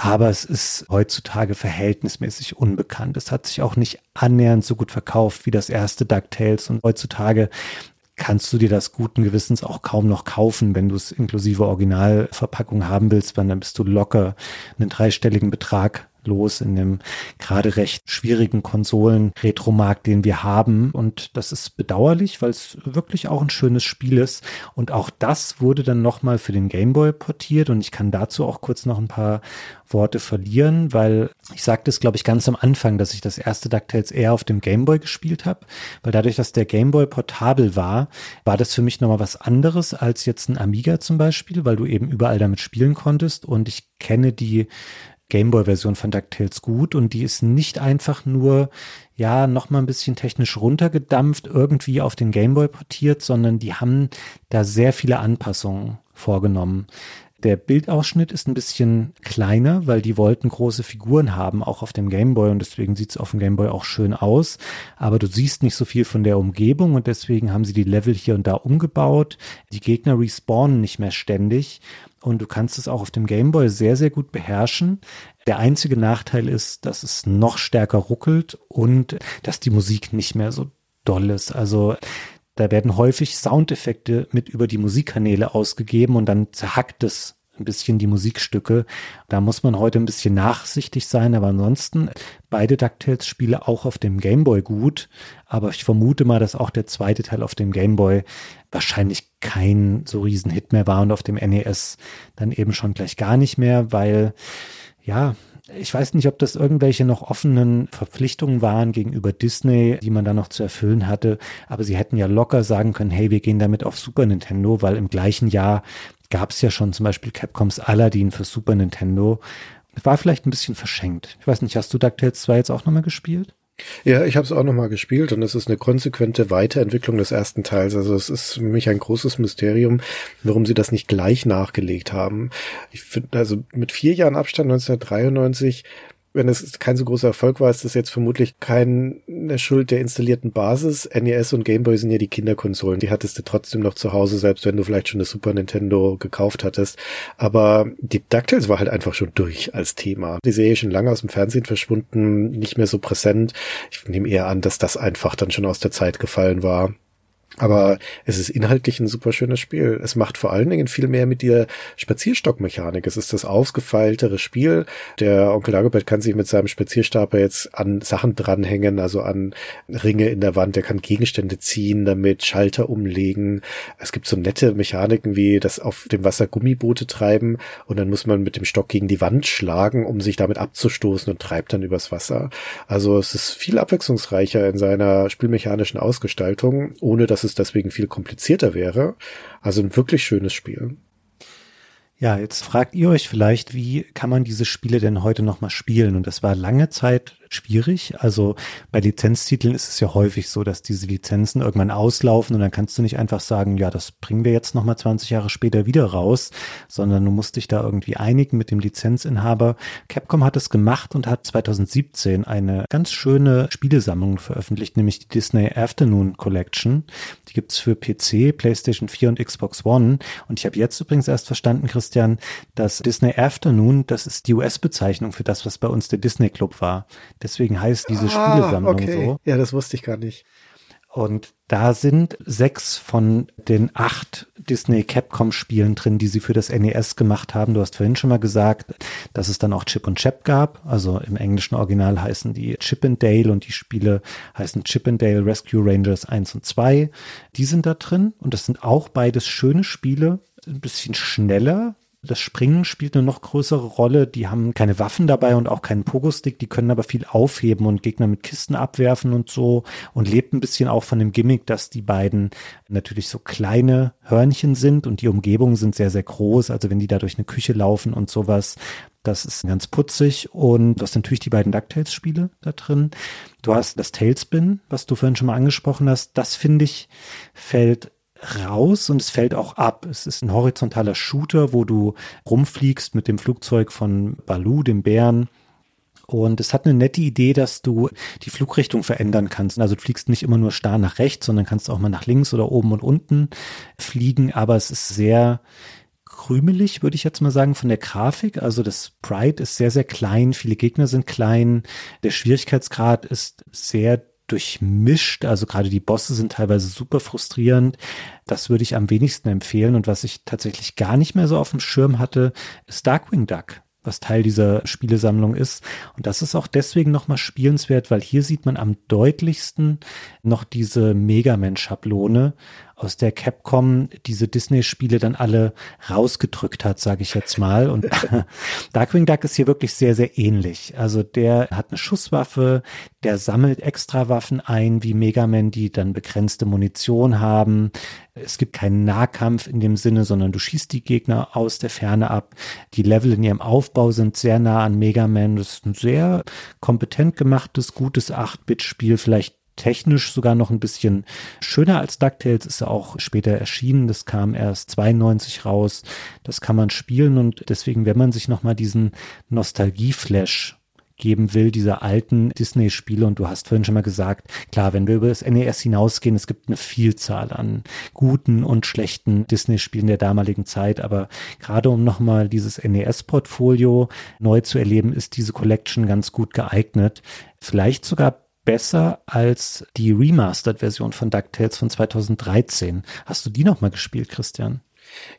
aber es ist heutzutage verhältnismäßig unbekannt. Es hat sich auch nicht annähernd so gut verkauft wie das erste DuckTales und heutzutage kannst du dir das guten Gewissens auch kaum noch kaufen, wenn du es inklusive Originalverpackung haben willst, weil dann bist du locker einen dreistelligen Betrag los in dem gerade recht schwierigen Konsolen-Retromarkt, den wir haben. Und das ist bedauerlich, weil es wirklich auch ein schönes Spiel ist. Und auch das wurde dann nochmal für den Gameboy portiert. Und ich kann dazu auch kurz noch ein paar Worte verlieren, weil ich sagte es, glaube ich, ganz am Anfang, dass ich das erste DuckTales eher auf dem Gameboy gespielt habe, weil dadurch, dass der Gameboy portabel war, war das für mich nochmal was anderes als jetzt ein Amiga zum Beispiel, weil du eben überall damit spielen konntest und ich kenne die Gameboy-Version von DuckTales gut und die ist nicht einfach nur, ja, noch mal ein bisschen technisch runtergedampft, irgendwie auf den Gameboy portiert, sondern die haben da sehr viele Anpassungen vorgenommen. Der Bildausschnitt ist ein bisschen kleiner, weil die wollten große Figuren haben, auch auf dem Gameboy und deswegen sieht es auf dem Gameboy auch schön aus. Aber du siehst nicht so viel von der Umgebung und deswegen haben sie die Level hier und da umgebaut. Die Gegner respawnen nicht mehr ständig und du kannst es auch auf dem Gameboy sehr, sehr gut beherrschen. Der einzige Nachteil ist, dass es noch stärker ruckelt und dass die Musik nicht mehr so doll ist. Also da werden häufig Soundeffekte mit über die Musikkanäle ausgegeben und dann zerhackt es ein bisschen die Musikstücke. Da muss man heute ein bisschen nachsichtig sein, aber ansonsten beide DuckTales-Spiele auch auf dem Gameboy gut. Aber ich vermute mal, dass auch der zweite Teil auf dem Gameboy wahrscheinlich kein so riesen Hit mehr war und auf dem NES dann eben schon gleich gar nicht mehr, weil ja, ich weiß nicht, ob das irgendwelche noch offenen Verpflichtungen waren gegenüber Disney, die man da noch zu erfüllen hatte, aber sie hätten ja locker sagen können, hey, wir gehen damit auf Super Nintendo, weil im gleichen Jahr gab es ja schon zum Beispiel Capcoms Aladdin für Super Nintendo. War vielleicht ein bisschen verschenkt. Ich weiß nicht, hast du DuckTales 2 jetzt auch nochmal gespielt? Ja, ich habe es auch nochmal gespielt und es ist eine konsequente Weiterentwicklung des ersten Teils. Also es ist für mich ein großes Mysterium, warum sie das nicht gleich nachgelegt haben. Ich finde, also mit vier Jahren Abstand 1993 wenn es kein so großer Erfolg war, ist das jetzt vermutlich keine Schuld der installierten Basis. NES und Game Boy sind ja die Kinderkonsolen. Die hattest du trotzdem noch zu Hause, selbst wenn du vielleicht schon eine Super Nintendo gekauft hattest. Aber die DuckTales war halt einfach schon durch als Thema. Die Serie schon lange aus dem Fernsehen verschwunden, nicht mehr so präsent. Ich nehme eher an, dass das einfach dann schon aus der Zeit gefallen war. Aber es ist inhaltlich ein super schönes Spiel. Es macht vor allen Dingen viel mehr mit der Spazierstockmechanik. Es ist das ausgefeiltere Spiel. Der Onkel Dagobert kann sich mit seinem Spazierstab jetzt an Sachen dranhängen, also an Ringe in der Wand. Er kann Gegenstände ziehen, damit Schalter umlegen. Es gibt so nette Mechaniken wie das auf dem Wasser Gummiboote treiben und dann muss man mit dem Stock gegen die Wand schlagen, um sich damit abzustoßen und treibt dann übers Wasser. Also es ist viel abwechslungsreicher in seiner spielmechanischen Ausgestaltung, ohne dass es deswegen viel komplizierter wäre. Also ein wirklich schönes Spiel. Ja, jetzt fragt ihr euch vielleicht, wie kann man diese Spiele denn heute nochmal spielen? Und das war lange Zeit schwierig. Also bei Lizenztiteln ist es ja häufig so, dass diese Lizenzen irgendwann auslaufen und dann kannst du nicht einfach sagen, ja, das bringen wir jetzt nochmal 20 Jahre später wieder raus, sondern du musst dich da irgendwie einigen mit dem Lizenzinhaber. Capcom hat es gemacht und hat 2017 eine ganz schöne Spielesammlung veröffentlicht, nämlich die Disney Afternoon Collection. Die gibt's für PC, PlayStation 4 und Xbox One. Und ich habe jetzt übrigens erst verstanden, Christian, dass Disney Afternoon, das ist die US-Bezeichnung für das, was bei uns der Disney Club war. Deswegen heißt diese ah, Spielesammlung okay. so. Ja, das wusste ich gar nicht. Und da sind sechs von den acht Disney Capcom Spielen drin, die sie für das NES gemacht haben. Du hast vorhin schon mal gesagt, dass es dann auch Chip und Chap gab. Also im englischen Original heißen die Chip and Dale und die Spiele heißen Chip and Dale Rescue Rangers 1 und 2. Die sind da drin und das sind auch beides schöne Spiele. Ein bisschen schneller, das Springen spielt eine noch größere Rolle. Die haben keine Waffen dabei und auch keinen Pogo-Stick. Die können aber viel aufheben und Gegner mit Kisten abwerfen und so. Und lebt ein bisschen auch von dem Gimmick, dass die beiden natürlich so kleine Hörnchen sind und die Umgebungen sind sehr, sehr groß. Also wenn die da durch eine Küche laufen und sowas, das ist ganz putzig. Und du hast natürlich die beiden DuckTales-Spiele da drin. Du hast das Tailspin, was du vorhin schon mal angesprochen hast. Das finde ich fällt raus und es fällt auch ab. Es ist ein horizontaler Shooter, wo du rumfliegst mit dem Flugzeug von Balu, dem Bären. Und es hat eine nette Idee, dass du die Flugrichtung verändern kannst. Also du fliegst nicht immer nur starr nach rechts, sondern kannst auch mal nach links oder oben und unten fliegen. Aber es ist sehr krümelig, würde ich jetzt mal sagen, von der Grafik. Also das Sprite ist sehr, sehr klein. Viele Gegner sind klein. Der Schwierigkeitsgrad ist sehr durchmischt. Also gerade die Bosse sind teilweise super frustrierend. Das würde ich am wenigsten empfehlen. Und was ich tatsächlich gar nicht mehr so auf dem Schirm hatte, ist Darkwing Duck was Teil dieser Spielesammlung ist. Und das ist auch deswegen nochmal spielenswert, weil hier sieht man am deutlichsten noch diese Megaman-Schablone aus der Capcom diese Disney-Spiele dann alle rausgedrückt hat, sage ich jetzt mal. Und <laughs> Darkwing Duck ist hier wirklich sehr, sehr ähnlich. Also der hat eine Schusswaffe, der sammelt extra Waffen ein, wie Mega Man, die dann begrenzte Munition haben. Es gibt keinen Nahkampf in dem Sinne, sondern du schießt die Gegner aus der Ferne ab. Die Level in ihrem Aufbau sind sehr nah an Mega Man. Das ist ein sehr kompetent gemachtes, gutes 8-Bit-Spiel, vielleicht technisch sogar noch ein bisschen schöner als DuckTales, ist auch später erschienen. Das kam erst 92 raus. Das kann man spielen und deswegen, wenn man sich nochmal diesen Nostalgie-Flash geben will, dieser alten Disney-Spiele. Und du hast vorhin schon mal gesagt, klar, wenn wir über das NES hinausgehen, es gibt eine Vielzahl an guten und schlechten Disney-Spielen der damaligen Zeit. Aber gerade um nochmal dieses NES-Portfolio neu zu erleben, ist diese Collection ganz gut geeignet. Vielleicht sogar besser als die Remastered-Version von DuckTales von 2013. Hast du die nochmal gespielt, Christian?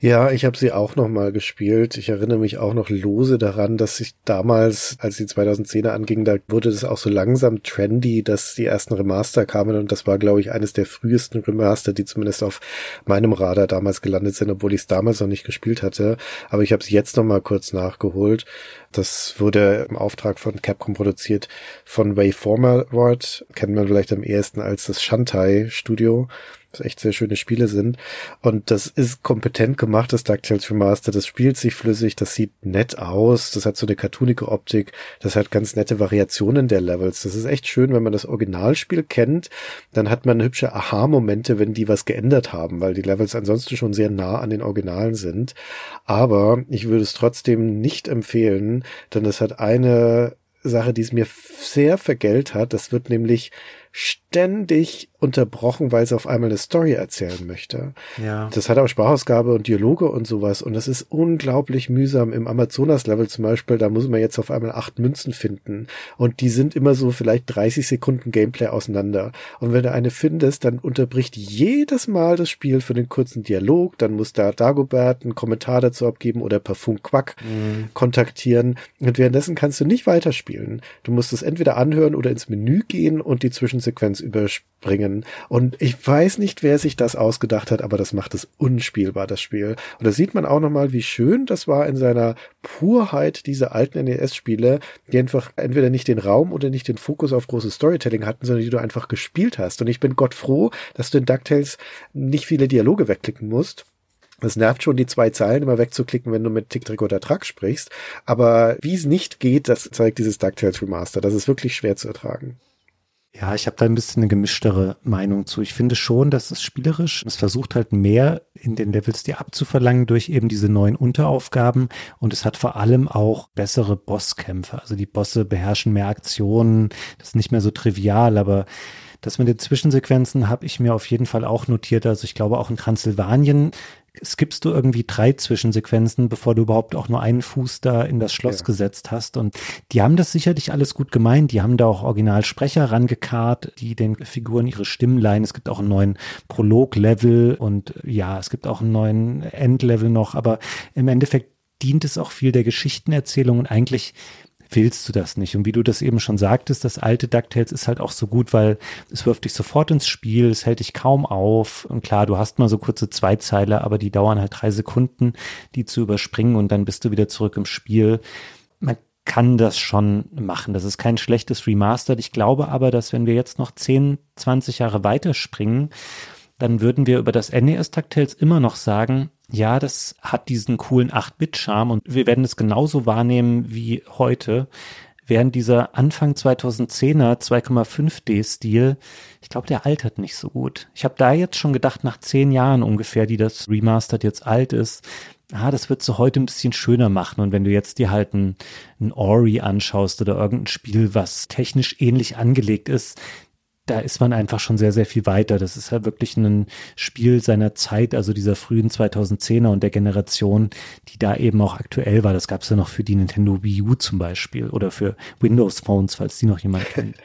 Ja, ich habe sie auch noch mal gespielt. Ich erinnere mich auch noch lose daran, dass ich damals, als die 2010er anging, da wurde es auch so langsam trendy, dass die ersten Remaster kamen und das war, glaube ich, eines der frühesten Remaster, die zumindest auf meinem Radar damals gelandet sind, obwohl ich es damals noch nicht gespielt hatte. Aber ich habe es jetzt noch mal kurz nachgeholt. Das wurde im Auftrag von Capcom produziert von Way Forward, kennt man vielleicht am ehesten als das Shantai Studio was echt sehr schöne Spiele sind. Und das ist kompetent gemacht, das DuckTales Remaster. Das spielt sich flüssig, das sieht nett aus, das hat so eine cartoonige Optik, das hat ganz nette Variationen der Levels. Das ist echt schön, wenn man das Originalspiel kennt, dann hat man hübsche Aha-Momente, wenn die was geändert haben, weil die Levels ansonsten schon sehr nah an den Originalen sind. Aber ich würde es trotzdem nicht empfehlen, denn es hat eine Sache, die es mir sehr vergällt hat. Das wird nämlich ständig unterbrochen, weil es auf einmal eine Story erzählen möchte. Ja. Das hat auch Sprachausgabe und Dialoge und sowas und das ist unglaublich mühsam. Im Amazonas-Level zum Beispiel, da muss man jetzt auf einmal acht Münzen finden und die sind immer so vielleicht 30 Sekunden Gameplay auseinander. Und wenn du eine findest, dann unterbricht jedes Mal das Spiel für den kurzen Dialog, dann muss da Dagobert einen Kommentar dazu abgeben oder per Funk Quack Mhm. kontaktieren und währenddessen kannst du nicht weiterspielen. Du musst es entweder anhören oder ins Menü gehen und die Zwischensequenz überspringen. Und ich weiß nicht, wer sich das ausgedacht hat, aber das macht es unspielbar, das Spiel. Und da sieht man auch nochmal, wie schön das war in seiner Purheit, diese alten NES-Spiele, die einfach entweder nicht den Raum oder nicht den Fokus auf großes Storytelling hatten, sondern die du einfach gespielt hast. Und ich bin Gott froh, dass du in DuckTales nicht viele Dialoge wegklicken musst. Es nervt schon, die zwei Zeilen immer wegzuklicken, wenn du mit Tick, Trick oder Track sprichst. Aber wie es nicht geht, das zeigt dieses DuckTales Remaster. Das ist wirklich schwer zu ertragen. Ja, ich habe da ein bisschen eine gemischtere Meinung zu. Ich finde schon, dass es spielerisch, es versucht halt mehr in den Levels dir abzuverlangen durch eben diese neuen Unteraufgaben und es hat vor allem auch bessere Bosskämpfe. Also die Bosse beherrschen mehr Aktionen, das ist nicht mehr so trivial, aber das mit den Zwischensequenzen habe ich mir auf jeden Fall auch notiert. Also ich glaube auch in Transsilvanien skippst du irgendwie drei Zwischensequenzen, bevor du überhaupt auch nur einen Fuß da in das Schloss Ja. gesetzt hast. Und die haben das sicherlich alles gut gemeint. Die haben da auch Originalsprecher rangekarrt, die den Figuren ihre Stimmen leihen. Es gibt auch einen neuen Prolog-Level und ja, es gibt auch einen neuen Endlevel noch. Aber im Endeffekt dient es auch viel der Geschichtenerzählung und eigentlich willst du das nicht. Und wie du das eben schon sagtest, das alte DuckTales ist halt auch so gut, weil es wirft dich sofort ins Spiel, es hält dich kaum auf. Und klar, du hast mal so kurze Zweizeiler, aber die dauern halt drei Sekunden, die zu überspringen und dann bist du wieder zurück im Spiel. Man kann das schon machen. Das ist kein schlechtes Remastered. Ich glaube aber, dass wenn wir jetzt noch 10, 20 Jahre weiterspringen, dann würden wir über das NES DuckTales immer noch sagen, ja, das hat diesen coolen 8-Bit-Charme und wir werden es genauso wahrnehmen wie heute. Während dieser Anfang 2010er 2,5D-Stil, ich glaube, der altert nicht so gut. Ich habe da jetzt schon gedacht, nach zehn Jahren ungefähr, die das Remastered jetzt alt ist, ah, das wird so heute ein bisschen schöner machen. Und wenn du jetzt dir halt ein, ein Ori anschaust oder irgendein Spiel, was technisch ähnlich angelegt ist, da ist man einfach schon sehr, sehr viel weiter. Das ist ja wirklich ein Spiel seiner Zeit, also dieser frühen 2010er und der Generation, die da eben auch aktuell war. Das gab es ja noch für die Nintendo Wii U zum Beispiel oder für Windows Phones, falls die noch jemand kennt.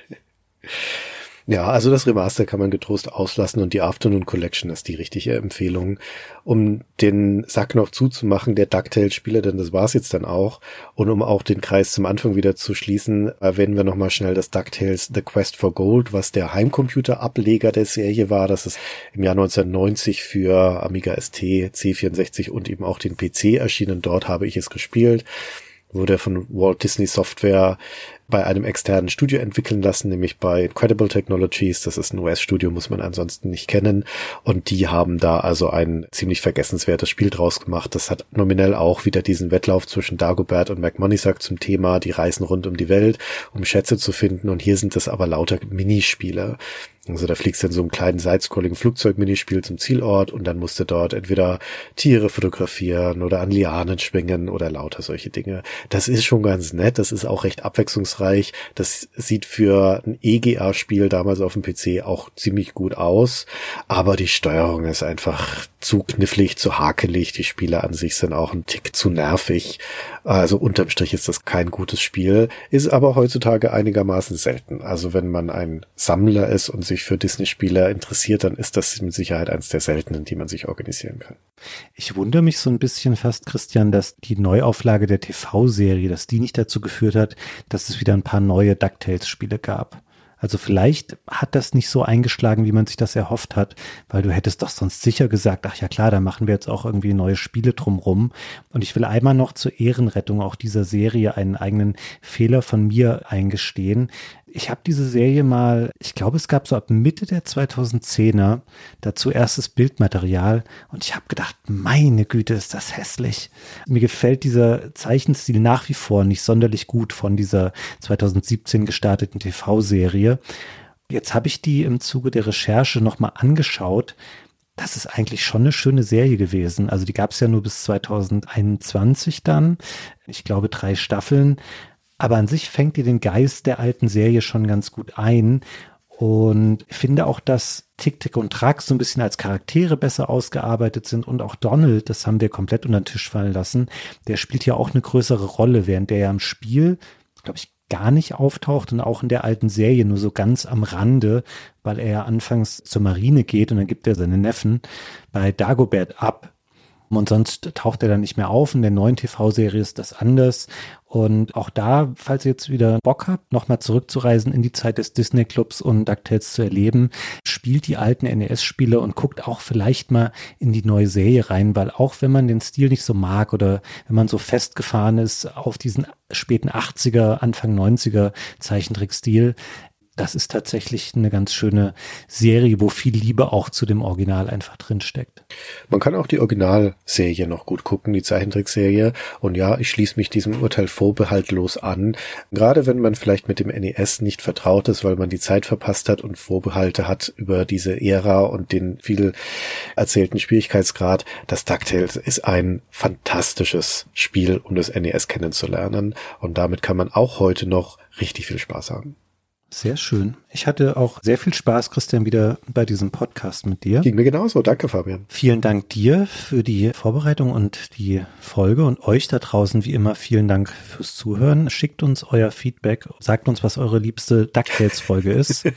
<laughs> Ja, also das Remaster kann man getrost auslassen und die Afternoon Collection ist die richtige Empfehlung, um den Sack noch zuzumachen der DuckTales-Spiele, denn das war's jetzt dann auch. Und um auch den Kreis zum Anfang wieder zu schließen, erwähnen wir nochmal schnell das DuckTales The Quest for Gold, was der Heimcomputer-Ableger der Serie war. Das ist im Jahr 1990 für Amiga ST, C64 und eben auch den PC erschienen. Dort habe ich es gespielt wurde von Walt Disney Software bei einem externen Studio entwickeln lassen, nämlich bei Incredible Technologies. Das ist ein US-Studio, muss man ansonsten nicht kennen. Und die haben da also ein ziemlich vergessenswertes Spiel draus gemacht. Das hat nominell auch wieder diesen Wettlauf zwischen Dagobert und McMoneysack zum Thema. Die reisen rund um die Welt, um Schätze zu finden. Und hier sind das aber lauter Minispiele. Also da fliegst du in so einem kleinen sidescrolling Flugzeugminispiel zum Zielort und dann musst du dort entweder Tiere fotografieren oder an Lianen schwingen oder lauter solche Dinge. Das ist schon ganz nett. Das ist auch recht abwechslungsreich. Das sieht für ein EGA-Spiel damals auf dem PC auch ziemlich gut aus. Aber die Steuerung ist einfach zu knifflig, zu hakelig. Die Spiele an sich sind auch ein Tick zu nervig. Also unterm Strich ist das kein gutes Spiel, ist aber heutzutage einigermaßen selten. Also wenn man ein Sammler ist und sich für Disney-Spiele interessiert, dann ist das mit Sicherheit eines der seltenen, die man sich organisieren kann. Ich wundere mich so ein bisschen fast, Christian, dass die Neuauflage der TV-Serie, dass die nicht dazu geführt hat, dass es wieder ein paar neue DuckTales-Spiele gab. Also vielleicht hat das nicht so eingeschlagen, wie man sich das erhofft hat, weil du hättest doch sonst sicher gesagt, ach ja klar, da machen wir jetzt auch irgendwie neue Spiele drumrum. Und ich will einmal noch zur Ehrenrettung auch dieser Serie einen eigenen Fehler von mir eingestehen. Ich habe diese Serie mal, ich glaube, es gab so ab Mitte der 2010er dazu erstes Bildmaterial und ich habe gedacht, meine Güte, ist das hässlich. Mir gefällt dieser Zeichenstil nach wie vor nicht sonderlich gut von dieser 2017 gestarteten TV-Serie. Jetzt habe ich die im Zuge der Recherche nochmal angeschaut. Das ist eigentlich schon eine schöne Serie gewesen. Also die gab es ja nur bis 2021 dann. Ich glaube drei Staffeln. Aber an sich fängt ihr den Geist der alten Serie schon ganz gut ein. Und finde auch, dass Tick, Tick und Track so ein bisschen als Charaktere besser ausgearbeitet sind und auch Donald, das haben wir komplett unter den Tisch fallen lassen, der spielt ja auch eine größere Rolle, während der ja im Spiel, glaube ich, gar nicht auftaucht und auch in der alten Serie nur so ganz am Rande, weil er ja anfangs zur Marine geht und dann gibt er seine Neffen bei Dagobert ab und sonst taucht er dann nicht mehr auf. In der neuen TV-Serie ist das anders. Und auch da, falls ihr jetzt wieder Bock habt, nochmal zurückzureisen in die Zeit des Disney-Clubs und DuckTales zu erleben, spielt die alten NES-Spiele und guckt auch vielleicht mal in die neue Serie rein, weil auch wenn man den Stil nicht so mag oder wenn man so festgefahren ist auf diesen späten 80er, Anfang 90er Zeichentrickstil, das ist tatsächlich eine ganz schöne Serie, wo viel Liebe auch zu dem Original einfach drin steckt. Man kann auch die Originalserie noch gut gucken, die Zeichentrickserie. Und ja, ich schließe mich diesem Urteil vorbehaltlos an. Gerade wenn man vielleicht mit dem NES nicht vertraut ist, weil man die Zeit verpasst hat und Vorbehalte hat über diese Ära und den viel erzählten Schwierigkeitsgrad. Das DuckTales ist ein fantastisches Spiel, um das NES kennenzulernen. Und damit kann man auch heute noch richtig viel Spaß haben. Sehr schön. Ich hatte auch sehr viel Spaß, Christian, wieder bei diesem Podcast mit dir. Ging mir genauso. Danke, Fabian. Vielen Dank dir für die Vorbereitung und die Folge und euch da draußen wie immer vielen Dank fürs Zuhören. Schickt uns euer Feedback, sagt uns, was eure liebste DuckTales-Folge ist. <laughs>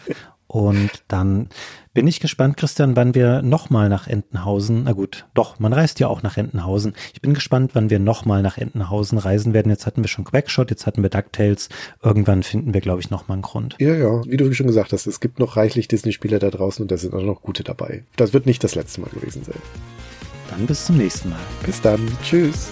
Und dann bin ich gespannt, Christian, wann wir nochmal nach Entenhausen, na gut, doch, man reist ja auch nach Entenhausen. Ich bin gespannt, wann wir nochmal nach Entenhausen reisen werden. Jetzt hatten wir schon Quackshot, jetzt hatten wir DuckTales. Irgendwann finden wir, glaube ich, nochmal einen Grund. Ja, ja, wie du schon gesagt hast, es gibt noch reichlich Disney-Spiele da draußen und da sind auch noch gute dabei. Das wird nicht das letzte Mal gewesen sein. Dann bis zum nächsten Mal. Bis dann. Tschüss.